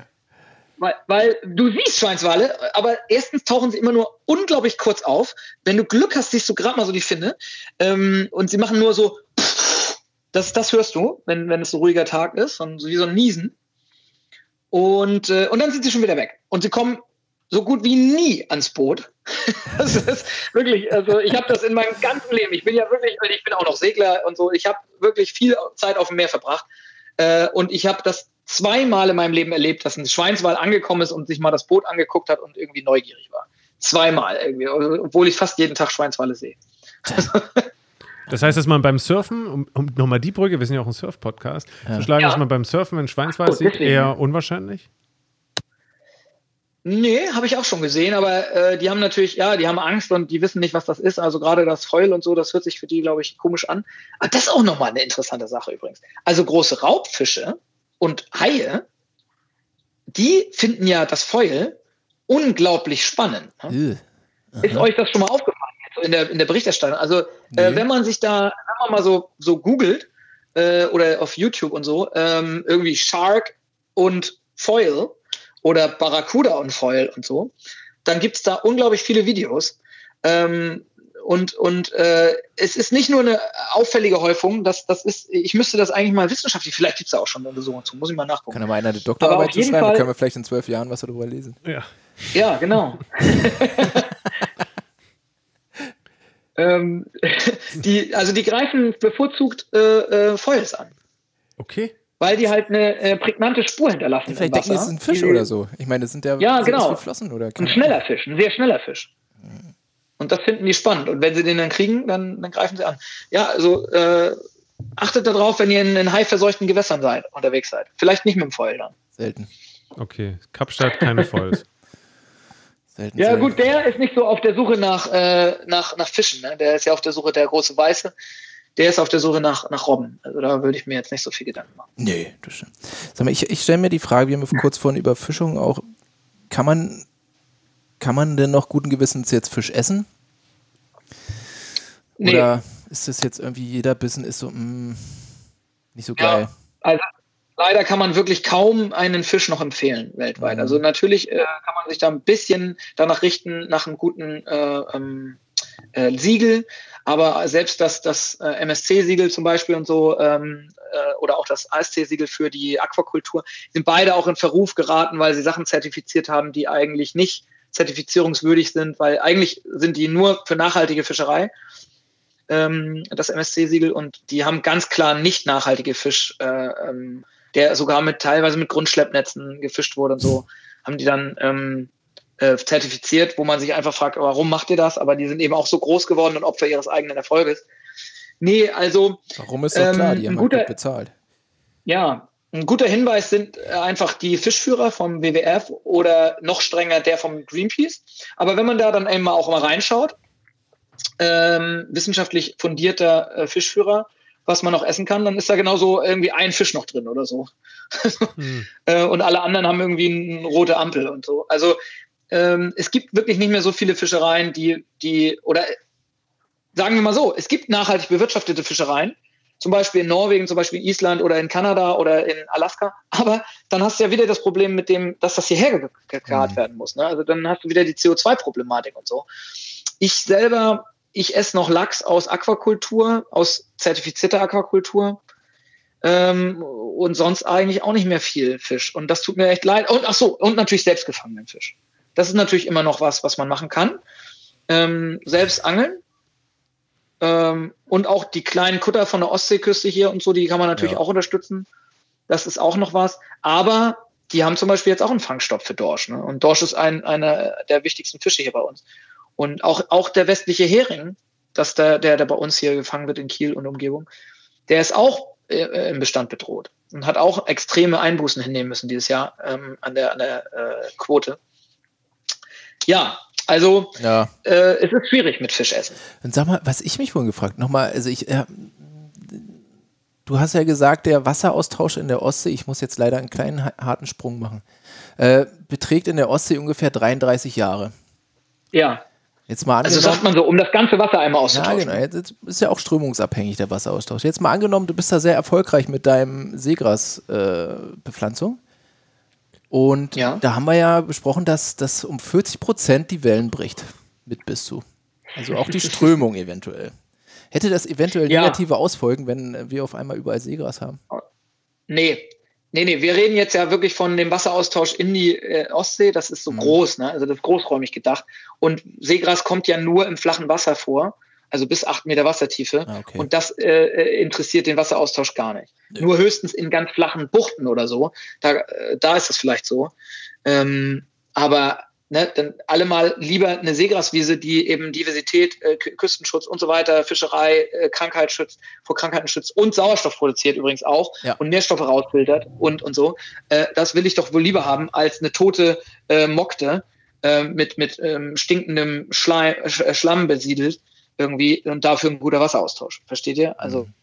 Weil, weil du siehst Schweinswale, aber erstens tauchen sie immer nur unglaublich kurz auf. Wenn du Glück hast, siehst du gerade mal so die Finne. Ähm, und sie machen nur so, das, das hörst du, wenn, wenn es so ruhiger Tag ist, so wie so ein Niesen. Und, äh, und dann sind sie schon wieder weg. Und sie kommen so gut wie nie ans Boot. das ist wirklich, also ich habe das in meinem ganzen Leben. Ich bin ja wirklich, ich bin auch noch Segler und so. Ich habe wirklich viel Zeit auf dem Meer verbracht. Äh, und ich habe das zweimal in meinem Leben erlebt, dass ein Schweinswal angekommen ist und sich mal das Boot angeguckt hat und irgendwie neugierig war. Zweimal irgendwie, obwohl ich fast jeden Tag Schweinswale sehe. Das heißt, dass man beim Surfen, um, um nochmal die Brücke, wir sind ja auch ein Surf-Podcast, ja. zu schlagen, ja. dass man beim Surfen einen Schweinswal sieht, eher unwahrscheinlich? Nee, habe ich auch schon gesehen, aber äh, die haben natürlich, ja, die haben Angst und die wissen nicht, was das ist. Also gerade das Heul und so, das hört sich für die, glaube ich, komisch an. Aber das ist auch nochmal eine interessante Sache übrigens. Also große Raubfische und Haie, die finden ja das Feuer unglaublich spannend. Ne? Ist euch das schon mal aufgefallen in der, in der Berichterstattung? Also, äh, nee. äh, wenn man sich da, sagen wir mal so, so googelt äh, oder auf YouTube und so, ähm, irgendwie Shark und Foil, oder Barracuda und Foil und so, dann gibt es da unglaublich viele Videos. Ähm, und und äh, es ist nicht nur eine auffällige Häufung, das, das ist, ich müsste das eigentlich mal wissenschaftlich, vielleicht gibt es da auch schon eine Untersuchung zu, muss ich mal nachgucken. Kann aber einer eine Doktorarbeit zu schreiben, Fall, können wir vielleicht in zwölf Jahren was darüber lesen. Ja, ja genau. ähm, die, also die greifen bevorzugt äh, äh, Foils an. Okay weil die halt eine äh, prägnante Spur hinterlassen. Vielleicht denken, es ist ein Fisch die, oder so. Ich meine, das sind ja, ja genau. Flossen oder Ein schneller Fisch, ein sehr schneller Fisch. Und das finden die spannend. Und wenn sie den dann kriegen, dann, dann greifen sie an. Ja, also äh, achtet darauf, wenn ihr in, in haiverseuchten Gewässern seid, unterwegs seid. Vielleicht nicht mit dem Foil dann. Selten. Okay, Kapstadt keine Foils. Selten, ja, gut, der ist nicht so auf der Suche nach, äh, nach, nach Fischen. Ne? Der ist ja auf der Suche der große Weiße der ist auf der Suche nach, nach Robben. Also da würde ich mir jetzt nicht so viel Gedanken machen. Nee, das stimmt. Sag mal, ich, ich stelle mir die Frage, wir haben kurz vorhin über Fischung auch, kann man, kann man denn noch guten Gewissens jetzt Fisch essen? Nee. Oder ist das jetzt irgendwie jeder Bissen ist so, mh, mm, nicht so geil? Ja, also leider kann man wirklich kaum einen Fisch noch empfehlen weltweit. Mhm. Also natürlich äh, kann man sich da ein bisschen danach richten, nach einem guten äh, ähm, äh, Siegel. Aber selbst das, das äh, MSC-Siegel zum Beispiel und so ähm, äh, oder auch das ASC-Siegel für die Aquakultur sind beide auch in Verruf geraten, weil sie Sachen zertifiziert haben, die eigentlich nicht zertifizierungswürdig sind, weil eigentlich sind die nur für nachhaltige Fischerei, ähm, das MSC-Siegel, und die haben ganz klar nicht nachhaltige Fisch, äh, ähm, der sogar mit teilweise mit Grundschleppnetzen gefischt wurde und so, haben die dann ähm, äh, zertifiziert, wo man sich einfach fragt, warum macht ihr das? Aber die sind eben auch so groß geworden und Opfer ihres eigenen Erfolges. Nee, also. Warum ist doch ähm, klar, die haben halt guter, gut bezahlt. Ja, Ein guter Hinweis sind äh, einfach die Fischführer vom WWF oder noch strenger der vom Greenpeace. Aber wenn man da dann einmal auch mal reinschaut, ähm, wissenschaftlich fundierter äh, Fischführer, was man noch essen kann, dann ist da genauso irgendwie ein Fisch noch drin oder so. hm. äh, und alle anderen haben irgendwie eine rote Ampel und so. Also ähm, es gibt wirklich nicht mehr so viele Fischereien, die, die, oder sagen wir mal so, es gibt nachhaltig bewirtschaftete Fischereien, zum Beispiel in Norwegen, zum Beispiel in Island oder in Kanada oder in Alaska. Aber dann hast du ja wieder das Problem mit dem, dass das hierher gekarrt mhm. werden muss. Ne? Also dann hast du wieder die CO2-Problematik und so. Ich selber, ich esse noch Lachs aus Aquakultur, aus zertifizierter Aquakultur. Ähm, und sonst eigentlich auch nicht mehr viel Fisch. Und das tut mir echt leid. Und ach so, und natürlich selbstgefangenen Fisch. Das ist natürlich immer noch was, was man machen kann. Ähm, selbst angeln, ähm, und auch die kleinen Kutter von der Ostseeküste hier und so, die kann man natürlich ja. auch unterstützen. Das ist auch noch was. Aber die haben zum Beispiel jetzt auch einen Fangstopp für Dorsch. Ne? Und Dorsch ist ein, einer der wichtigsten Fische hier bei uns. Und auch, auch der westliche Hering, dass der, der, der bei uns hier gefangen wird in Kiel und Umgebung, der ist auch äh, im Bestand bedroht und hat auch extreme Einbußen hinnehmen müssen dieses Jahr ähm, an der, an der äh, Quote. Ja, also ja. äh, es ist schwierig mit Fischessen. Und sag mal, was ich mich wohl gefragt, nochmal, also ich, äh, du hast ja gesagt, der Wasseraustausch in der Ostsee, ich muss jetzt leider einen kleinen harten Sprung machen, äh, beträgt in der Ostsee ungefähr 33 Jahre. Ja. Jetzt mal also sagt man so, um das ganze Wasser einmal auszutauschen. Ja, genau. Jetzt ist ja auch strömungsabhängig der Wasseraustausch. Jetzt mal angenommen, du bist da sehr erfolgreich mit deinem Seegrasbepflanzung. Äh, und ja. da haben wir ja besprochen, dass das um 40 Prozent die Wellen bricht. Mit bis zu. Also auch die Strömung eventuell. Hätte das eventuell ja. negative Ausfolgen, wenn wir auf einmal überall Seegras haben? Nee. Nee, nee, wir reden jetzt ja wirklich von dem Wasseraustausch in die äh, Ostsee. Das ist so mhm. groß, ne? Also das ist großräumig gedacht. Und Seegras kommt ja nur im flachen Wasser vor also bis acht Meter Wassertiefe. Ah, okay. Und das äh, äh, interessiert den Wasseraustausch gar nicht. Ja. Nur höchstens in ganz flachen Buchten oder so. Da, äh, da ist es vielleicht so. Ähm, aber ne, dann alle mal lieber eine Seegraswiese, die eben Diversität, äh, Küstenschutz und so weiter, Fischerei, äh, Krankheit schützt, vor Krankheiten schützt und Sauerstoff produziert übrigens auch ja. und Nährstoffe rausfiltert und, und so. Äh, das will ich doch wohl lieber haben als eine tote äh, Mokte äh, mit, mit ähm, stinkendem Schleim, Schlamm besiedelt irgendwie und dafür ein guter Wasseraustausch. Versteht ihr? Also mhm.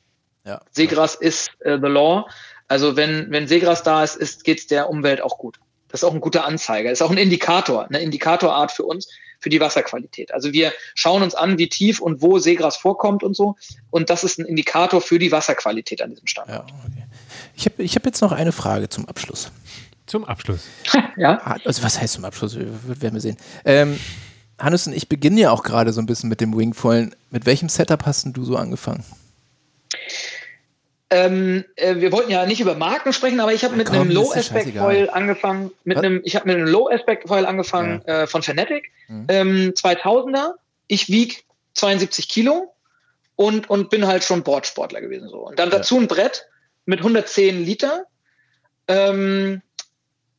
ja. Seegras ist äh, the law. Also wenn, wenn Seegras da ist, ist geht es der Umwelt auch gut. Das ist auch ein guter Anzeiger. Das ist auch ein Indikator, eine Indikatorart für uns, für die Wasserqualität. Also wir schauen uns an, wie tief und wo Seegras vorkommt und so. Und das ist ein Indikator für die Wasserqualität an diesem Standort. Ja, okay. Ich habe ich hab jetzt noch eine Frage zum Abschluss. Zum Abschluss. ja. Ah, also was heißt zum Abschluss? Wir werden wir sehen. Ähm, Hannes und ich beginnen ja auch gerade so ein bisschen mit dem Wingfoilen. Mit welchem Setup hast du so angefangen? Ähm, äh, wir wollten ja nicht über Marken sprechen, aber ich habe mit einem Low Aspect Foil angefangen. Mit einem, ich habe mit einem Low Aspect Foil angefangen äh, von Fanatic, mhm. ähm, 2000er. Ich wiege 72 Kilo und, und bin halt schon Bordsportler gewesen so. Und dann dazu ein Brett mit 110 Liter. Ähm,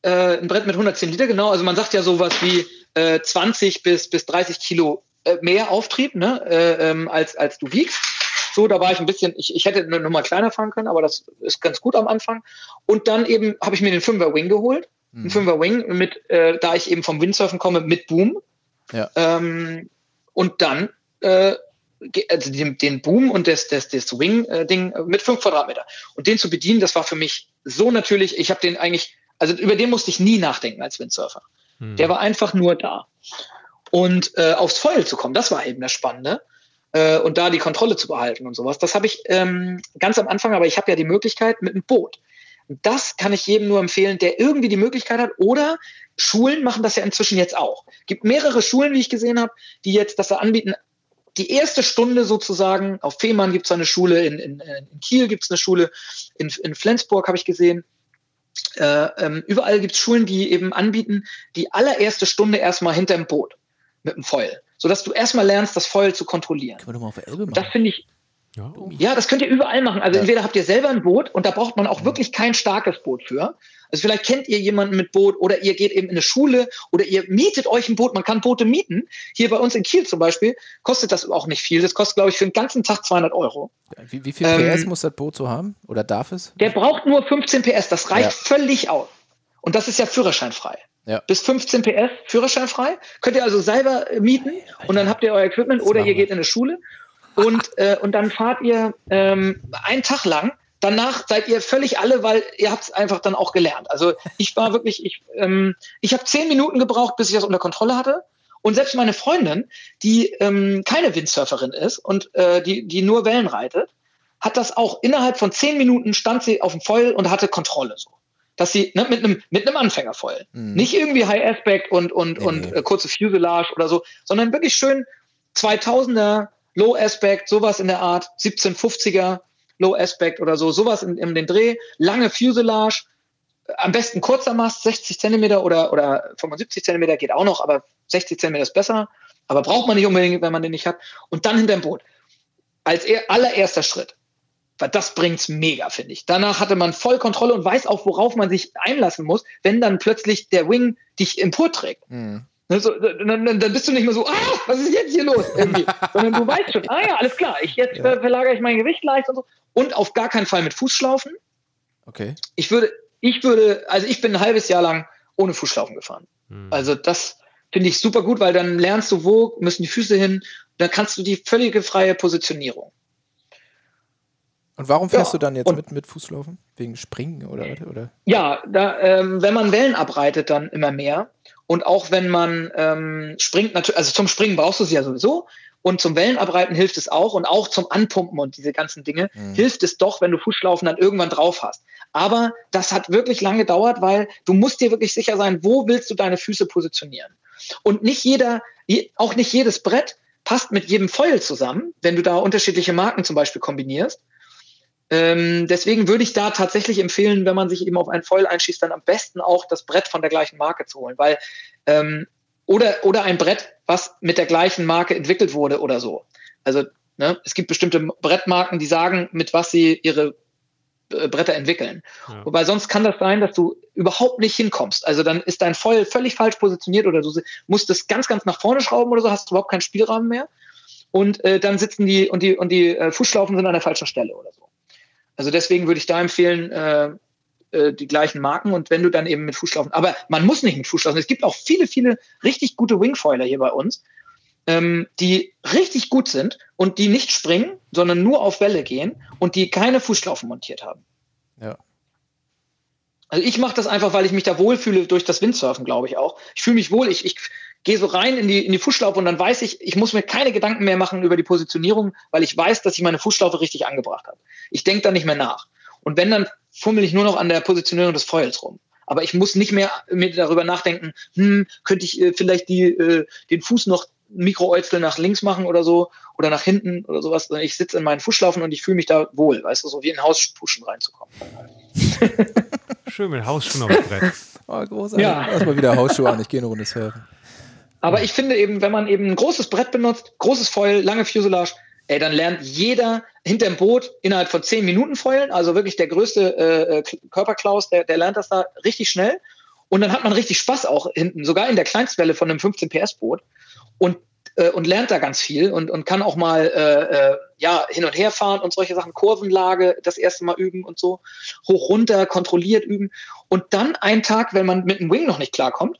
äh, ein Brett mit 110 Liter, genau. Also man sagt ja sowas wie äh, 20 bis, bis 30 Kilo äh, mehr Auftrieb, ne, äh, ähm, als, als du wiegst. So, da war ich ein bisschen, ich, ich hätte eine Nummer kleiner fahren können, aber das ist ganz gut am Anfang. Und dann eben habe ich mir den 5er Wing geholt. Mhm. Ein 5er Wing mit, äh, da ich eben vom Windsurfen komme, mit Boom. Ja. Ähm, und dann äh, also den, den Boom und das, das, das Wing-Ding äh, mit 5 Quadratmeter. Und den zu bedienen, das war für mich so natürlich, ich habe den eigentlich, also über den musste ich nie nachdenken als Windsurfer. Hm. Der war einfach nur da. Und äh, aufs Foil zu kommen, das war eben das Spannende. Äh, und da die Kontrolle zu behalten und sowas. Das habe ich ähm, ganz am Anfang, aber ich habe ja die Möglichkeit mit einem Boot. Das kann ich jedem nur empfehlen, der irgendwie die Möglichkeit hat. Oder Schulen machen das ja inzwischen jetzt auch. Gibt mehrere Schulen, wie ich gesehen habe, die jetzt das anbieten. Die erste Stunde sozusagen, auf Fehmarn gibt es eine Schule, in, in, in Kiel gibt es eine Schule, in, in Flensburg habe ich gesehen äh, ähm, überall gibt es Schulen, die eben anbieten, die allererste Stunde erstmal hinterm Boot mit dem Foil, sodass du erstmal lernst, das Foil zu kontrollieren. Können wir doch mal auf der Elbe machen. Das finde ich. Ja. ja. das könnt ihr überall machen. Also ja. entweder habt ihr selber ein Boot und da braucht man auch mhm. wirklich kein starkes Boot für. Also vielleicht kennt ihr jemanden mit Boot oder ihr geht eben in eine Schule oder ihr mietet euch ein Boot. Man kann Boote mieten. Hier bei uns in Kiel zum Beispiel kostet das auch nicht viel. Das kostet, glaube ich, für den ganzen Tag 200 Euro. Wie, wie viel PS ähm, muss das Boot so haben oder darf es? Der braucht nur 15 PS. Das reicht ja. völlig aus. Und das ist ja führerscheinfrei. Ja. Bis 15 PS führerscheinfrei. Könnt ihr also selber mieten und dann habt ihr euer Equipment oder ihr geht in eine Schule und, äh, und dann fahrt ihr ähm, einen Tag lang. Danach seid ihr völlig alle, weil ihr habt es einfach dann auch gelernt. Also ich war wirklich, ich, ähm, ich habe zehn Minuten gebraucht, bis ich das unter Kontrolle hatte. Und selbst meine Freundin, die ähm, keine Windsurferin ist und äh, die, die nur Wellen reitet, hat das auch innerhalb von zehn Minuten stand sie auf dem Foil und hatte Kontrolle so dass sie ne, mit einem mit einem Anfängerfoil, mhm. nicht irgendwie High Aspect und und nee, und nee. Äh, kurze Fuselage oder so, sondern wirklich schön 2000er Low Aspect, sowas in der Art, 1750er Low Aspect oder so, sowas in, in den Dreh, lange Fuselage, am besten kurzer Mast, 60 Zentimeter oder, oder 75 Zentimeter geht auch noch, aber 60 Zentimeter ist besser. Aber braucht man nicht unbedingt, wenn man den nicht hat. Und dann hinterm Boot. Als er, allererster Schritt das bringt's mega, finde ich. Danach hatte man voll Kontrolle und weiß auch, worauf man sich einlassen muss, wenn dann plötzlich der Wing dich emporträgt. Mhm. So, dann, dann, bist du nicht mehr so, ah, was ist jetzt hier los? Irgendwie. Sondern du weißt schon, ah ja, alles klar, ich, jetzt ja. verlagere ich mein Gewicht leicht und so. Und auf gar keinen Fall mit Fußschlaufen. Okay. Ich würde, ich würde, also ich bin ein halbes Jahr lang ohne Fußschlaufen gefahren. Mhm. Also das finde ich super gut, weil dann lernst du, wo müssen die Füße hin, dann kannst du die völlige freie Positionierung. Und warum fährst ja, du dann jetzt mit, mit Fußlaufen? Wegen Springen oder? oder? Ja, da, ähm, wenn man Wellen abreitet, dann immer mehr. Und auch wenn man ähm, springt, also zum Springen brauchst du sie ja sowieso. Und zum Wellenabreiten hilft es auch und auch zum Anpumpen und diese ganzen Dinge mhm. hilft es doch, wenn du Fußschlaufen dann irgendwann drauf hast. Aber das hat wirklich lange gedauert, weil du musst dir wirklich sicher sein, wo willst du deine Füße positionieren. Und nicht jeder, auch nicht jedes Brett passt mit jedem Foil zusammen, wenn du da unterschiedliche Marken zum Beispiel kombinierst. Ähm, deswegen würde ich da tatsächlich empfehlen, wenn man sich eben auf ein Foil einschießt, dann am besten auch das Brett von der gleichen Marke zu holen, weil ähm, oder oder ein Brett, was mit der gleichen Marke entwickelt wurde oder so. Also ne, es gibt bestimmte Brettmarken, die sagen, mit was sie ihre äh, Bretter entwickeln. Ja. Wobei sonst kann das sein, dass du überhaupt nicht hinkommst. Also dann ist dein Foil völlig falsch positioniert oder du musst es ganz, ganz nach vorne schrauben oder so, hast du überhaupt keinen Spielraum mehr. Und äh, dann sitzen die und die und die äh, Fußschlaufen sind an der falschen Stelle oder so. Also deswegen würde ich da empfehlen, äh, äh, die gleichen Marken und wenn du dann eben mit Fußschlaufen, aber man muss nicht mit Fußschlaufen. Es gibt auch viele, viele richtig gute Wingfoiler hier bei uns, ähm, die richtig gut sind und die nicht springen, sondern nur auf Welle gehen und die keine Fußschlaufen montiert haben. Ja. Also ich mache das einfach, weil ich mich da wohlfühle durch das Windsurfen, glaube ich auch. Ich fühle mich wohl, ich, ich gehe so rein in die, in die Fußschlaufe und dann weiß ich, ich muss mir keine Gedanken mehr machen über die Positionierung, weil ich weiß, dass ich meine Fußschlaufe richtig angebracht habe. Ich denke da nicht mehr nach. Und wenn, dann fummel ich nur noch an der Positionierung des Foils rum. Aber ich muss nicht mehr mir darüber nachdenken, hm, könnte ich äh, vielleicht die, äh, den Fuß noch Mikroäuzel nach links machen oder so oder nach hinten oder sowas. Ich sitze in meinen Fußschlaufen und ich fühle mich da wohl, weißt du, so wie in Hauspuschen reinzukommen. Schön mit Hausschuhen auf dem Brett. Oh, großartig. Ja. Erstmal wieder Hausschuhe an, ich gehe eine Runde surfen. Aber ich finde eben, wenn man eben ein großes Brett benutzt, großes Foil, lange Fuselage, ey, dann lernt jeder hinterm Boot innerhalb von zehn Minuten foilen. Also wirklich der größte äh, äh Körperklaus, der, der lernt das da richtig schnell. Und dann hat man richtig Spaß auch hinten, sogar in der Kleinstwelle von einem 15 PS Boot. Und äh, und lernt da ganz viel und, und kann auch mal äh, äh, ja, hin und her fahren und solche Sachen, Kurvenlage das erste Mal üben und so, hoch runter, kontrolliert üben. Und dann einen Tag, wenn man mit dem Wing noch nicht klarkommt,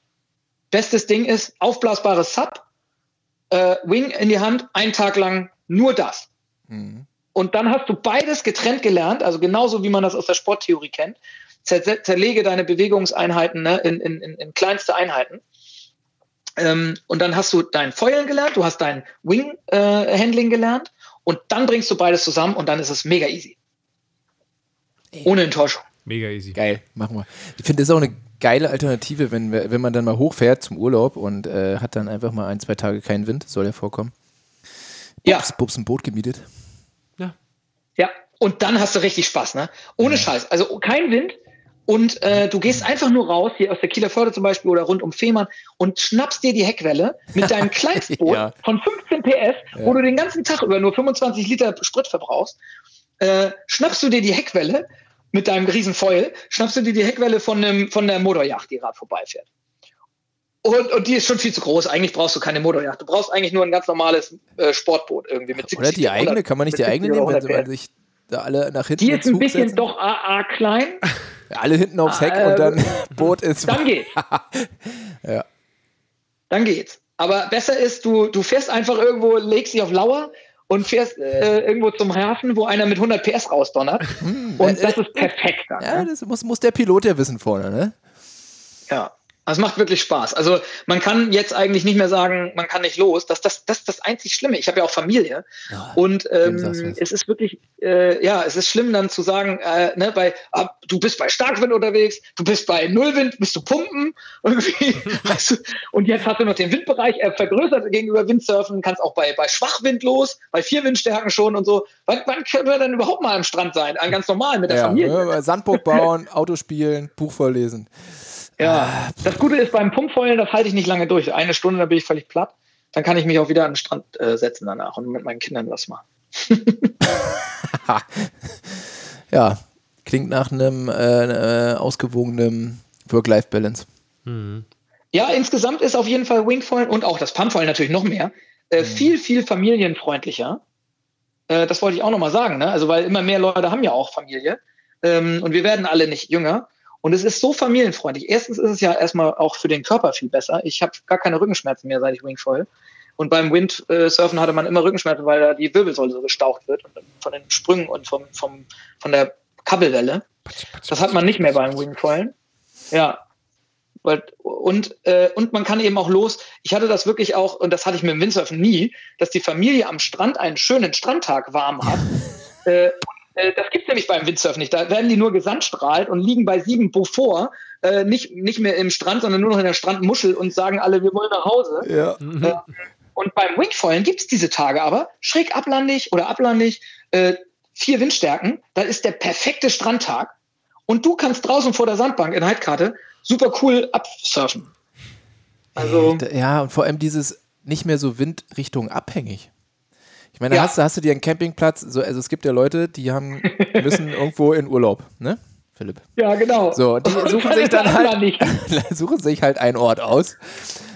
bestes Ding ist aufblasbares Sub, äh, Wing in die Hand, einen Tag lang nur das. Mhm. Und dann hast du beides getrennt gelernt, also genauso wie man das aus der Sporttheorie kennt. Zer zerlege deine Bewegungseinheiten ne, in, in, in kleinste Einheiten. Ähm, und dann hast du dein Feuern gelernt, du hast dein Wing-Handling äh, gelernt und dann bringst du beides zusammen und dann ist es mega easy. Ohne Enttäuschung. Mega easy. Geil, machen wir. Ich finde, das ist auch eine geile Alternative, wenn, wenn man dann mal hochfährt zum Urlaub und äh, hat dann einfach mal ein, zwei Tage keinen Wind, soll ja vorkommen. Bubs, ja. Bubs ein Boot gemietet. Ja. Ja, und dann hast du richtig Spaß, ne? Ohne ja. Scheiß. Also kein Wind und äh, du gehst einfach nur raus, hier aus der Kieler Förde zum Beispiel oder rund um Fehmarn und schnappst dir die Heckwelle mit deinem Kleinstboot ja. von 15 PS, ja. wo du den ganzen Tag über nur 25 Liter Sprit verbrauchst, äh, schnappst du dir die Heckwelle mit deinem riesen Foil, schnappst du dir die Heckwelle von, einem, von der Motorjacht, die gerade vorbeifährt. Und, und die ist schon viel zu groß. Eigentlich brauchst du keine Motorjacht. Du brauchst eigentlich nur ein ganz normales äh, Sportboot irgendwie mit 70 Oder die eigene, 100, kann man nicht die eigene nehmen, wenn man sich da alle nach hinten Die ist ein bisschen setzen? doch AA klein. Ja, alle hinten aufs Heck äh, und dann Boot ist. Dann geht's. ja. Dann geht's. Aber besser ist, du, du fährst einfach irgendwo, legst dich auf Lauer und fährst äh, irgendwo zum Hafen, wo einer mit 100 PS rausdonnert. Hm, und das ist perfekt. Dann, ja, ne? das muss, muss der Pilot ja wissen vorne, ne? Ja. Also es macht wirklich Spaß. Also man kann jetzt eigentlich nicht mehr sagen, man kann nicht los. Das, das, das ist das einzig Schlimme. Ich habe ja auch Familie. Ja, und ähm, es ist wirklich, äh, ja, es ist schlimm dann zu sagen, äh, ne, bei, ah, du bist bei Starkwind unterwegs, du bist bei Nullwind, bist du pumpen. Irgendwie, weißt du? Und jetzt hast du noch den Windbereich äh, vergrößert gegenüber Windsurfen, kannst auch bei, bei Schwachwind los, bei vier Windstärken schon und so. Wann, wann können wir denn überhaupt mal am Strand sein? Ganz normal mit der ja, Familie. Ja, Sandburg bauen, Auto spielen, Buch vorlesen. Ja, das Gute ist beim Pumpfeulen, das halte ich nicht lange durch. Eine Stunde, dann bin ich völlig platt. Dann kann ich mich auch wieder an den Strand äh, setzen danach und mit meinen Kindern was machen. ja, klingt nach einem äh, äh, ausgewogenen Work-Life-Balance. Mhm. Ja, insgesamt ist auf jeden Fall Wingfoil und auch das Pumpfoil natürlich noch mehr äh, mhm. viel, viel familienfreundlicher. Äh, das wollte ich auch nochmal sagen, ne? Also, weil immer mehr Leute haben ja auch Familie ähm, und wir werden alle nicht jünger. Und es ist so familienfreundlich. Erstens ist es ja erstmal auch für den Körper viel besser. Ich habe gar keine Rückenschmerzen mehr, seit ich Wingfoil. Und beim Windsurfen hatte man immer Rückenschmerzen, weil da die Wirbelsäule so gestaucht wird von den Sprüngen und vom, vom, von der Kabelwelle. Das hat man nicht mehr beim Wingfoilen. Ja. Und, äh, und man kann eben auch los. Ich hatte das wirklich auch, und das hatte ich mit dem Windsurfen nie, dass die Familie am Strand einen schönen Strandtag warm hat. äh, das gibt es nämlich beim Windsurfen nicht. Da werden die nur gesandstrahlt und liegen bei sieben Beaufort, äh, nicht, nicht mehr im Strand, sondern nur noch in der Strandmuschel und sagen alle, wir wollen nach Hause. Ja. Äh, und beim Wingfoilen gibt es diese Tage aber schräg ablandig oder ablandig, äh, vier Windstärken. Da ist der perfekte Strandtag. Und du kannst draußen vor der Sandbank in Heidkarte super cool absurfen. Also, ja, und vor allem dieses nicht mehr so Windrichtung abhängig. Ich meine, ja. hast, hast du dir einen Campingplatz, so, also es gibt ja Leute, die haben, müssen irgendwo in Urlaub, ne? Philipp. Ja, genau. So, die suchen sich dann halt, suchen sich halt einen Ort aus.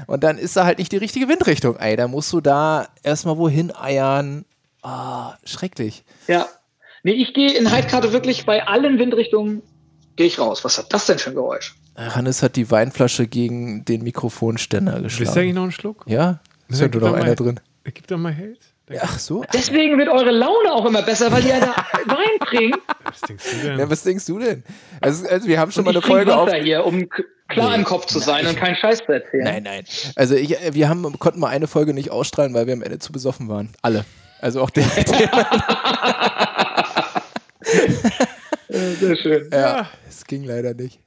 Und dann ist da halt nicht die richtige Windrichtung. Ey, da musst du da erstmal wohin eiern. Ah, oh, schrecklich. Ja. Nee, ich gehe in Heidkarte wirklich bei allen Windrichtungen gehe ich raus. Was hat das denn für ein Geräusch? Hannes hat die Weinflasche gegen den Mikrofonständer geschlagen. Ist du eigentlich noch einen Schluck? Ja, ist ja nur noch einer drin. Gib doch mal Held. Ach so. Deswegen wird eure Laune auch immer besser, weil ihr da Wein trinkt. Was denkst du denn? Ja, was denkst du denn? Also, also wir haben schon und mal eine Folge auf. hier, um klar nee, im Kopf zu sein nein, und keinen Scheiß zu erzählen. Nein, nein. Also ich, wir haben, konnten mal eine Folge nicht ausstrahlen, weil wir am Ende zu besoffen waren. Alle. Also auch der. der Sehr schön. Ja, es ging leider nicht.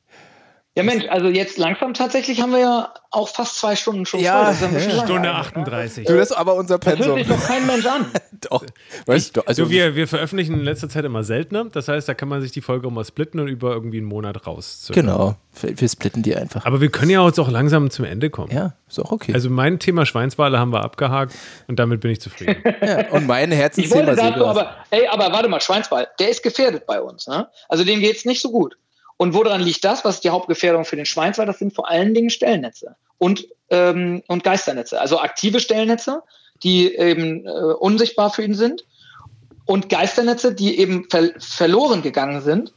Ja, Mensch, also jetzt langsam tatsächlich haben wir ja auch fast zwei Stunden schon ja, voll. Das ist ja Stunde 38. Du, das ist aber unser Pensum. Das hört sich doch kein Mensch an. doch. Weißt du, also wir, wir veröffentlichen in letzter Zeit immer seltener. Das heißt, da kann man sich die Folge auch mal splitten und über irgendwie einen Monat raus. Genau. Wir, wir splitten die einfach. Aber wir können ja jetzt auch langsam zum Ende kommen. Ja, ist auch okay. Also mein Thema Schweinswale haben wir abgehakt und damit bin ich zufrieden. ja, und mein Herzensthema ich wollte dazu, aber, ey, aber warte mal, Schweinswal, der ist gefährdet bei uns. Ne? Also dem geht es nicht so gut. Und woran liegt das? Was ist die Hauptgefährdung für den Schweinswald? Das sind vor allen Dingen Stellnetze und, ähm, und Geisternetze, also aktive Stellnetze, die eben äh, unsichtbar für ihn sind und Geisternetze, die eben ver verloren gegangen sind,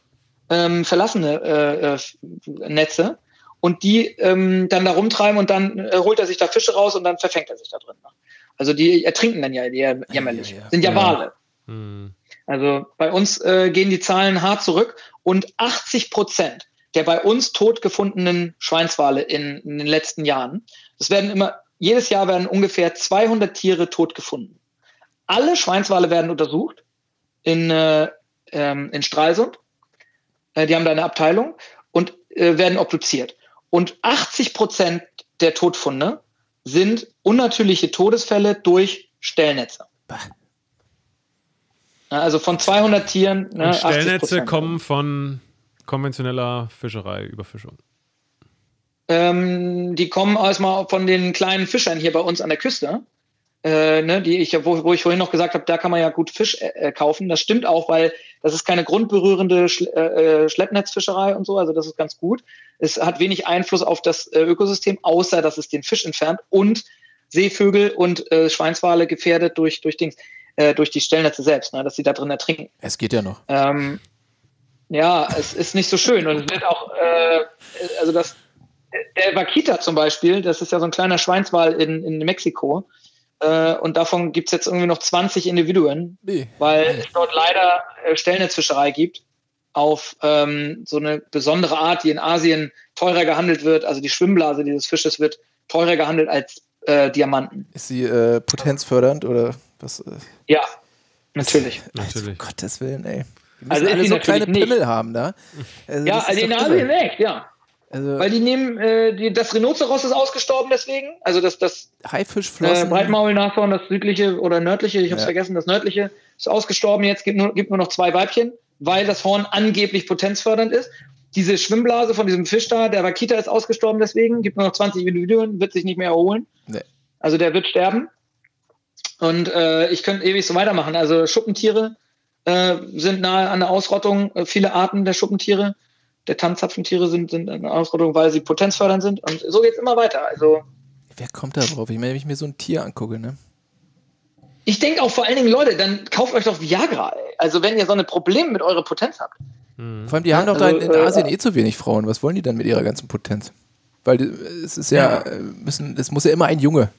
ähm, verlassene äh, äh, Netze und die ähm, dann da rumtreiben und dann äh, holt er sich da Fische raus und dann verfängt er sich da drin. Also die ertrinken dann ja die jämmerlich. Ja, ja. Sind ja, ja. Wale. Hm. Also bei uns äh, gehen die Zahlen hart zurück und 80 Prozent der bei uns tot gefundenen Schweinswale in, in, den letzten Jahren, das werden immer, jedes Jahr werden ungefähr 200 Tiere tot gefunden. Alle Schweinswale werden untersucht in, äh, ähm, in Stralsund. Äh, die haben da eine Abteilung und äh, werden obduziert. Und 80 Prozent der Todfunde sind unnatürliche Todesfälle durch Stellnetze. Bah. Also von 200 Tieren. Ne, Stellnetze kommen von konventioneller Fischerei, Überfischung. Ähm, die kommen erstmal von den kleinen Fischern hier bei uns an der Küste. äh, ne, die ich, wo, wo ich vorhin noch gesagt habe, da kann man ja gut Fisch äh, äh kaufen. Das stimmt auch, weil das ist keine grundberührende Schle äh, äh, Schleppnetzfischerei und so, also das ist ganz gut. Es hat wenig Einfluss auf das äh, Ökosystem, außer dass es den Fisch entfernt und Seevögel und Schweinswale gefährdet durch, durch, Dings, äh, durch die Stellnetze selbst, ne, dass sie da drin ertrinken. Es geht ja noch. Ähm, ja, es ist nicht so schön und es wird auch, äh, also das, der Vaquita zum Beispiel, das ist ja so ein kleiner Schweinswal in, in Mexiko, äh, und davon gibt es jetzt irgendwie noch 20 Individuen, nee. weil nee. es dort leider äh, Stellnetzfischerei gibt auf ähm, so eine besondere Art, die in Asien teurer gehandelt wird. Also die Schwimmblase dieses Fisches wird teurer gehandelt als äh, Diamanten. Ist sie äh, potenzfördernd oder was? Äh? Ja, natürlich. natürlich. Um Gottes Willen, ey. Die müssen also alle so kleine nicht. Pimmel haben da. Also ja, also in Asien echt, ja. Also Weil die nehmen, äh, die, das Rhinoceros ist ausgestorben deswegen. Also das, das Haifischflossen. Äh, Breitmaulnashorn, das südliche oder nördliche, ich habe es ja. vergessen, das nördliche ist ausgestorben. Jetzt gibt nur, gibt nur noch zwei Weibchen, weil das Horn angeblich potenzfördernd ist. Diese Schwimmblase von diesem Fisch da, der Wakita ist ausgestorben deswegen, gibt nur noch 20 Individuen, wird sich nicht mehr erholen. Nee. Also der wird sterben. Und äh, ich könnte ewig so weitermachen. Also Schuppentiere äh, sind nahe an der Ausrottung, äh, viele Arten der Schuppentiere der Tanzzapfentiere sind, sind eine Ausrottung, weil sie potenzfördernd sind. Und so geht es immer weiter. Also, Wer kommt da drauf? Ich meine, wenn ich mir so ein Tier angucke, ne? Ich denke auch vor allen Dingen, Leute, dann kauft euch doch Viagra. Ey. Also wenn ihr so ein Problem mit eurer Potenz habt. Mhm. Vor allem, die ja, haben doch also, da in, in Asien äh, eh zu wenig Frauen. Was wollen die dann mit ihrer ganzen Potenz? Weil es ist ja, ja. Äh, müssen, es muss ja immer ein Junge.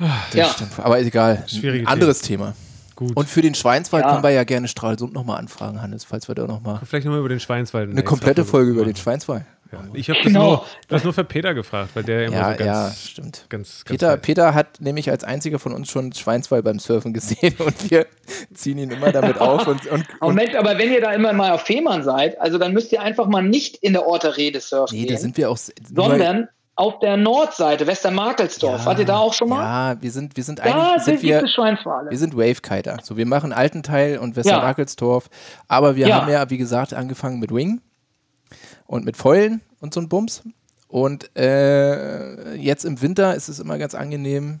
Das ja. Stimmt. Aber ist egal. Ein anderes Thema. Thema. Gut. Und für den Schweinswald ja. können wir ja gerne Stralsund nochmal anfragen, Hannes, falls wir da nochmal. Vielleicht nochmal über den Schweinswald. Eine, komplette Folge über den Schweinswald. Ja. Ich habe das, genau. nur, das nur für Peter gefragt, weil der immer ja, so ganz. Ja, stimmt. Ganz, ganz Peter, Peter hat nämlich als einziger von uns schon Schweinswald beim Surfen gesehen und wir ziehen ihn immer damit auf. Und, und, und Moment, aber wenn ihr da immer mal auf Fehmarn seid, also dann müsst ihr einfach mal nicht in der Orte-Rede surfen. Nee, gehen, da sind wir auch. Sondern auf der Nordseite, Westermarkelsdorf. Ja, Wart ihr da auch schon mal? Ja, wir sind, wir sind eigentlich. Da sind wir, wir sind Wavekiter. So, wir machen Altenteil und Westermarkelsdorf. Ja. Aber wir ja. haben ja, wie gesagt, angefangen mit Wing und mit Fäulen und so ein Bums. Und äh, jetzt im Winter ist es immer ganz angenehm,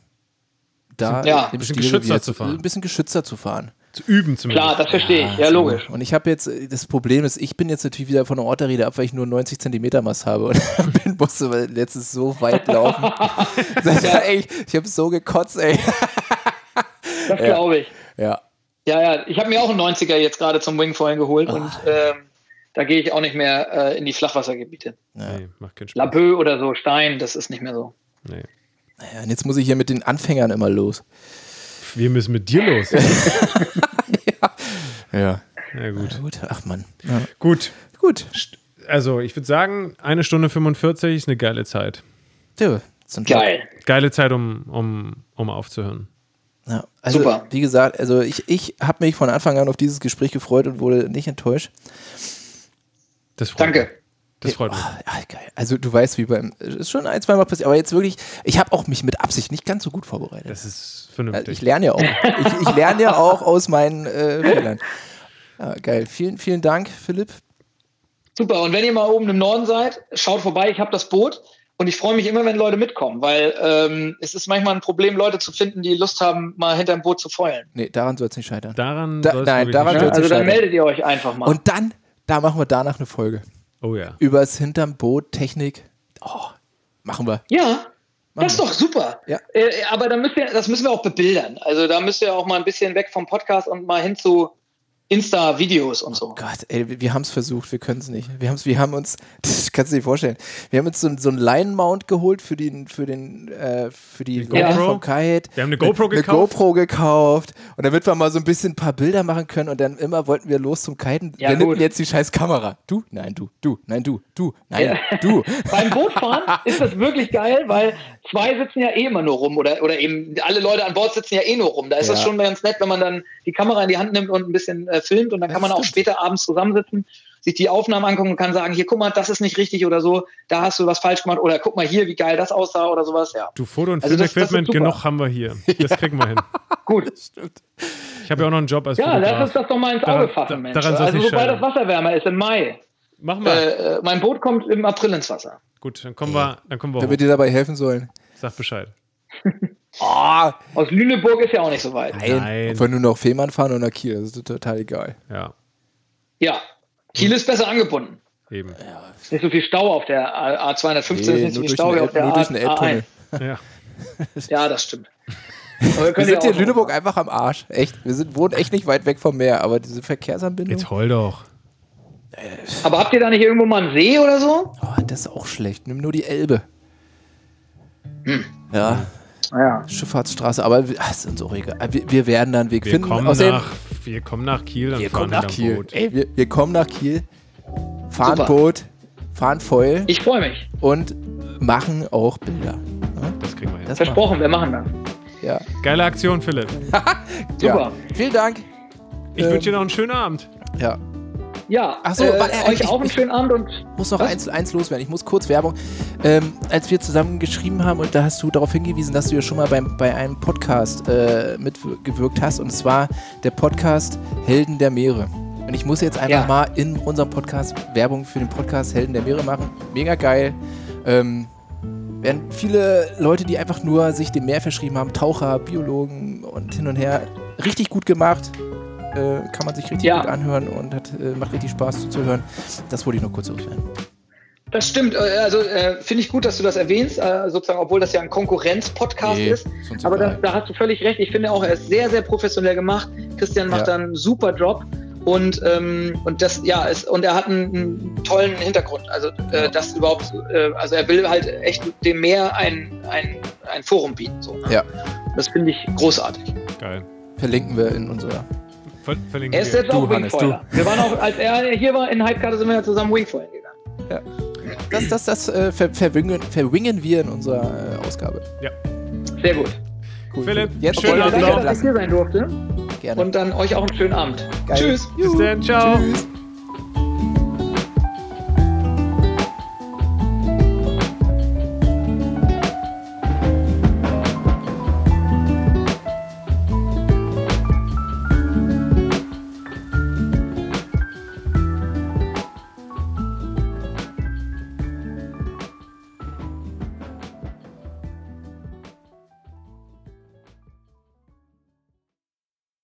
da ja. ein bisschen geschützter zu fahren. Ein bisschen geschützter zu fahren. Zu üben zumindest. Klar, das verstehe ich. Ja, ja logisch. Und ich habe jetzt, das Problem ist, ich bin jetzt natürlich wieder von der Orterrede ab, weil ich nur 90 Zentimeter Maß habe und bin, musste letztens so weit laufen. ja. ey, ich habe so gekotzt, ey. das glaube ich. Ja. Ja, ja, ich habe mir auch einen 90er jetzt gerade zum Wingfoilen geholt oh. und ähm, da gehe ich auch nicht mehr äh, in die Flachwassergebiete. Nee, macht keinen Spaß. Labö oder so, Stein, das ist nicht mehr so. Nee. Naja, und jetzt muss ich hier mit den Anfängern immer los. Wir müssen mit dir los. ja. Ja. Ja, gut. gut. Ach man. Ja. Gut. Gut. Also, ich würde sagen, eine Stunde 45 ist eine geile Zeit. Ja, Geil. Geile Zeit, um, um, um aufzuhören. Ja, also, Super. Wie gesagt, also ich, ich habe mich von Anfang an auf dieses Gespräch gefreut und wurde nicht enttäuscht. Das freut Danke. Mich. Das freut mich. Oh, geil. Also du weißt, wie beim ist schon ein, zwei Mal passiert, aber jetzt wirklich, ich habe auch mich mit Absicht nicht ganz so gut vorbereitet. Das ist vernünftig. Also ich lerne ja auch. ich, ich lerne ja auch aus meinen äh, Fehlern. Ja, geil. Vielen, vielen Dank, Philipp. Super. Und wenn ihr mal oben im Norden seid, schaut vorbei. Ich habe das Boot und ich freue mich immer, wenn Leute mitkommen, weil ähm, es ist manchmal ein Problem, Leute zu finden, die Lust haben, mal hinterm Boot zu feulen. Nee, daran soll es nicht scheitern. Daran da, nein, daran soll es nicht scheitern. Also dann meldet ihr euch einfach mal. Und dann, da machen wir danach eine Folge. Oh ja. Übers hinterm Boot, Technik. Oh, machen wir. Ja, machen das ist wir. doch super. Ja. Äh, aber dann müsst ihr, das müssen wir auch bebildern. Also da müsst ihr auch mal ein bisschen weg vom Podcast und mal hin zu Insta-Videos und so. Oh Gott, ey, wir haben es versucht, wir können es nicht. Wir, wir haben uns, das kannst du dir vorstellen, wir haben uns so, so einen Line-Mount geholt für, den, für, den, äh, für die, die GoPro vom Kite. Wir haben eine GoPro eine, gekauft. Eine GoPro gekauft. Und damit wir mal so ein bisschen ein paar Bilder machen können und dann immer wollten wir los zum Kiten. Ja, wir nehmen jetzt die scheiß Kamera. Du, nein, du, du, nein, du, du, nein, ja. du. Beim Bootfahren ist das wirklich geil, weil zwei sitzen ja eh immer nur rum oder, oder eben alle Leute an Bord sitzen ja eh nur rum. Da ist ja. das schon ganz nett, wenn man dann die Kamera in die Hand nimmt und ein bisschen äh, filmt und dann kann man auch später abends zusammensitzen, sich die Aufnahmen angucken und kann sagen, hier, guck mal, das ist nicht richtig oder so, da hast du was falsch gemacht oder guck mal hier, wie geil das aussah oder sowas, ja. Du Foto- und also Filmequipment, genug haben wir hier. Das kriegen wir hin. Gut. Ich habe ja auch noch einen Job als Ja, Fotograf. lass uns das doch mal ins Auge fassen, Mensch. Daran also sobald das Wasser wärmer ist, im Mai. Machen wir. Äh, äh, mein Boot kommt im April ins Wasser. Gut, dann kommen wir, dann kommen wir Damit dir dabei helfen sollen. Sag Bescheid. Oh, aus Lüneburg ist ja auch nicht so weit. Nein, Nein. Wenn nur noch Fehmarn fahren oder nach Kiel, das ist total egal. Ja. Ja, Kiel ist besser angebunden. Eben. Ja. Ist nicht so viel Stau auf der A215, nee, ist nicht so viel Stau wie auf der nur durch den A1. Ja. ja, das stimmt. wir, wir sind hier in Lüneburg einfach am Arsch. Echt. Wir sind, wohnen echt nicht weit weg vom Meer, aber diese Verkehrsanbindung. Jetzt heul doch. Aber habt ihr da nicht irgendwo mal einen See oder so? Oh, das ist auch schlecht. Nimm nur die Elbe. Hm. Ja. Ja. Schifffahrtsstraße, aber ach, ist uns auch egal. Wir, wir, werden dann einen Weg wir finden. Kommen nach, wir kommen nach Kiel wir fahren kommen nach Kiel. Boot. Ey, wir, wir, kommen nach Kiel, fahren Super. Boot, fahren Foil. Ich freue mich. Und machen auch Bilder. Ja? Das kriegen wir hin. Das Versprochen, wir machen das. Ja. Geile Aktion, Philipp. Super. Ja. Vielen Dank. Ich ähm, wünsche dir noch einen schönen Abend. Ja. Ja, Achso, äh, euch auch einen schönen Abend und. muss noch eins, eins loswerden. Ich muss kurz Werbung. Ähm, als wir zusammen geschrieben haben, und da hast du darauf hingewiesen, dass du ja schon mal beim, bei einem Podcast äh, mitgewirkt hast, und zwar der Podcast Helden der Meere. Und ich muss jetzt einfach ja. mal in unserem Podcast Werbung für den Podcast Helden der Meere machen. Mega geil. Ähm, werden viele Leute, die einfach nur sich dem Meer verschrieben haben, Taucher, Biologen und hin und her, richtig gut gemacht. Äh, kann man sich richtig ja. gut anhören und hat, äh, macht richtig Spaß zuzuhören. Das wollte ich nur kurz loswerden. Das stimmt. Äh, also äh, finde ich gut, dass du das erwähnst, äh, sozusagen, obwohl das ja ein Konkurrenz-Podcast nee, ist. Aber da, da, hast du völlig recht. Ich finde auch, er ist sehr, sehr professionell gemacht. Christian macht ja. einen super Job. Und, ähm, und das, ja, ist, und er hat einen, einen tollen Hintergrund. Also äh, das überhaupt, äh, also er will halt echt dem Meer ein, ein, ein Forum bieten. So, ne? Ja. Das finde ich großartig. Geil. Verlinken wir in unserer verlinken er ist jetzt auch Wingfoiler. Wir waren auch, als er hier war in Hypekarte, sind wir ja zusammen Wingfoilen gegangen. Ja. Das, das, das äh, ver verwingen, verwingen wir in unserer äh, Ausgabe. Ja. Sehr gut. Cool. Philipp, jetzt schön, danke, dass ich hier sein durfte. Gerne. Und dann euch auch einen schönen Abend. Geil. Tschüss. Bis dann, ciao. Tschüss.